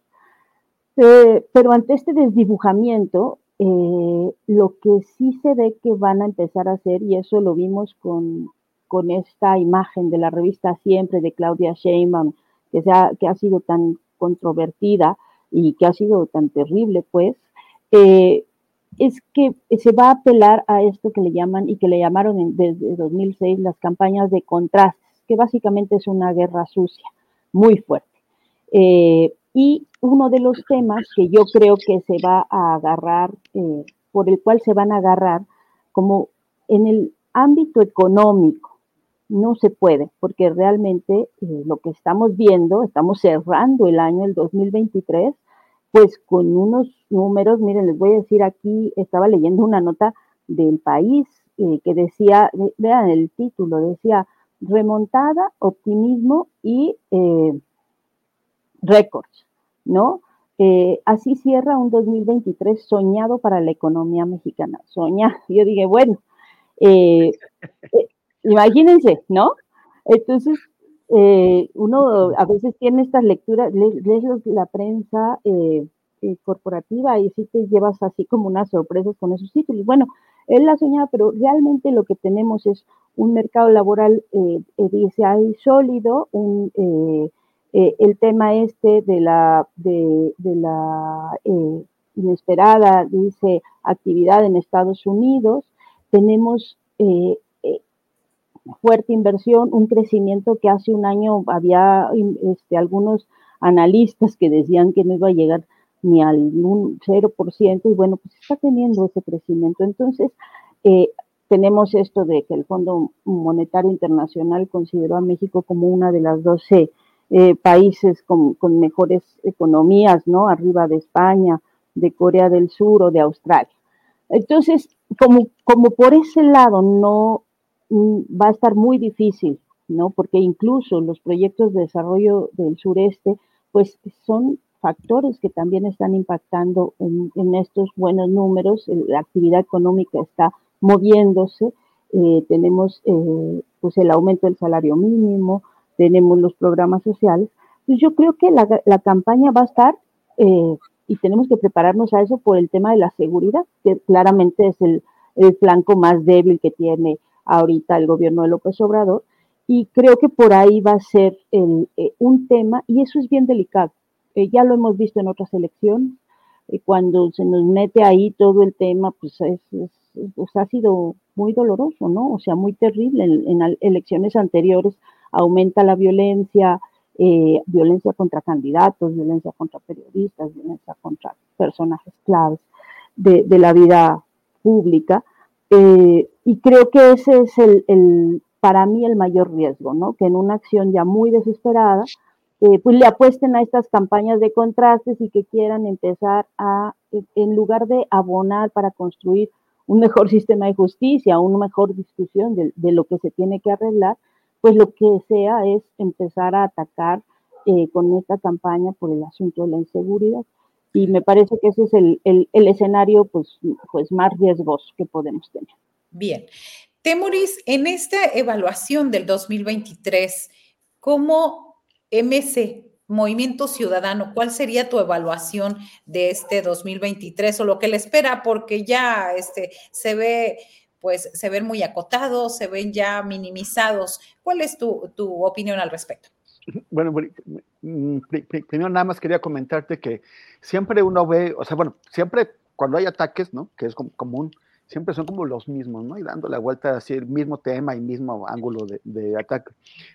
pero ante este desdibujamiento, lo que sí se ve que van a empezar a hacer, y eso lo vimos con, con esta imagen de la revista Siempre de Claudia Sheinbaum, que, sea, que ha sido tan controvertida y que ha sido tan terrible, pues, eh, es que se va a apelar a esto que le llaman y que le llamaron desde 2006 las campañas de contrastes, que básicamente es una guerra sucia, muy fuerte. Eh, y uno de los temas que yo creo que se va a agarrar, eh, por el cual se van a agarrar, como en el ámbito económico, no se puede, porque realmente eh, lo que estamos viendo, estamos cerrando el año, el 2023, pues con unos números, miren, les voy a decir aquí, estaba leyendo una nota del país eh, que decía, vean el título, decía remontada, optimismo y eh, récords, ¿no? así cierra un 2023 soñado para la economía mexicana. Soña, yo dije, bueno, Imagínense, ¿no? Entonces, eh, uno a veces tiene estas lecturas, lees, la prensa eh, eh, corporativa y sí te llevas así como unas sorpresas con esos títulos. Bueno, él la soñaba, pero realmente lo que tenemos es un mercado laboral, dice ahí, sólido, el tema este de la, de, la inesperada, dice, actividad en Estados Unidos, tenemos fuerte inversión, un crecimiento que hace un año había este, algunos analistas que decían que no iba a llegar ni al 0%, y bueno, pues está teniendo ese crecimiento. Entonces, eh, tenemos esto de que el Fondo Monetario Internacional consideró a México como una de las 12 eh, países con, con, mejores economías, ¿no? Arriba de España, de Corea del Sur o de Australia. Entonces, como, como por ese lado no va a estar muy difícil, ¿no? Porque incluso los proyectos de desarrollo del sureste, pues son factores que también están impactando en, estos buenos números, la actividad económica está moviéndose, eh, tenemos eh, pues el aumento del salario mínimo, tenemos los programas sociales, pues yo creo que la, la campaña va a estar, eh, y tenemos que prepararnos a eso por el tema de la seguridad, que claramente es el, el flanco más débil que tiene ahorita el gobierno de López Obrador, y creo que por ahí va a ser el, eh, un tema, y eso es bien delicado. Eh, ya lo hemos visto en otras elecciones, eh, cuando se nos mete ahí todo el tema, pues, es, pues ha sido muy doloroso, ¿no? O sea, muy terrible. En, elecciones anteriores aumenta la violencia, violencia contra candidatos, violencia contra periodistas, violencia contra personajes claves de la vida pública. Eh, y creo que ese es el, para mí el mayor riesgo, ¿no? Que en una acción ya muy desesperada, eh, pues le apuesten a estas campañas de contrastes y que quieran empezar a, en lugar de abonar para construir un mejor sistema de justicia, una mejor discusión de, lo que se tiene que arreglar, pues lo que sea es empezar a atacar eh, con esta campaña por el asunto de la inseguridad y me parece que ese es el, escenario pues, pues más riesgoso que podemos tener. Bien. Temoris, en esta evaluación del 2023, ¿cómo MC, Movimiento Ciudadano, cuál sería tu evaluación de este 2023 o lo que le espera? Porque ya este, se ve pues se ven muy acotados, se ven ya minimizados. ¿Cuál es tu, tu opinión al respecto? Bueno, primero nada más quería comentarte que siempre uno ve, o sea, bueno, siempre cuando hay ataques, ¿no? Que es común, siempre son como los mismos, ¿no? Y dando la vuelta así, el mismo tema y mismo ángulo de, ataque.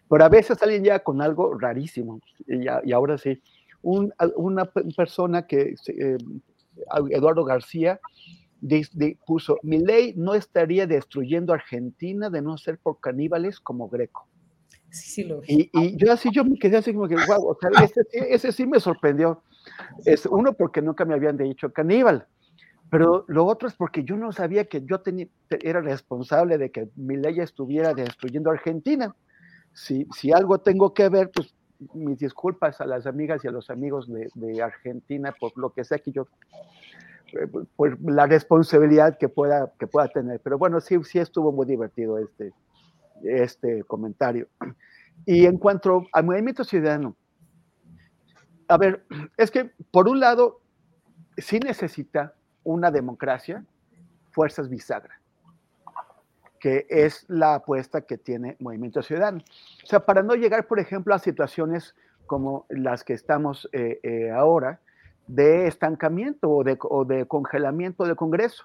Pero a veces alguien llega con algo rarísimo, y, y ahora sí, una persona que, eh, Eduardo García, puso, mi ley no estaría destruyendo Argentina de no ser por caníbales como Greco. Vi. Y, yo así, yo me quedé así como que, wow, o sea, ese, sí me sorprendió. Es, uno, porque nunca me habían dicho caníbal, pero lo otro es porque yo no sabía que yo tenía, era responsable de que mi ley estuviera destruyendo Argentina. Si, si algo tengo que ver, pues mis disculpas a las amigas y a los amigos de, Argentina por lo que sea que yo, eh, por la responsabilidad que pueda, que pueda tener. Pero bueno, sí, sí estuvo muy divertido este, este comentario. Y en cuanto al movimiento ciudadano, a ver, es que por un lado, sí necesita una democracia, fuerzas bisagra que es la apuesta que tiene Movimiento Ciudadano. O sea, para no llegar, por ejemplo, a situaciones como las que estamos eh, eh, ahora, de estancamiento o de, o de, congelamiento del Congreso,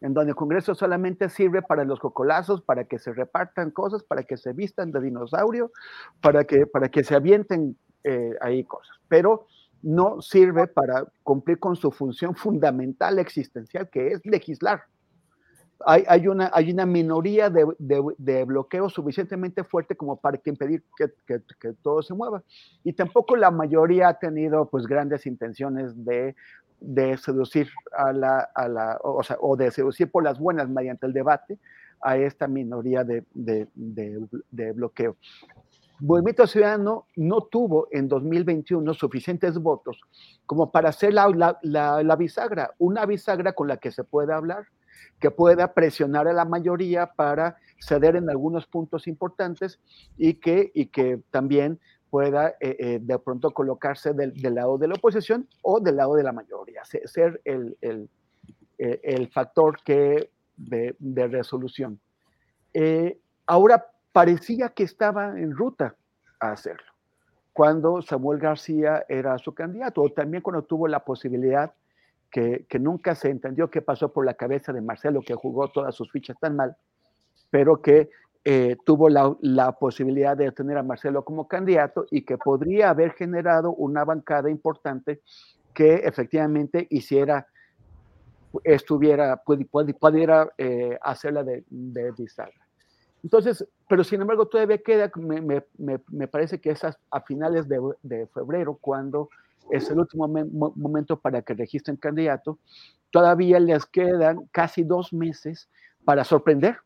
en donde el Congreso solamente sirve para los cocolazos, para que se repartan cosas, para que se vistan de dinosaurio, para que, para que se avienten eh, ahí cosas, pero no sirve para cumplir con su función fundamental existencial, que es legislar hay, una, hay una minoría de, de, bloqueo suficientemente fuerte como para que impedir que, que, todo se mueva. Y tampoco la mayoría ha tenido pues grandes intenciones de, de seducir a la, a la o, sea, o de seducir por las buenas mediante el debate a esta minoría de, de bloqueo. Movimiento Ciudadano no tuvo en 2021 suficientes votos como para hacer la, la, la, bisagra, una bisagra con la que se pueda hablar, que pueda presionar a la mayoría para ceder en algunos puntos importantes y que, y que también pueda eh, eh, de pronto colocarse del, lado de la oposición o del lado de la mayoría, ser el, el, eh, el factor que de, de resolución. ahora parecía que estaba en ruta a hacerlo, cuando Samuel García era su candidato, o también cuando tuvo la posibilidad que, nunca se entendió qué pasó por la cabeza de Marcelo, que jugó todas sus fichas tan mal, pero que eh, tuvo la, posibilidad de tener a Marcelo como candidato y que podría haber generado una bancada importante que efectivamente hiciera, estuviera, pudiera eh, hacerla de, de Entonces, pero sin embargo todavía queda, me, parece que es a, finales de febrero cuando es el último momento para que registren candidato, todavía les quedan casi dos meses para sorprender,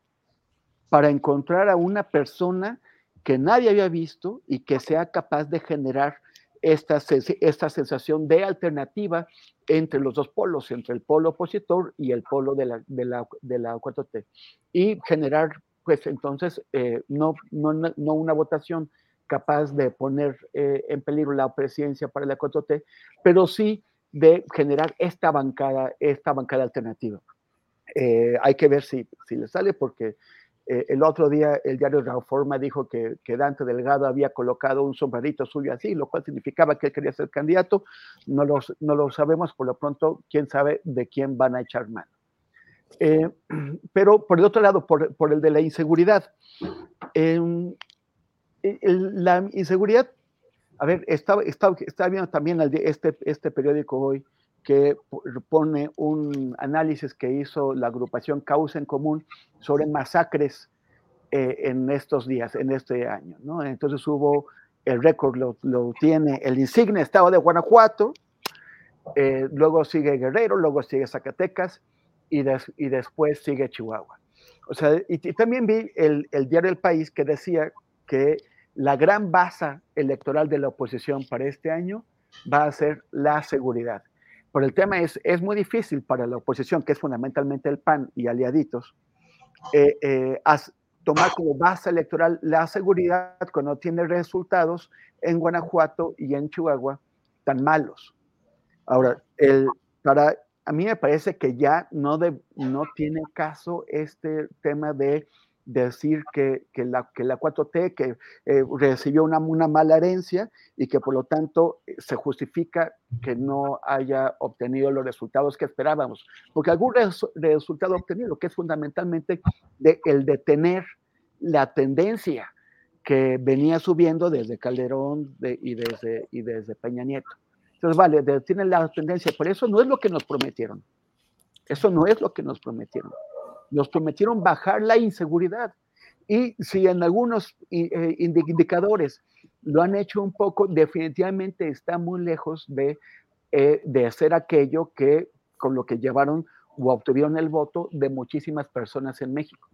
para encontrar a una persona que nadie había visto y que sea capaz de generar esta, esta sensación de alternativa entre los dos polos, entre el polo opositor y el polo de la, de la, de la 4T. Y generar, pues entonces, eh, no, no, no una votación capaz de poner eh, en peligro la presidencia para la 4T, pero sí de generar esta bancada, esta bancada alternativa. Eh, hay que ver si, si le sale, porque eh, el otro día el diario Reforma dijo que, que, Dante Delgado había colocado un sombrerito suyo así, lo cual significaba que él quería ser candidato. No, los, no lo sabemos, por lo pronto, quién sabe de quién van a echar mano. pero por el otro lado, por, por el de la inseguridad, la inseguridad, a ver, estaba, estaba, viendo también este, este periódico hoy que pone un análisis que hizo la agrupación Causa en Común sobre masacres eh, en estos días, en este año. Entonces hubo, el récord lo, tiene el insigne estado de Guanajuato, eh, luego sigue Guerrero, luego sigue Zacatecas y, después sigue Chihuahua. O sea, y, también vi el, el, diario El País que decía que la gran base electoral de la oposición para este año va a ser la seguridad. Pero el tema es, es muy difícil para la oposición, que es fundamentalmente el PAN y aliaditos, eh, eh, tomar como base electoral la seguridad cuando tiene resultados en Guanajuato y en Chihuahua tan malos. Ahora, el, para, a mí me parece que ya no, no tiene caso este tema de decir que, que, la, que la 4T que, eh, recibió una, una, mala herencia y que por lo tanto eh, se justifica que no haya obtenido los resultados que esperábamos. Porque algún resultado obtenido, que es fundamentalmente de, el detener la tendencia que venía subiendo desde Calderón y, desde, y desde Peña Nieto. Entonces, vale, detienen la tendencia, pero eso no es lo que nos prometieron. Eso no es lo que nos prometieron nos prometieron bajar la inseguridad. Y si en algunos eh, indicadores lo han hecho un poco, definitivamente está muy lejos de, eh, de hacer aquello que con lo que llevaron o obtuvieron el voto de muchísimas personas en México.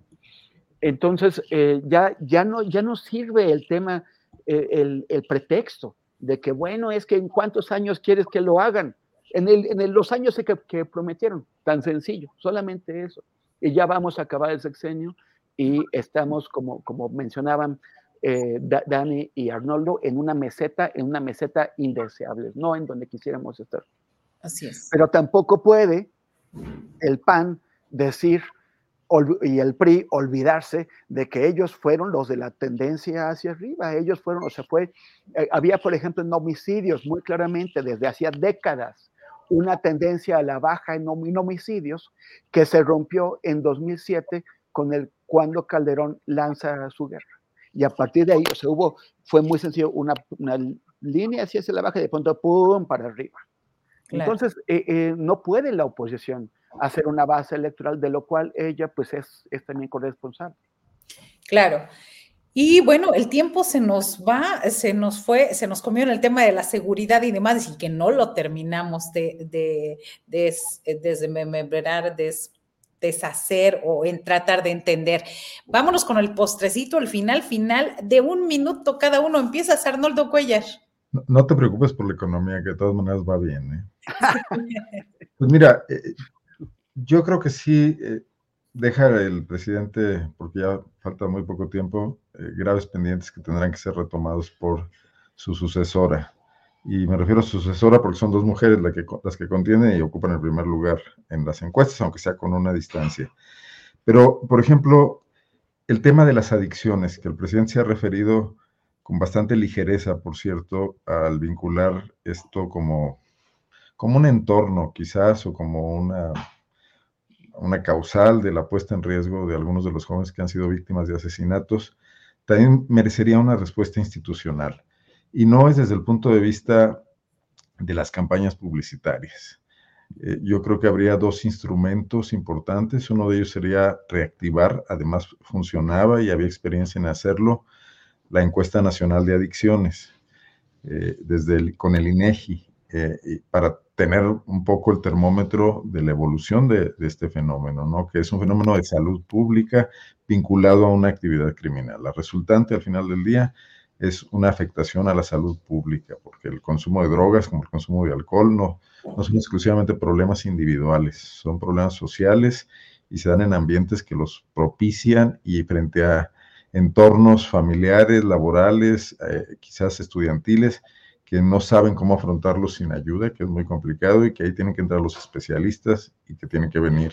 Entonces, eh, ya, ya, no, ya no sirve el tema, el, el, pretexto de que, bueno, es que en cuántos años quieres que lo hagan. En, el, en los años que, que, prometieron, tan sencillo, solamente eso. Y ya vamos a acabar el sexenio y estamos, como, como mencionaban eh, Dani y Arnoldo, en una meseta, en una meseta indeseable, no en donde quisiéramos estar. Así es. Pero tampoco puede el PAN decir y el PRI olvidarse de que ellos fueron los de la tendencia hacia arriba, ellos fueron, o sea, fue, eh, había por ejemplo en homicidios muy claramente desde hacía décadas una tendencia a la baja en, homicidios que se rompió en 2007 con el cuando Calderón lanza su guerra. Y a partir de ahí, o sea, hubo, fue muy sencillo, una, una línea hacia la baja y de pronto, ¡pum!, para arriba. Entonces, eh, eh, no puede la oposición hacer una base electoral, de lo cual ella pues es, es también corresponsable. Claro. Y bueno, el tiempo se nos va, se nos fue, se nos comió en el tema de la seguridad y demás, y que no lo terminamos de, de, de, desmembrar, deshacer o en tratar de entender. Vámonos con el postrecito, el final, final de un minuto cada uno. Empiezas, Arnoldo Cuellar. No, te preocupes por la economía, que de todas maneras va bien. ¿eh? Pues mira, eh, yo creo que sí eh, deja el presidente, porque ya falta muy poco tiempo, eh, graves pendientes que tendrán que ser retomados por su sucesora. Y me refiero a su sucesora porque son dos mujeres las que, las que y ocupan el primer lugar en las encuestas, aunque sea con una distancia. Pero, por ejemplo, el tema de las adicciones, que el presidente se ha referido con bastante ligereza, por cierto, al vincular esto como, como un entorno, quizás, o como una una causal de la puesta en riesgo de algunos de los jóvenes que han sido víctimas de asesinatos, también merecería una respuesta institucional. Y no es desde el punto de vista de las campañas publicitarias. Eh, yo creo que habría dos instrumentos importantes. Uno de ellos sería reactivar, además funcionaba y había experiencia en hacerlo, la encuesta nacional de adicciones, eh, desde con el INEGI, eh, para tener un poco el termómetro de la evolución de, este fenómeno, ¿no? Que es un fenómeno de salud pública vinculado a una actividad criminal. La resultante al final del día es una afectación a la salud pública, porque el consumo de drogas como el consumo de alcohol no, son exclusivamente problemas individuales, son problemas sociales y se dan en ambientes que los propician y frente a entornos familiares, laborales, eh, quizás estudiantiles, que no saben cómo afrontarlo sin ayuda, que es muy complicado y que ahí tienen que entrar los especialistas y que tienen que venir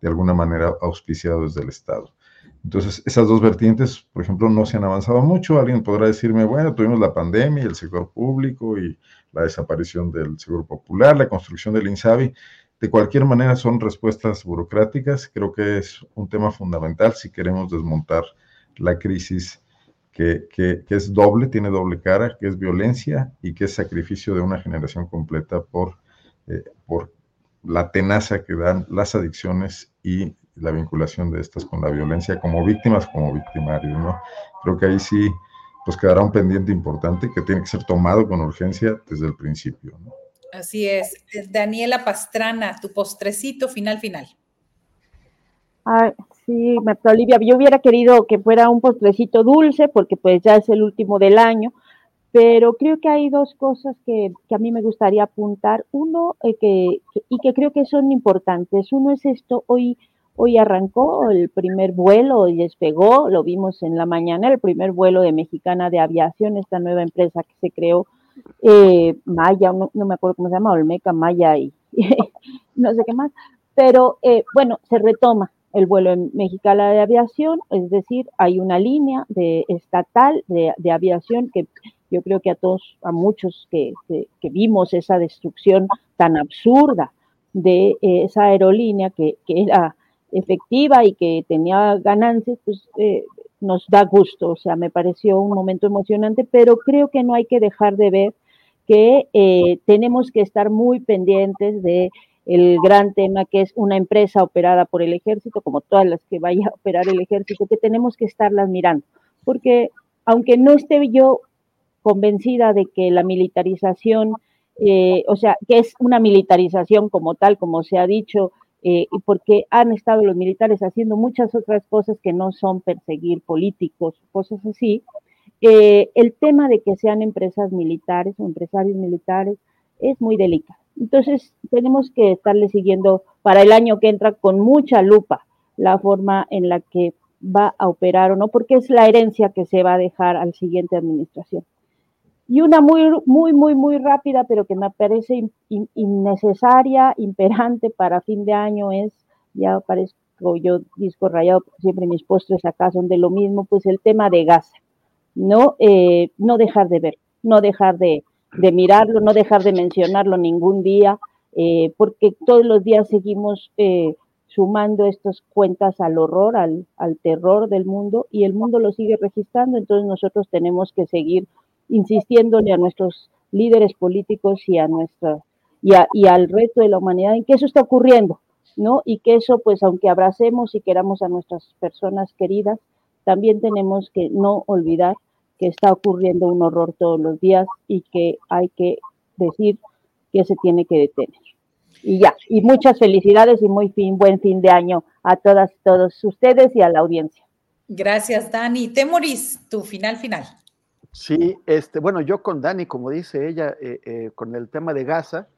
de alguna manera auspiciados desde el Estado. Entonces, esas dos vertientes, por ejemplo, no se han avanzado mucho. Alguien podrá decirme, bueno, tuvimos la pandemia, el sector público y la desaparición del Seguro Popular, la construcción del INSABI. De cualquier manera, son respuestas burocráticas. Creo que es un tema fundamental si queremos desmontar la crisis que, es doble, tiene doble cara, que es violencia y que es sacrificio de una generación completa por, eh, por la tenaza que dan las adicciones y la vinculación de estas con la violencia como víctimas, como victimarios, ¿no? Creo que ahí sí, pues quedará un pendiente importante que tiene que ser tomado con urgencia desde el principio, ¿no? Así es. Daniela Pastrana, tu postrecito final final. Ah, sí, Marta Olivia, yo hubiera querido que fuera un postrecito dulce porque pues ya es el último del año, pero creo que hay dos cosas que, a mí me gustaría apuntar. Uno, eh, que, y que creo que son importantes. Uno es esto, hoy, hoy arrancó el primer vuelo y despegó, lo vimos en la mañana, el primer vuelo de Mexicana de Aviación, esta nueva empresa que se creó, eh, Maya, no, me acuerdo cómo se llama, Olmeca, Maya y no sé qué más, pero eh, bueno, se retoma el vuelo mexicana de aviación, es decir, hay una línea de, estatal de, aviación que yo creo que a todos, a muchos que, vimos esa destrucción tan absurda de eh, esa aerolínea que, era efectiva y que tenía ganancias, pues eh, nos da gusto, o sea, me pareció un momento emocionante, pero creo que no hay que dejar de ver que eh, tenemos que estar muy pendientes de el gran tema que es una empresa operada por el ejército, como todas las que vaya a operar el ejército, que tenemos que estarlas mirando, porque aunque no esté yo convencida de que la militarización, eh, o sea, que es una militarización como tal, como se ha dicho, eh, porque han estado los militares haciendo muchas otras cosas que no son perseguir políticos, cosas así, eh, el tema de que sean empresas militares o empresarios militares es muy delicado. Entonces, tenemos que estarle siguiendo para el año que entra con mucha lupa la forma en la que va a operar o no, porque es la herencia que se va a dejar al siguiente administración. Y una muy, muy, muy, muy rápida, pero que me parece innecesaria, imperante para fin de año es, ya parezco yo disco rayado, siempre mis postres acá son de lo mismo, pues el tema de Gaza. No, eh, no dejar de ver, no dejar de, de mirarlo, no dejar de mencionarlo ningún día, eh, porque todos los días seguimos eh, sumando estas cuentas al horror, al, al, terror del mundo, y el mundo lo sigue registrando, entonces nosotros tenemos que seguir insistiéndole a nuestros líderes políticos y a nuestra y, y al resto de la humanidad en que eso está ocurriendo, ¿no? Y que eso, pues, aunque abracemos y queramos a nuestras personas queridas, también tenemos que no olvidar que está ocurriendo un horror todos los días y que hay que decir que se tiene que detener. Y ya, y muchas felicidades y muy fin, buen fin de año a todas, todos ustedes y a la audiencia. Gracias, Dani. Temoris, tu final final. Sí, este, bueno, yo con Dani, como dice ella, eh, eh, con el tema de Gaza,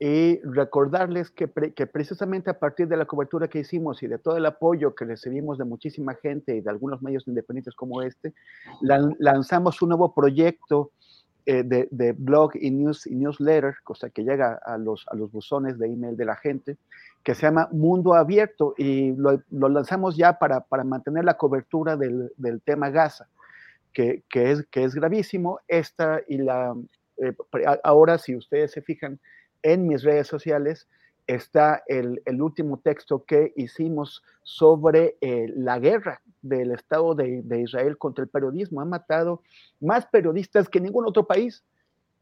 y recordarles que, que, precisamente a partir de la cobertura que hicimos y de todo el apoyo que recibimos de muchísima gente y de algunos medios independientes como este, lanzamos un nuevo proyecto eh, de, de, blog y, news, y newsletter, cosa que llega a los, a los buzones de email de la gente, que se llama Mundo Abierto y lo, lo lanzamos ya para, para, mantener la cobertura del, del tema Gaza, que, que, es, que es gravísimo. Esta y la, eh, ahora si ustedes se fijan, en mis redes sociales está el, último texto que hicimos sobre eh, la guerra del Estado de, Israel contra el periodismo. Ha matado más periodistas que ningún otro país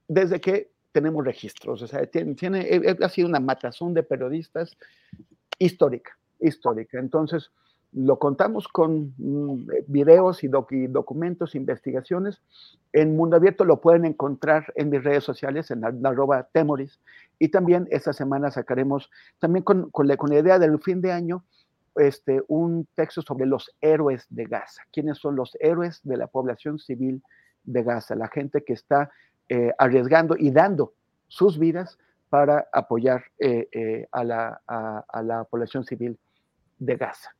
desde que tenemos registros. O sea, tiene, eh, ha sido una matazón de periodistas histórica, histórica. Entonces, lo contamos con mm, videos y, documentos, investigaciones. En Mundo Abierto lo pueden encontrar en mis redes sociales, en arroba temoris. Y también esta semana sacaremos, también con, la, idea del fin de año, este, un texto sobre los héroes de Gaza. ¿Quiénes son los héroes de la población civil de Gaza? La gente que está eh, arriesgando y dando sus vidas para apoyar eh, eh, a la población civil de Gaza.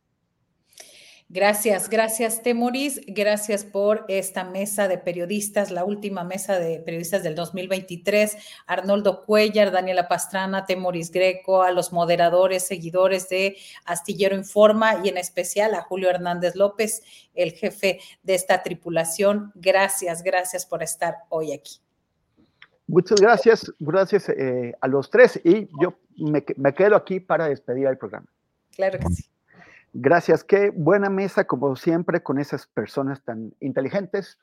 Gracias, gracias Temoris, gracias por esta mesa de periodistas, la última mesa de periodistas del 2023, Arnoldo Cuellar, Daniela Pastrana, Temoris Greco, a los moderadores, seguidores de Astillero Informa y en especial a Julio Hernández López, el jefe de esta tripulación. Gracias, gracias por estar hoy aquí. Muchas gracias, gracias eh, a los tres y yo me, me quedo aquí para despedir el programa. Claro que sí. Gracias, qué buena mesa como siempre con esas personas tan inteligentes,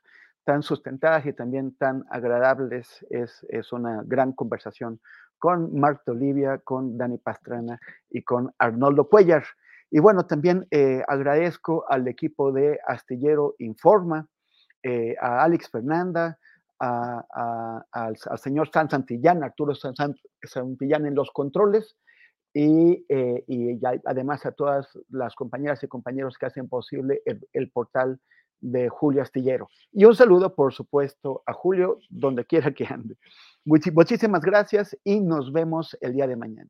tan sustentadas y también tan agradables. Es, una gran conversación con Mark Olivia, con Dani Pastrana y con Arnoldo Cuellar. Y bueno, también eh, agradezco al equipo de Astillero Informa, eh, a Alex Fernanda, al, señor San Santillán, Arturo San Santillán en los controles, y, eh, y además a todas las compañeras y compañeros que hacen posible el, portal de Julio Astillero. Y un saludo, por supuesto, a Julio, donde quiera que ande. Muchísimas gracias y nos vemos el día de mañana.